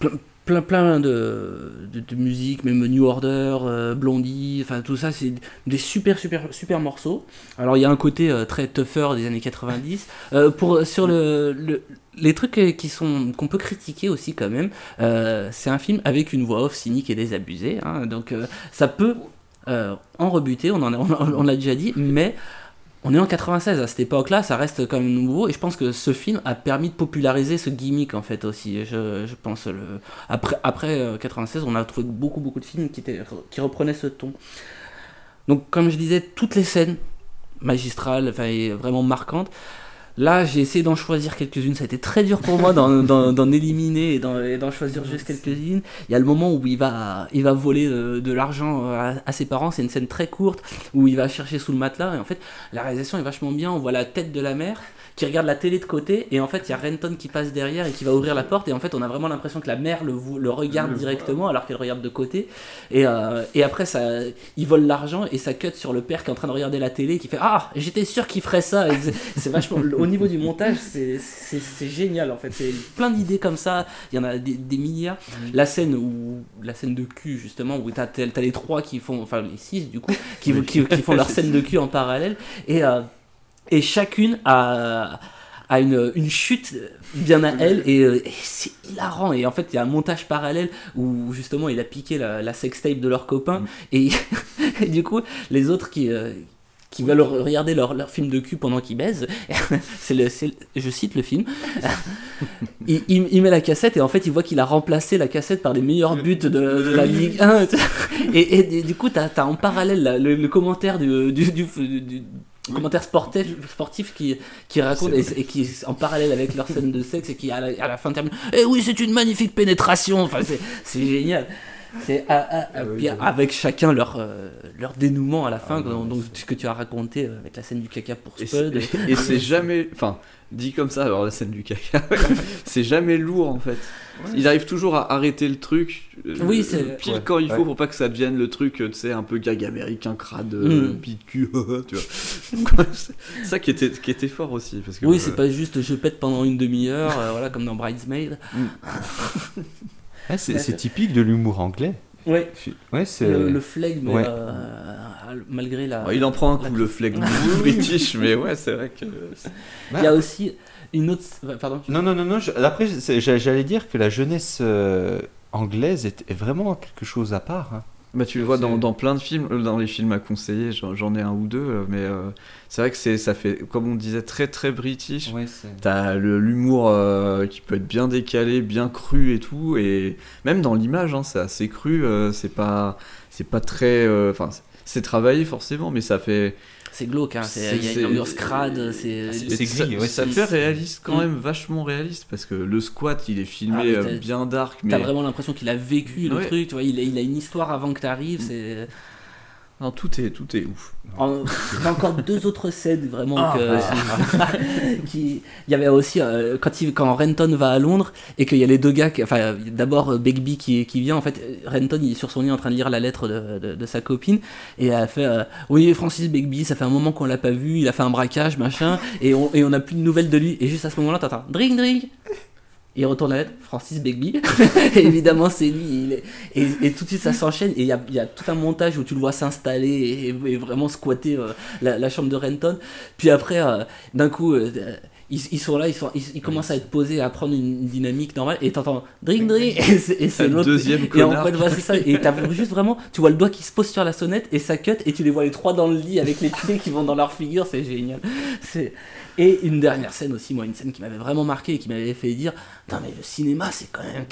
plein plein, de, musique, même New Order, euh, Blondie, enfin tout ça c'est des super super super morceaux. Alors il y a un côté euh, très tougher des années 90. Euh, pour sur le, le- les trucs qui sont qu'on peut critiquer aussi quand même, euh, c'est un film avec une voix off cynique et désabusée, hein, donc ça peut en rebuter, on en a- on l'a déjà dit, mais on est en 96 à cette époque-là, ça reste quand même nouveau et je pense que ce film a permis de populariser ce gimmick en fait aussi. Je, pense après après euh, 96, on a trouvé beaucoup beaucoup de films qui qui reprenaient ce ton. Donc comme je disais, toutes les scènes magistrales, enfin vraiment marquantes. Là, j'ai essayé d'en choisir quelques-unes. Ça a été très dur pour moi d'en, éliminer et d'en, choisir juste quelques-unes. Il y a le moment où il va, il va voler euh, de, l'argent à, à ses parents. C'est une scène très courte où il va chercher sous le matelas. Et en fait, la réalisation est vachement bien. On voit la tête de la mère qui regarde la télé de côté et en fait il y a Renton qui passe derrière et qui va ouvrir la porte et en fait on a vraiment l'impression que la mère le, regarde directement alors qu'elle regarde de côté et, euh, et après ça il vole l'argent et ça cut sur le père qui est en train de regarder la télé qui fait ah j'étais sûr qu'il ferait ça c'est- vachement au niveau du montage c'est génial en fait. C'est plein d'idées comme ça il y en a des, des milliards. La scène où la scène de cul justement où t'as t'as les trois qui font enfin les six du coup qui, qui font leur scène de cul en parallèle et euh, et chacune a, a une, une chute bien à elle et, euh, et c'est hilarant. Et en fait il y a un montage parallèle où justement il a piqué la, la sextape de leur copain et, et du coup les autres qui euh, qui veulent regarder leur, leur film de cul pendant qu'ils baisent, c'est le, c'est- je cite le film, il, il- il met la cassette et en fait il voit qu'il a remplacé la cassette par les meilleurs buts de, de la Ligue 1 et, et, du- du coup t'as as en parallèle le, le commentaire du, du, du- du- du- commentaire sportif, sportif qui, qui raconte et, et qui en parallèle avec leur scène de sexe et qui à la, à la fin termine Eh oui c'est une magnifique pénétration enfin c'est génial c'est ah, ah, ah, avec chacun leur, euh, leur dénouement à la fin, donc, donc, ce que tu as raconté euh, avec la scène du caca pour Spud. et c'est jamais. Enfin, dit comme ça, alors la scène du caca, c'est jamais lourd en fait. Il arrive toujours à arrêter le truc euh, Oui, c'est- pile ouais. quand il faut Ouais. pour pas que ça devienne le truc, euh, tu sais, un peu gag américain, crade, euh, Mm. de cul, tu vois. Ça qui était, qui était fort aussi. Parce que, Oui, euh, c'est pas juste je pète pendant une demi-heure, euh, voilà, comme dans Bridesmaid. Ouais, c'est c'est typique de l'humour anglais. Ouais. Ouais, c'est le, le flegme, Ouais. euh, malgré la. Ouais, il en prend un coup, la- le flegme british, mais ouais, c'est vrai que. Il y a aussi une autre. Pardon. tu- Non, non, non, non. je- Après, j'allais dire que la jeunesse euh, anglaise est, vraiment quelque chose à part. hein. Bah tu le vois dans, plein de films, euh, dans les films à conseiller, j'en ai un ou deux, euh, mais euh, c'est vrai que c'est ça fait, comme on disait, très très british. Ouais, T'as l'humour euh, qui peut être bien décalé, bien cru et tout, et même dans l'image, hein, c'est assez cru, euh, c'est pas, c'est pas très, enfin, c'est travaillé forcément, mais ça fait. C'est glauque, hein, il y a une ambiance crade, c'est- c'est gris, ouais, ça fait réaliste quand Mm. même, vachement réaliste, parce que le squat, il est Ah, filmé mais euh, bien dark, mais T'as vraiment l'impression qu'il a vécu le truc, tu vois, il a, il a une histoire avant que t'arrives, c'est. Non, tout est, tout est ouf. En- T'as encore deux autres scènes vraiment Ah, que- qui il y avait aussi euh, quand il quand Renton va à Londres et qu'il y a les deux gars qui- enfin d'abord euh, Begbie qui, qui vient en fait Renton il est sur son lit en train de lire la lettre de, de- de sa copine et elle fait euh, oui Francis Begbie ça fait un moment qu'on l'a pas vu il a fait un braquage machin et on et on a plus de nouvelles de lui. Et juste à ce moment-là t'entends drink drink il retourne la lettre, Francis Begbie. évidemment, c'est lui. il est- et, et tout de suite, ça s'enchaîne. Et il y a, il y a tout un montage où tu le vois s'installer et, et vraiment squatter euh, la, la chambre de Renton. Puis après, euh, d'un coup, euh, ils, ils sont là, ils, sont, ils, ils commencent à être posés, à prendre une dynamique normale. Et t'entends drink drink. Et c'est, l'autre. deuxième Et en fait, voilà, c'est ça. Et t'as juste vraiment, tu vois le doigt qui se pose sur la sonnette et ça cut. Et tu les vois les trois dans le lit avec les pieds qui vont dans leur figure. C'est génial. C'est. Et une dernière scène aussi, moi, une scène qui m'avait vraiment marqué et qui m'avait fait dire Non, mais le cinéma, c'est quand même.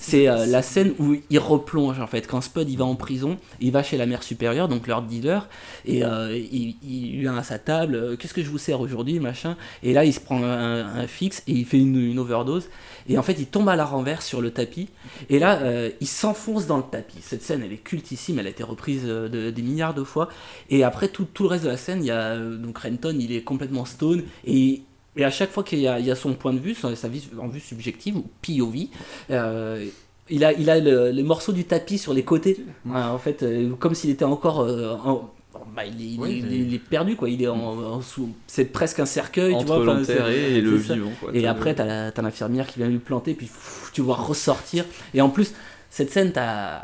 c'est euh, la scène où il replonge, en fait. Quand Spud, il va en prison, il va chez la mère supérieure, donc leur dealer, et euh, il, il vient à sa table euh, Qu'est-ce que je vous sers aujourd'hui, machin Et là, il se prend un, fixe et il fait une, overdose. Et en fait, il tombe à la renverse sur le tapis. Et là, il s'enfonce dans le tapis. Cette scène, elle est cultissime. Elle a été reprise de- des milliards de fois. Et après, tout, tout le reste de la scène, il y a donc Renton, il est complètement stone. Et, et à chaque fois qu'il y, a- il y a son point de vue, sa, sa vie en vue subjective, ou POV, euh, il a, il a le- les morceaux du tapis sur les côtés. Ah, en fait, euh, comme s'il était encore. euh, en- bah, il, est, il est- Oui, il est- il est perdu quoi, il est en, en sous, c'est presque un cercueil, tu Entre vois. enfin, l'enterré et le vivant, quoi. Et après, le- t'as l'infirmière qui vient lui planter, puis tu vois ressortir. Et en plus, cette scène, euh,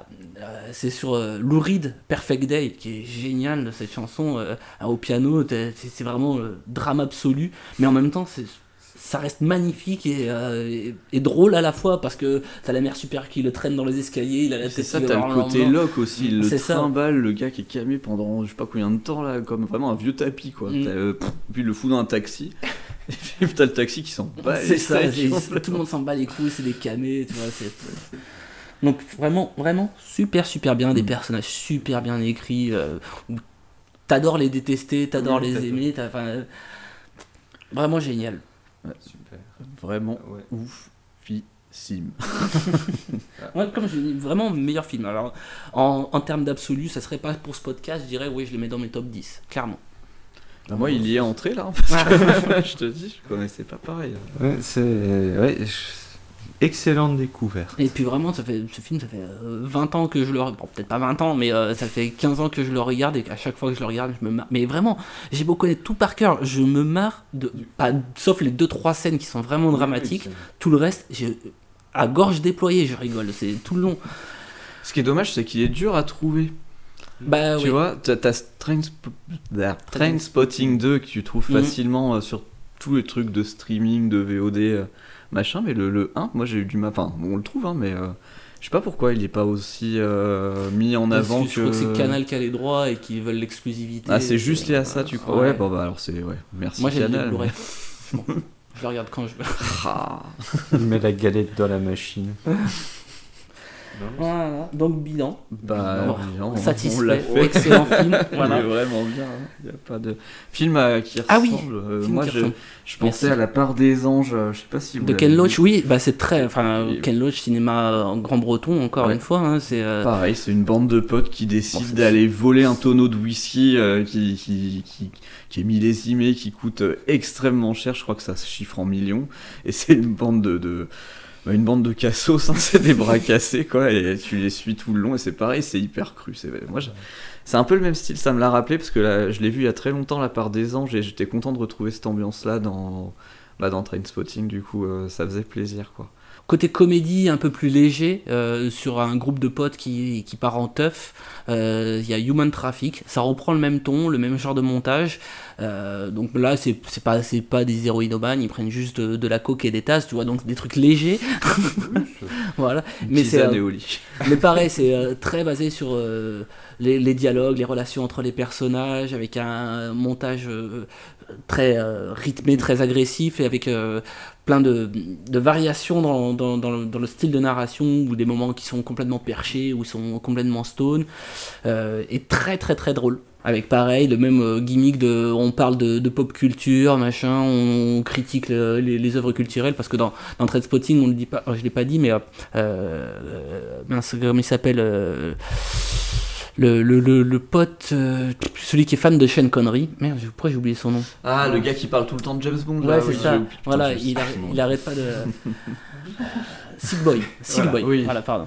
c'est sur euh, Lou Reed, Perfect Day, qui est génial cette chanson euh, au piano. C'est vraiment le drame absolu, mais en même temps, c'est ça reste magnifique et, euh, et- et drôle à la fois parce que t'as la mère super qui le traîne dans les escaliers, il a la tête ça, t'as le côté lock aussi, il le trimballe, le gars qui est camé pendant je sais pas combien de temps là, comme vraiment un vieux tapis quoi. Mm. Euh, pff, puis le fout dans un taxi, et puis t'as le taxi qui s'en bat. c'est ça, tout le monde s'en bat les couilles, c'est des camés, tu vois. Donc vraiment, vraiment super, super bien, des personnages super bien écrits. euh, où t'adores les détester, t'adores Oui, les aimer, euh, vraiment génial. Super. Vraiment Ouais. oufissime. Ouais, comme je dis, vraiment meilleur film. Alors, en, en termes d'absolu, ça serait pas pour ce podcast, je dirais, oui, je le mets dans mes top 10, clairement. Bah, moi, il y est entré là. Parce que, je te dis, je connaissais pas pareil. Ouais, c'est ouais, je- excellente découverte. Et puis vraiment, ça fait, ce film, ça fait euh, 20 ans que je le regarde. Bon, peut-être pas 20 ans, mais euh, ça fait 15 ans que je le regarde et qu'à chaque fois que je le regarde, je me marre. Mais vraiment, j'ai beau connaître tout par cœur, je me marre, de, pas, sauf les 2-3 scènes qui sont vraiment dramatiques. tout le reste, j'ai- à gorge déployée, je rigole. C'est tout le long. Ce qui est dommage, c'est qu'il est dur à trouver. Bah tu oui. vois, t'as t'as Trainspotting Train Spotting 2 que tu trouves Mhm. facilement euh, sur tous les trucs de streaming, de VOD, euh, machin, mais le, le 1, moi j'ai eu du mal. Enfin, on le trouve, hein, mais euh, je sais pas pourquoi il est pas aussi euh, mis en Parce avant que que. je crois que c'est Canal qui a les droits et qui veulent l'exclusivité. Ah, c'est juste lié à ça, tu crois? Ouais, Ouais. bon, bah alors c'est. Ouais, merci Moi j'ai le Canal. Blu-ray. Bon, je le regarde quand je veux. Ah. Il met la galette dans la machine. Voilà, donc bilan. Bah, Bon, bilan, on- satisfait, on l'a fait. excellent film. Voilà. Il est vraiment bien. hein. Il y a pas de film à- qui ressemble. Ah oui, euh, film moi, qui je, ressemble. je pensais Merci. à la part des anges. euh, Je sais pas si vous De l'avez Ken. Loach, oui, bah c'est très. Enfin, Et- Ken Loach, cinéma en grand breton, encore Ouais. une fois. Hein, c'est. euh, Pareil, c'est une bande de potes qui décident Bon, d'aller voler un tonneau de whisky euh, qui, qui, qui, qui est millésimé, qui coûte euh, extrêmement cher. Je crois que ça se chiffre en millions. Et c'est une bande de. de bah, une bande de cassos, hein, c'est des bras cassés quoi, et tu les suis tout le long, et c'est pareil, c'est hyper cru. C'est moi, un peu le même style, ça me l'a rappelé parce que là, je l'ai vu il y a très longtemps, la part des anges, et j'étais content de retrouver cette ambiance-là dans, bah, dans Trainspotting. Du coup, euh, ça faisait plaisir quoi. Côté comédie un peu plus léger, euh, sur un groupe de potes qui, qui part en teuf, euh, il y a Human Traffic, ça reprend le même ton, le même genre de montage. Euh, donc là, c'est pas, c'est pas des héroïnomanes, ils prennent juste de, de la coke et des tasses, tu vois, donc des trucs légers. voilà. Mais c'est au mais pareil, c'est très basé sur les, les dialogues, les relations entre les personnages, avec un montage très euh, rythmé, très agressif, et avec euh, plein de, variations dans, le, style de narration, ou des moments qui sont complètement perchés, ou sont complètement stone, euh, et très très très drôle. Avec pareil, le même euh, gimmick de on parle de, pop culture, machin, on, critique le- les, œuvres culturelles, parce que dans, dans Trainspotting, on le dit pas, je l'ai pas dit, mais euh, euh, mince, comment il s'appelle euh, le, le, le, le pote, euh, celui qui est fan de Sean Connery. Merde, pourquoi j'ai oublié son nom Ah, le gars qui parle tout le temps de James Bond. Ouais, c'est oui, ça. Voilà, il, arrête, il arrête pas de. Sick Boy. Sick Voilà, Boy. oui. Voilà, pardon.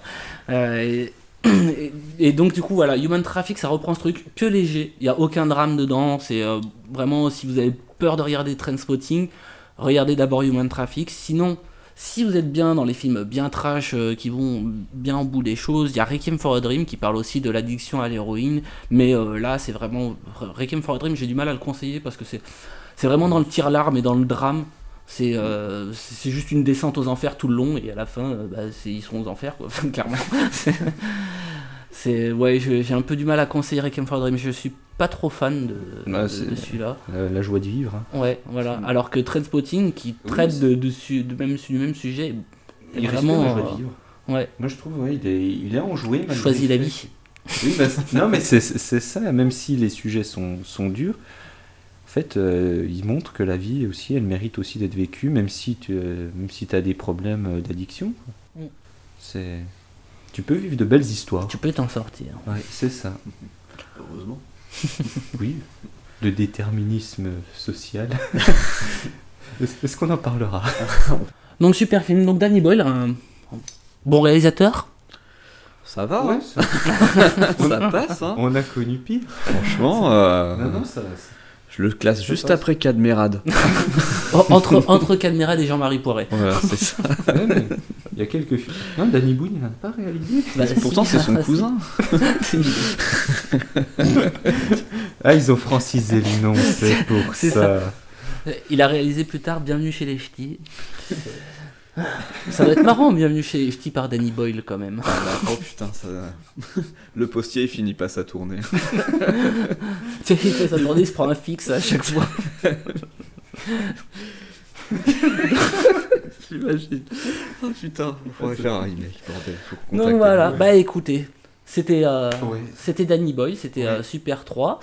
Euh, et, et- et donc, du coup, voilà, Human Traffic, ça reprend ce truc que léger. Il n'y a aucun drame dedans. C'est euh, vraiment, si vous avez peur de regarder Trainspotting, regardez d'abord Human Traffic. Sinon, si vous êtes bien dans les films bien trash euh, qui vont bien au bout des choses, il y a Requiem for a Dream qui parle aussi de l'addiction à l'héroïne. Mais euh, là, c'est vraiment. Requiem for a Dream, j'ai du mal à le conseiller parce que c'est. Vraiment dans le tir-larme et dans le drame. C'est euh, c'est juste une descente aux enfers tout le long et à la fin, bah, ils seront aux enfers, quoi, clairement. C'est- ouais, j'ai un peu du mal à conseiller Requiem for a Dream. Je suis pas trop fan de, de- c'est- de celui-là. La, la joie de vivre. hein. Ouais, voilà. Alors que Trainspotting, qui traite de, de, su- de même, du même sujet, est Il vraiment. respecte la joie de euh, vivre. Ouais. Moi je trouve, ouais, il, est, il est enjoué. Choisis la vie. Oui, bah, non, mais c'est c'est ça, même si les sujets sont, sont durs, en fait, euh, il montre que la vie aussi, elle mérite aussi d'être vécue, même si tu euh, même si as des problèmes d'addiction. Mm. C'est. Tu peux vivre de belles histoires. Tu peux t'en sortir. Ouais, c'est ça. Heureusement. Oui, le déterminisme social. Est-ce qu'on en parlera? Donc, super film. Donc, Danny Boyle, un bon réalisateur? Ça va, Ouais, hein. ça- ça passe, hein. On a connu pire. Franchement, euh, Non, non, ça- je le classe ça juste passe. après Cadmerade. Oh, entre, entre Cadmerade et Jean-Marie Poiret. Voilà, c'est ça. Ouais, mais il y a quelques films. Non, Danny Boone, il n'a pas réalisé. Bah, Pourtant, c'est son si. cousin. Ah, ils ont francisé le nom, c'est pour ça. Il a réalisé plus tard Bienvenue chez les Ch'tis. Ça doit être marrant, Bienvenue chez les Ch'tis par Danny Boyle quand même. Ah bah, oh putain, ça... le postier il finit pas sa tournée. Il fait sa tournée, il se prend un fixe à chaque fois. J'imagine. Oh putain, il faudrait faire un remake, bordel. Faut qu'on Donc contacte voilà, bah écoutez, c'était euh, Ouais. c'était Danny Boy, c'était euh, Super 3.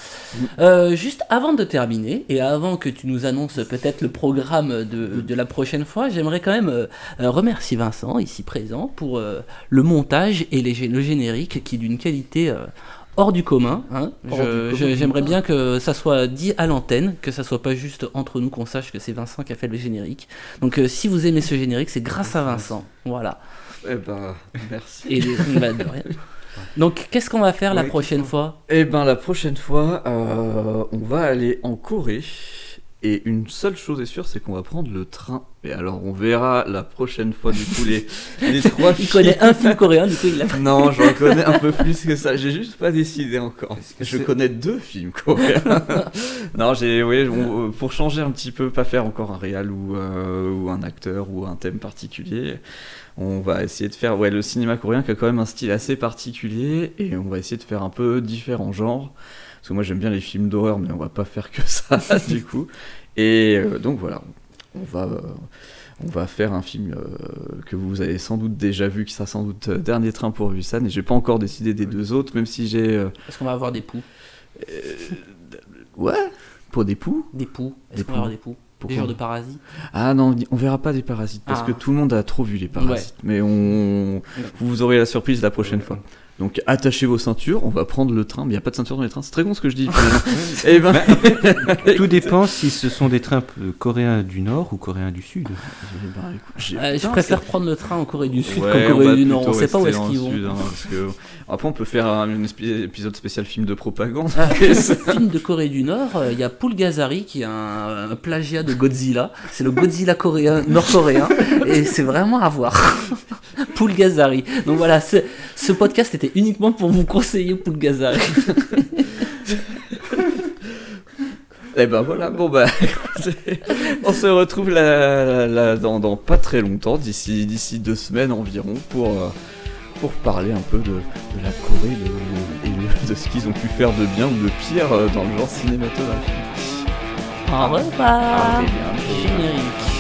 Euh, juste avant de terminer, et avant que tu nous annonces peut-être le programme de, de la prochaine fois, j'aimerais quand même remercier Vincent, ici présent, pour euh, le montage et les, le générique qui est d'une qualité euh, hors du commun. Hein. J'aimerais bien que ça soit dit à l'antenne, que ça soit pas juste entre nous qu'on sache que c'est Vincent qui a fait le générique. Donc euh, si vous aimez ce générique, c'est grâce à Vincent. Voilà. Eh ben, merci. Et bah, de rien. Donc qu'est-ce qu'on va faire la prochaine fois? Eh ben la prochaine fois, euh, on va aller en Corée. Et une seule chose est sûre, c'est qu'on va prendre le train. Et alors on verra la prochaine fois du coup les, les trois Il connaît un film coréen, du coup il l'a. Non, j'en connais un peu plus que ça. J'ai juste pas décidé encore. Je connais deux films coréens. non, j'ai, oui, on- pour changer un petit peu, pas faire encore un réal ou, euh, ou un acteur ou un thème particulier. On va essayer de faire, ouais, le cinéma coréen qui a quand même un style assez particulier et on va essayer de faire un peu différents genres. Parce que moi j'aime bien les films d'horreur, mais on va pas faire que ça du coup. Et euh, donc voilà, on va, euh, on va faire un film euh, que vous avez sans doute déjà vu, qui sera sans doute Dernier Train pour Busan. Et j'ai pas encore décidé des deux autres, même si j'ai. Est-ce qu'on va avoir des poux? Ouais, pour des poux. Des poux Est-ce Des qu'on va avoir poux. des poux? Des genres de parasites? Ah non, on verra pas des parasites parce Ah. que tout le monde a trop vu les parasites. Mais on, vous aurez la surprise la prochaine fois. Donc attachez vos ceintures, on va prendre le train. Mais il n'y a pas de ceinture dans les trains, c'est très con ce que je dis. Eh ben, Bah, Tout dépend si ce sont des trains euh, coréens du Nord ou coréens du Sud. Eh ben, écoute, Euh, Je préfère prendre le train en Corée du Sud Ouais, qu'en on Corée du Nord. On plutôt sait pas où est-ce qu'ils vont. sud, hein, parce que... Après, on peut faire un, épisode spécial film de propagande. Ah, film de Corée du Nord, euh, il y a Poul Gazari qui est un, un plagiat de Godzilla. C'est le Godzilla coréen, nord-coréen et c'est vraiment à voir. Poul Gazari. Donc voilà, ce, podcast était uniquement pour vous conseiller Poul Gazari. Et ben voilà, bon écoutez, on se retrouve là, là- là dans, dans pas très longtemps, d'ici d'ici deux semaines environ, pour, euh, pour parler un peu de, de la Corée de, et de, ce qu'ils ont pu faire de bien ou de pire euh, dans le genre cinématographique. Au revoir. Allez, bien. Générique.